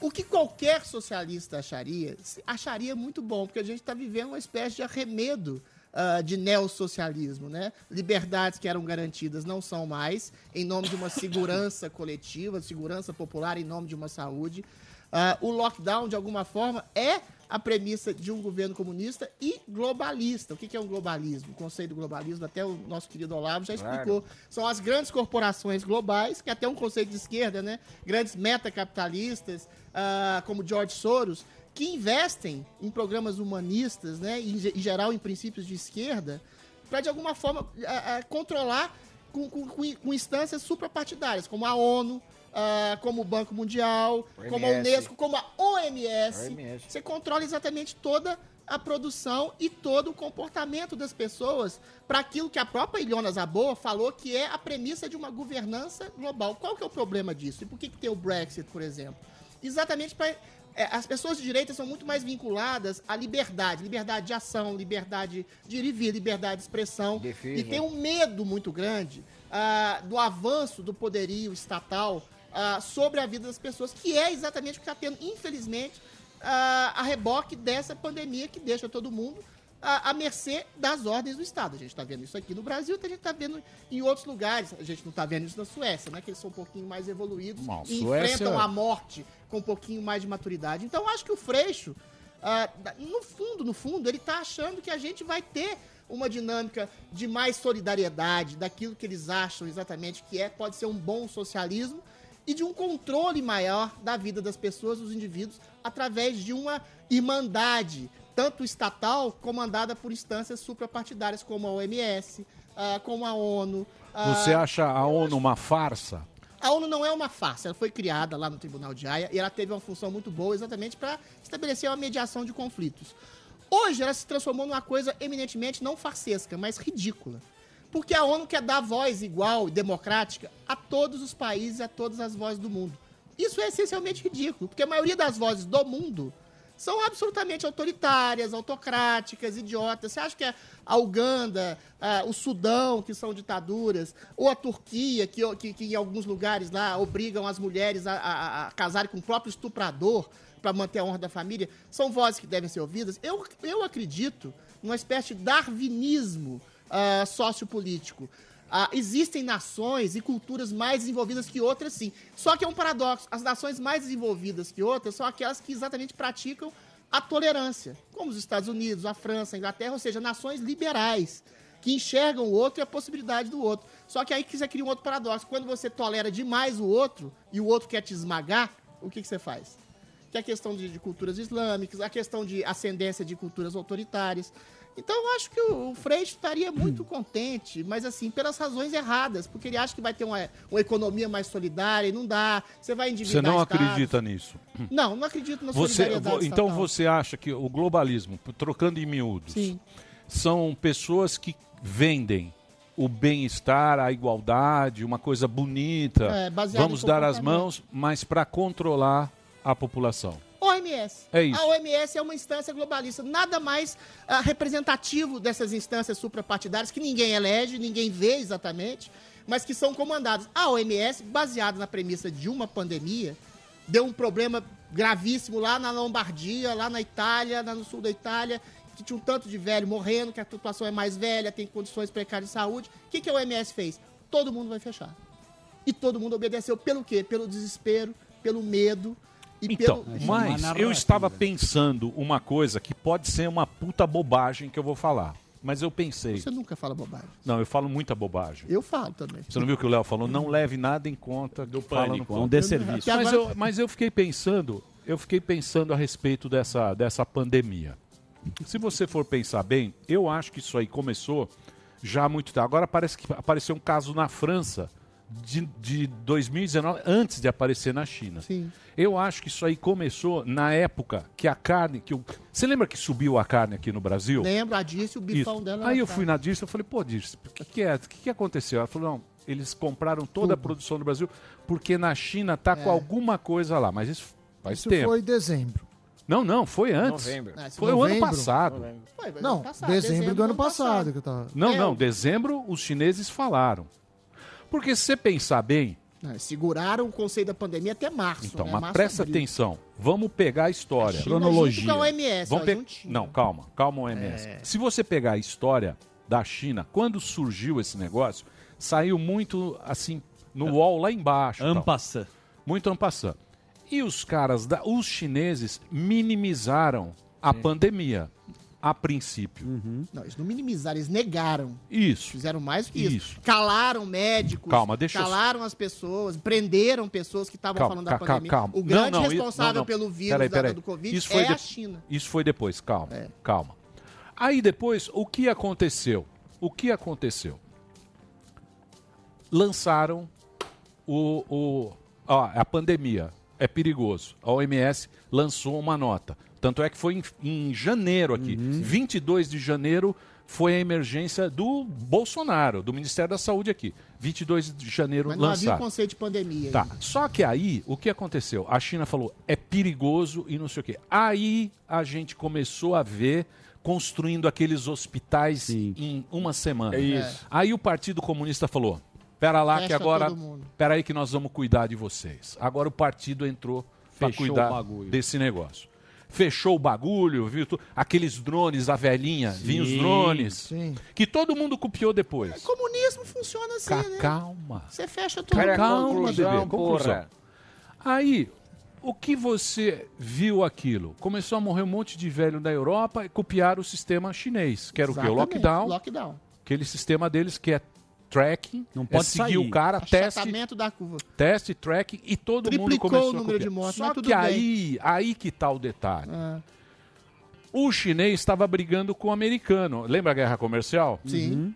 O que qualquer socialista acharia, acharia muito bom, porque a gente está vivendo uma espécie de arremedo ah, de neossocialismo, né? Liberdades que eram garantidas não são mais, em nome de uma segurança coletiva, segurança popular, em nome de uma saúde. Ah, o lockdown, de alguma forma, é a premissa de um governo comunista e globalista. O que é um globalismo? O conceito do globalismo, até o nosso querido Olavo já Claro. explicou. São as grandes corporações globais, que até um conceito de esquerda, né? Grandes metacapitalistas, ah, como George Soros, que investem em programas humanistas, né? Em, ge- em geral em princípios de esquerda, para de alguma forma ah, ah, controlar com, com- com- instâncias suprapartidárias, como a ONU, como o Banco Mundial, como a OMS. Unesco, como a OMS. OMS. Você controla exatamente toda a produção e todo o comportamento das pessoas para aquilo que a própria Ilona Zabor falou que é a premissa de uma governança global. Qual que é o problema disso? E por que, que tem o Brexit, por exemplo? Exatamente para as pessoas de direita são muito mais vinculadas à liberdade, liberdade de ação, liberdade de ir e vir, liberdade de expressão. E tem um medo muito grande ah, do avanço do poderio estatal ah, sobre a vida das pessoas, que é exatamente o que está tendo, infelizmente, ah, a reboque dessa pandemia que deixa todo mundo à, à mercê das ordens do Estado. A gente está vendo isso aqui no Brasil, a gente está vendo em outros lugares. A gente não está vendo isso na Suécia, né? Que eles são um pouquinho mais evoluídos Não, e Suécia- enfrentam a morte com um pouquinho mais de maturidade. Então, acho que o Freixo, ah, no fundo, no fundo, ele está achando que a gente vai ter uma dinâmica de mais solidariedade, daquilo que eles acham exatamente que é, pode ser um bom socialismo, e de um controle maior da vida das pessoas, dos indivíduos, através de uma irmandade, tanto estatal, comandada por instâncias suprapartidárias, como a OMS, ah, como a ONU. ah, Você acha a ONU uma farsa? a ONU não é uma farsa, ela foi criada lá no Tribunal de Haia e ela teve uma função muito boa exatamente para estabelecer uma mediação de conflitos. Hoje ela se transformou numa coisa eminentemente não farsesca, mas ridícula. Porque a ONU quer dar voz igual e democrática a todos os países, a todas as vozes do mundo. Isso é essencialmente ridículo, porque a maioria das vozes do mundo são absolutamente autoritárias, autocráticas, idiotas. Você acha que a- a Uganda, ah, o Sudão, que são ditaduras, ou a Turquia, que, que- que em alguns lugares lá obrigam as mulheres a, a- a casarem com o próprio estuprador para manter a honra da família, são vozes que devem ser ouvidas? Eu, eu acredito numa espécie de darwinismo ah, sociopolítico. Ah, existem nações e culturas mais desenvolvidas que outras, sim. Só que é um paradoxo. As nações mais desenvolvidas que outras são aquelas que exatamente praticam a tolerância, como os Estados Unidos, a França, a Inglaterra, ou seja, nações liberais, que enxergam o outro e a possibilidade do outro. Só que aí que você cria um outro paradoxo. Quando você tolera demais o outro e o outro quer te esmagar, o que, que você faz? Que é a questão de, de culturas islâmicas, a questão de ascendência de culturas autoritárias. Então eu acho que o, Freixo estaria muito contente, mas assim, pelas razões erradas, porque ele acha que vai ter uma, uma economia mais solidária e não dá. Você vai endividar Você não estados. acredita nisso? Não, não acredito na Você, solidariedade então estatal. você acha que o globalismo, trocando em miúdos, Sim. são pessoas que vendem o bem-estar, a igualdade, uma coisa bonita. É, Vamos dar as mãos, mas para controlar a população. OMS. É isso. A OMS é uma instância globalista, nada mais ah, representativo dessas instâncias suprapartidárias que ninguém elege, ninguém vê exatamente, mas que são comandadas. A OMS, baseada na premissa de uma pandemia, deu um problema gravíssimo lá na Lombardia, lá na Itália, lá no sul da Itália, que tinha um tanto de velho morrendo, que a população é mais velha, tem condições precárias de saúde. O que, que a OMS fez? Todo mundo vai fechar. E todo mundo obedeceu pelo quê? Pelo desespero, pelo medo e Então, pelo... mas eu estava pensando uma coisa que pode ser uma puta bobagem que eu vou falar. Mas eu pensei. Você nunca fala bobagem. Não, eu falo muita bobagem. Eu falo também. Você não viu o que o Léo falou? Não leve nada em conta do pânico, é um desserviço. Mas, Agora- eu, mas eu fiquei pensando, eu fiquei pensando a respeito dessa, dessa pandemia. Se você for pensar bem, eu acho que isso aí começou já há muito tempo. Agora parece que apareceu um caso na França de, de 2019, antes de aparecer na China. Sim. Eu acho que isso aí começou na época que a carne. Que o... Você lembra que subiu a carne aqui no Brasil? Lembra a Dirce, o bifão Isso. dela. Aí eu fui na Dirce, eu falei, pô, Dirce, o que, que é? O que, que aconteceu? Ela falou, não, eles compraram toda a produção do Brasil porque na China tá com alguma coisa lá, mas isso faz Isso tempo. foi em dezembro. Não, não, foi antes. Novembro. Ah, Foi o ano novembro? passado. Foi, mas Não, ano passado, dezembro, do ano passado, que eu tava. Não, É, não, dezembro os chineses falaram. Porque se você pensar bem, Não, seguraram o conceito da pandemia até março. então, né? mas março, presta abril. atenção. Vamos pegar a história. China Cronologia. junto com a OMS, Vamos ó, pe- juntinho. Não, calma, calma, OMS. É. Se você pegar a história da China, quando surgiu esse negócio, saiu muito assim no UOL lá embaixo. tal. Ampassã. Muito ampassã. E os caras, da, os chineses minimizaram a pandemia a princípio. Não, eles não minimizaram, eles negaram. Isso. Fizeram mais que isso. Isso. Calaram médicos, Calma, deixa eu- calaram as pessoas, prenderam pessoas que estavam falando da pandemia. calma. O Não, grande não, i- responsável não, não. pelo vírus Peraí, peraí. do Covid Isso foi é de- a China. Isso foi depois, calma, É. calma. Aí depois, o que aconteceu? O que aconteceu? Lançaram o, o ó, a pandemia é perigoso. A OMS lançou uma nota. Tanto é que foi em, em janeiro aqui, Uhum. 22 de janeiro foi a emergência do Bolsonaro, do Ministério da Saúde aqui. 22 de janeiro Mas não havia o lançaram. conceito de pandemia. Tá. ainda. Só que aí, o que aconteceu? A China falou, é perigoso e não sei o quê. Aí a gente começou a ver construindo aqueles hospitais em uma semana. É isso. Aí o Partido Comunista falou, pera lá que Fecha agora, todo mundo. pera aí que nós vamos cuidar de vocês. Agora o partido entrou para cuidar desse negócio. Fechou o bagulho, viu? Aqueles drones, a velhinha, vinha os Sim, drones. Sim. Que todo mundo copiou depois. Comunismo funciona assim, Ca- né? Calma. Você fecha tudo. Calma, bebê, conclusão. Aí, o que você viu aquilo? Começou a morrer um monte de velho da Europa e copiaram o sistema chinês, que era o quê? O Exatamente, lockdown. Lockdown. Aquele sistema deles que é tracking, não pode é seguir sair. o cara, teste, da curva. teste, tracking e todo mundo Triplicou começou o a número copiar. de mortes, Só mas tudo que bem. aí, aí que tá o detalhe. Ah. O chinês estava brigando com o americano. Lembra a guerra comercial? Sim. Uhum.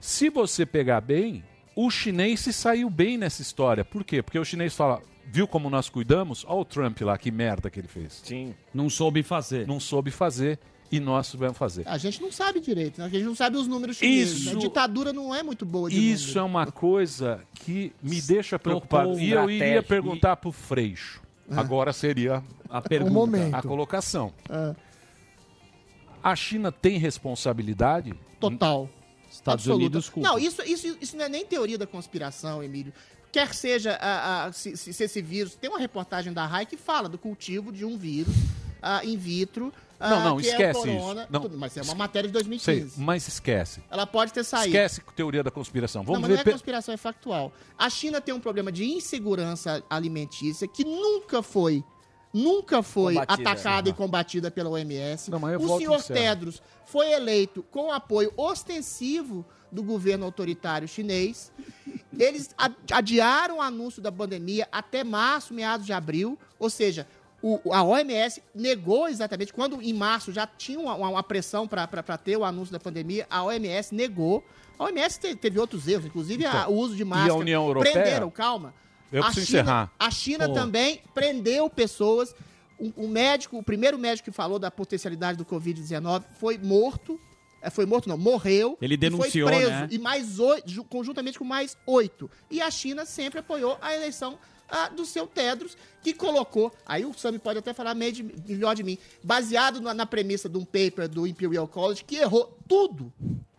Se você pegar bem, o chinês se saiu bem nessa história. Por quê? Porque o chinês fala, viu como nós cuidamos? Olha o Trump lá, que merda que ele fez. Sim. Não soube fazer. Não soube fazer e nós vamos fazer. A gente não sabe direito, né? A gente não sabe os números chineses. Isso-? A ditadura não é muito boa de Isso é uma coisa que me deixa preocupado. um E eu iria perguntar pro Freixo. Ah. Agora seria a pergunta. O momento. a colocação. Ah. A China tem responsabilidade? Total. Estados Absoluta. Unidos culpa. Não, isso, isso, isso não é nem teoria da conspiração, Emílio. Quer seja a, a- se, se- se esse vírus. Tem uma reportagem da RAI que fala do cultivo de um vírus ah, in vitro. Ah, Não, não, é esquece corona. isso. Não, Tudo, mas é uma matéria de Sei, 2015. mas esquece. Ela pode ter saído. Esquece teoria da conspiração. não, Vamos mas ver. não é conspiração, é factual. A China tem um problema de insegurança alimentícia que nunca foi, nunca foi Combatida. atacada e combatida pela OMS. eu o senhor. Tedros foi eleito com apoio ostensivo do governo autoritário chinês. Eles adiaram o anúncio da pandemia até março, meados de abril, ou seja, o- a OMS negou exatamente, quando em março já tinha uma, uma pressão para ter o anúncio da pandemia, a OMS negou. A OMS te- teve outros erros, inclusive a- Então, o uso de e a máscara. União Europeia? Prenderam, calma. Eu a preciso China, encerrar. A China Pô. também prendeu pessoas. Um, um médico, o primeiro médico que falou da potencialidade do Covid-19 foi morto. É, foi morto, não, morreu. Ele e denunciou, foi preso. né? E mais oito, ju- conjuntamente com mais oito. E a China sempre apoiou a eleição ah, do seu Tedros, que colocou. Aí o Sami pode até falar meio de- melhor de mim. Baseado na, na premissa de um paper do Imperial College, que errou tudo.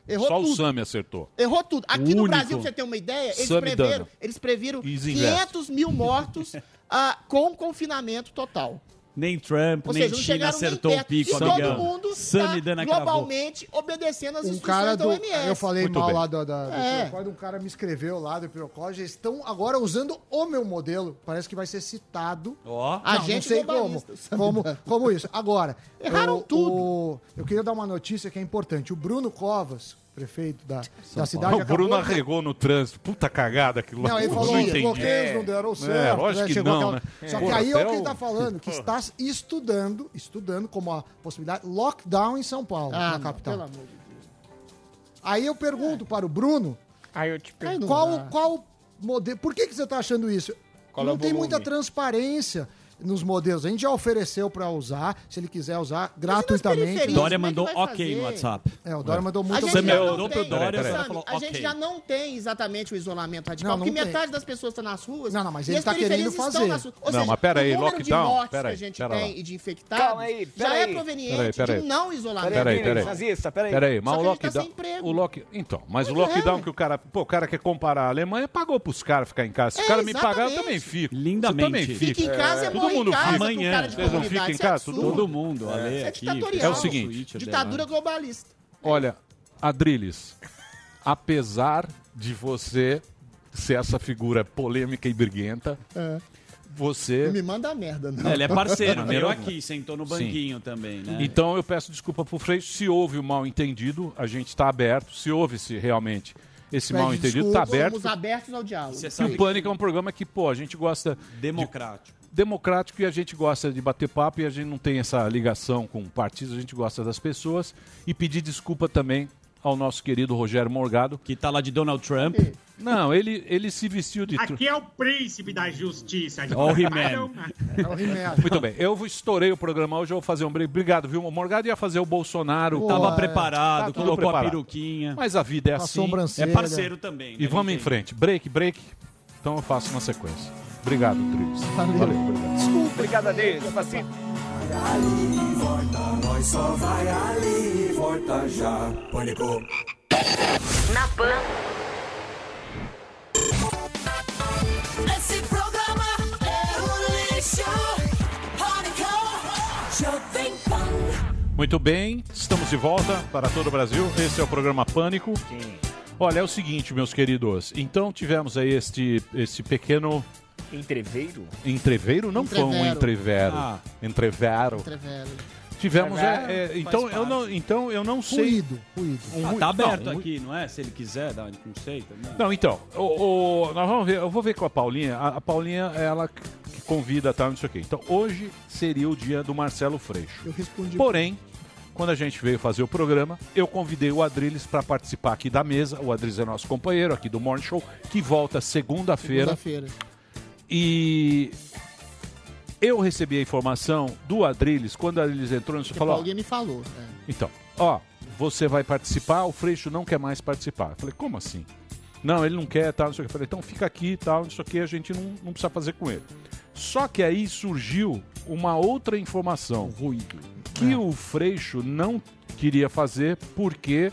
Errou Só tudo. o Sami acertou. Errou tudo. Aqui O no. Brasil, pra você ter uma ideia, eles Samidana. preveram, eles previram Easy 500 mil mortos ah, com confinamento total. Nem Trump, Ou nem seja, não China chegaram nem acertou o pico, e amigão. todo mundo tá cravou. globalmente obedecendo as Um instruções cara da do. OMS. Eu falei Muito mal bem. lá da. da É. do Quando um cara me escreveu lá do Pirocólogo, eles estão agora usando o meu modelo. Parece que vai ser citado. Ó. Não, não Agente sei como, como. Como isso. Agora. Erraram o- tudo. o- eu queria dar uma notícia que é importante. O Bruno Covas, prefeito da, da cidade. o Bruno acabou arregou no trânsito. Puta cagada aquilo lá. Não, ele falou não que os entendi. bloqueios não deram É, certo. lógico né? que Chegou não, aquela- né? Só que Porra, aí é o que ele o- tá falando, que está estudando, estudando como a possibilidade, lockdown em São Paulo, Ah, na não, capital. pelo amor de Deus. Aí eu pergunto para o Bruno, Aí eu te pergunto. não qual, dá. qual modelo, por que, que você está achando isso? Qual é não o tem volume? muita transparência nos modelos. A gente já ofereceu para usar, se ele quiser usar gratuitamente. periferias, Dória é mandou vai ok no WhatsApp. É, o Dória mandou A muito Você mandou pro Dória, Sami, o Dória falou, a gente ok. já não tem exatamente o isolamento radical, Não, não porque tem. metade das pessoas está nas ruas. Não, não, mas ele tá periferias querendo estão fazer. nas ruas. Ou Não, seja, mas pera aí, o número lockdown, de mortes que aí, a gente pera tem lá. e de infectados Calma aí, já é proveniente de aí. um não isolamento. Peraí, peraí. Nazista, peraí. Peraí, mas o tá lockdown. o lock... Então, mas o lockdown é. que o cara. Pô, o cara quer comparar a Alemanha, pagou pros caras ficar em casa. Se É, o cara me pagar, eu também fico. Lindamente. Você também Fica fica. em casa, é, Todo mundo fica. com Amanhã. cara de Vocês não ficam em é casa? Todo mundo, é aqui. ditatorial. É o seguinte, Twitter Ditadura globalista. Olha, Adriles, apesar de você ser essa figura polêmica e briguenta, É. você. Não me manda a merda, não. É, Ele é parceiro, veio algum. aqui, sentou no Sim. banquinho também, né? Então eu peço desculpa pro Freixo. Se houve o mal entendido, a gente está aberto. Se houve-se realmente esse Pede mal entendido, está aberto. Estamos abertos ao diálogo. E o Pânico é um programa que, pô, a gente gosta democrático. Democrático e a gente gosta de bater papo e a gente não tem essa ligação com partidos, a gente gosta das pessoas. E pedir desculpa também ao nosso querido Rogério Morgado. Que tá lá de Donald Trump. Não, ele, ele se vestiu de. Aqui é o príncipe da justiça. Ó o He-Man. É o Rimédio. Muito bem, eu estourei o programa hoje, eu vou fazer um break. Obrigado, viu? O Morgado ia fazer o Bolsonaro. Pô, Tava é. preparado, Tá colocou a preparado. peruquinha. Mas a vida é a assim. É parceiro também. né? E vamos em frente. Break, break. Então eu faço na sequência. Obrigado, Trilhos. Valeu, obrigado. Obrigado a Deus, Facito. Vai ali e volta, nós só vai ali e volta já. Pânico. Na Pan. Esse programa é um lixo. Pânico. Jovem Pan. Muito bem, estamos de volta para todo o Brasil. Esse é o programa Pânico. Olha, é o seguinte, meus queridos. Então tivemos aí este, este pequeno Entreveiro? Entreveiro não foi um Entrevero. entrevero. Ah. Entrevero. Entrevero. Tivemos, é, Entrevero é, então, eu não, então eu não sei. Ruído, ruído. Um Ah, ruído- tá aberto não, um aqui, não é? Se ele quiser, dá, não sei também. Não, então, o, o- nós vamos ver, eu vou ver com a Paulinha. A, a Paulinha é ela que convida, tal, não sei o quê. Então, hoje seria o dia do Marcelo Freixo. Eu respondi. Porém, quando a gente veio fazer o programa, eu convidei o Adriles para participar aqui da mesa. O Adriles é nosso companheiro aqui do Morning Show, que volta segunda-feira. Segunda-feira. E eu recebi a informação do Adriles, quando o Adriles entrou, você falou, Paulinha me falou. é. então, ó, você vai participar, o Freixo não quer mais participar. Eu falei, como assim? Não, ele não quer, tal, não sei o que. Eu falei, então fica aqui e tal, isso aqui a gente não, não precisa fazer com ele. Só que aí surgiu uma outra informação. Ruído. Que o Freixo não queria fazer porque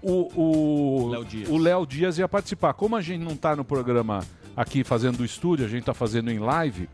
o, o, Léo Dias. o Léo Dias ia participar. Como a gente não está no programa aqui fazendo o estúdio, a gente está fazendo em live.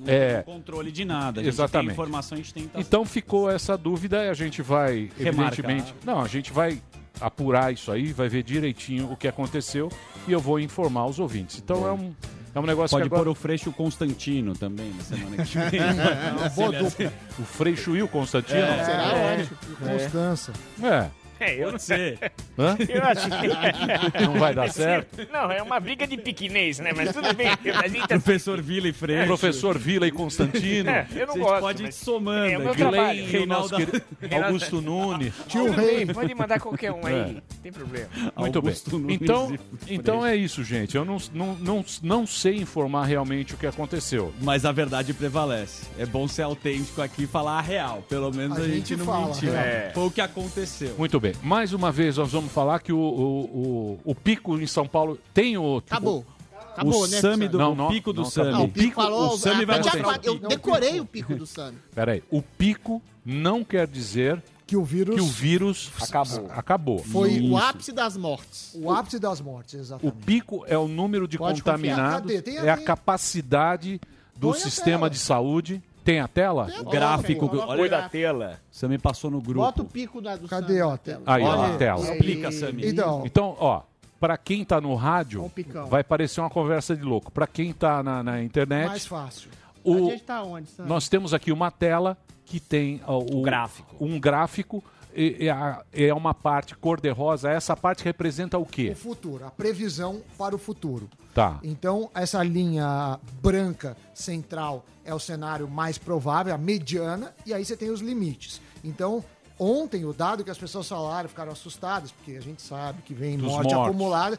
Não É, tem controle de nada. A gente Exatamente. tem informação, a gente tenta... Então ficou essa dúvida e a gente vai, Remarcar. evidentemente. Não, a gente vai apurar isso aí, vai ver direitinho o que aconteceu e eu vou informar os ouvintes. Então é um, é um negócio Pode que agora. pôr o Freixo Constantino também na semana que vem. Ele- dupla. O Freixo e o Constantino? É. Será É. Constança. É. É, eu Pode não ser. Hã? Eu acho que... Não vai dar certo? Não, é uma briga de piquinês, né? Mas tudo bem. A gente tá... Professor Vila e Freixo. Professor Vila e Constantino. É, eu não Vocês gosto. podem ir somando. É o meu trabalho. Reinaldo- querido Augusto Nunes. Tio Rei. Pode mandar qualquer um aí. É. Não tem problema. Muito Augusto bem. Nunes Então, então é isso, gente. Eu não, não, não, não sei informar realmente o que aconteceu. Mas a verdade prevalece. É bom ser autêntico aqui e falar a real. Pelo menos A a, gente, gente não fala, mentiu. é. Foi o que aconteceu. Muito bem. Mais uma vez, nós vamos falar que o, o, o, o pico em São Paulo tem o. Acabou. O, Acabou, o né, Sami Sam? do, Não, não, o pico do não, Sami. Não, o Pico falou. o Sami vai mostrar o Eu decorei o pico do Sami. Peraí. O pico não quer dizer Que o vírus que o vírus Acabou. acabou. Foi o Isso. ápice das mortes. o ápice das mortes, O exatamente. pico é o número de Pode contaminados, é a capacidade do Põe sistema de saúde. Tem a tela? Tem a O tela, gráfico. pô. Olha, da tela. Sami passou no grupo. Bota o pico da, do Cadê, ó? na tela. Aí, ó, Olha, na tela. Explica, Sami. Então, Então, ó, para quem tá no rádio, picão. vai parecer uma conversa de louco. Para quem tá na, na internet, mais fácil. o, A gente tá onde, Sami? nós temos aqui uma tela que tem ó, o, gráfico. um gráfico e, e a- é uma parte cor-de-rosa. Essa parte representa o O quê? futuro, a previsão para o futuro. Tá. Então, essa linha branca central é o cenário mais provável, a mediana, e aí você tem os limites. Então, ontem, o dado que as pessoas falaram, ficaram assustadas, porque a gente sabe que vem Dos morte mortos. acumulada,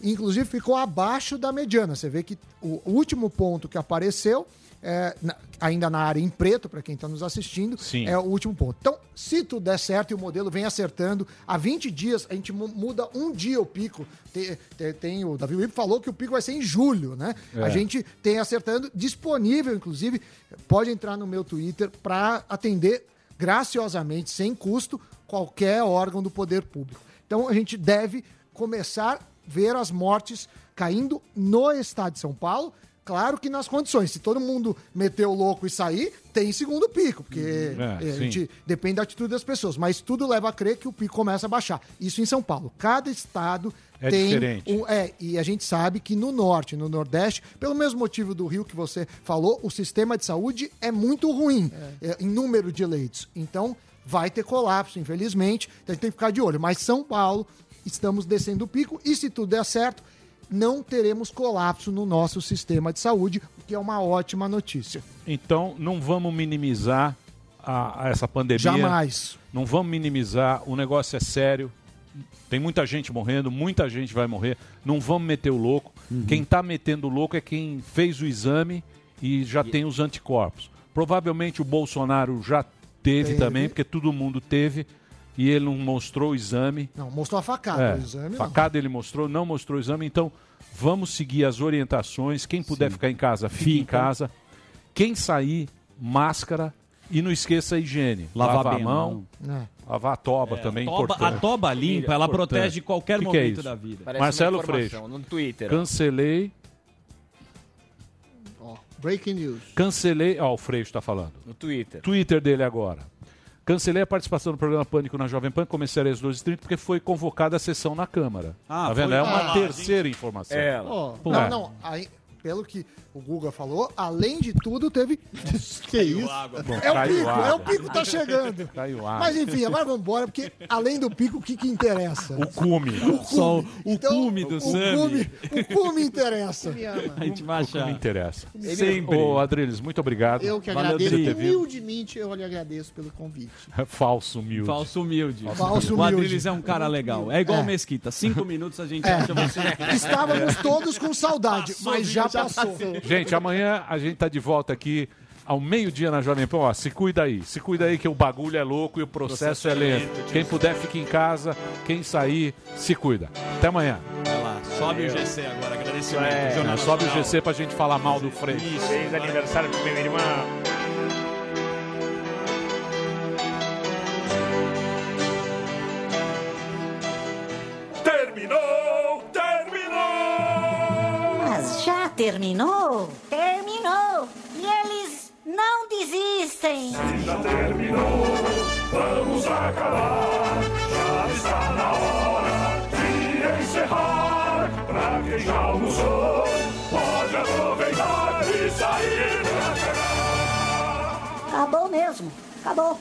inclusive ficou abaixo da mediana. Você vê que o último ponto que apareceu, é, na- ainda na área em preto, para quem está nos assistindo, Sim. é o último ponto. Então, se tudo der certo e o modelo vem acertando, há 20 dias a gente mu- muda um dia o pico. Tem, tem- tem o Davi Wip falou que o pico vai ser em julho, né? É. A gente tem acertando, disponível, inclusive, pode entrar no meu Twitter para atender graciosamente, sem custo, qualquer órgão do poder público. Então, a gente deve começar a ver as mortes caindo no estado de São Paulo. Claro que nas condições. Se todo mundo meter o louco e sair, tem segundo pico, porque É, eh, a sim. gente depende da atitude das pessoas. Mas tudo leva a crer que o pico começa a baixar. Isso em São Paulo. Cada estado É tem diferente. um- é, e a gente sabe que no norte, no nordeste, pelo mesmo motivo do Rio que você falou, o sistema de saúde é muito ruim é, em número de leitos. Então, vai ter colapso, infelizmente. Então, a gente tem que ficar de olho. Mas São Paulo, estamos descendo o pico e se tudo der certo, não teremos colapso no nosso sistema de saúde, o que é uma ótima notícia. Então, não vamos minimizar a, a essa pandemia. Jamais. Não vamos minimizar. O negócio é sério. Tem muita gente morrendo, muita gente vai morrer. Não vamos meter o louco. Quem está metendo o louco é quem fez o exame e já tem os anticorpos. Provavelmente o Bolsonaro já teve, Teve. também, porque todo mundo teve. E ele não mostrou o exame. Não, mostrou a facada, É, o exame não. facada ele mostrou, não mostrou o exame. Então, vamos seguir as orientações. Quem puder ficar em casa, fique em Fica. casa. Quem sair, máscara. E não esqueça a higiene. Lavar a mão. É. Lavar a toba também, a toba- importante. a toba limpa, ela Importante. protege de qualquer Que que momento é isso? da vida. Parece Marcelo Freixo. no Twitter. Cancelei. Ó, breaking news. Cancelei. Ó, o Freixo está falando. No Twitter. Twitter dele agora. Cancelei a participação do programa Pânico na Jovem Pan, começaria às 12h30, porque foi convocada a sessão na Câmara. Ah, tá vendo? foi- É uma Ah, terceira informação. Ela. Ó, Pô, Não, é. não. aí, pelo que o Guga falou, além de tudo, teve. que isso? água. Bom, é o pico, água. é o pico tá chegando. Caiu água. Mas enfim, agora vamos embora, porque além do pico, o que, que interessa? O cume. O Só o, Então, cume do o Sami. cume, o cume interessa. A gente vai O que me achar. interessa. Sempre. Ô, Adriles, muito obrigado. Eu que Valeu agradeço. por ter vindo. Humildemente, eu lhe agradeço pelo convite. Falso humilde. Falso humilde. Falso O humilde. Adriles é um cara legal. É igual É. o Mesquita. Cinco minutos a gente É. acha você. Estávamos todos com saudade, Passou, mas já já passou. Gente, amanhã a gente tá de volta aqui ao meio-dia na Jovem Pan. Ó, se cuida aí. Se cuida aí que o bagulho é louco e o processo, é lento. Quem puder, fique em casa. Quem sair, se cuida. Até amanhã. Vai lá, sobe o GC agora. Agradecimento. É. Jornal Sobe o. GC pra gente falar mal do Frei. Feliz aniversário pro meu irmão. Terminou! Terminou? Terminou! E eles não desistem! Já terminou, vamos acabar. Já está na hora de encerrar. Pra quem já almoçou, pode aproveitar e sair pra cá. Acabou mesmo! Acabou!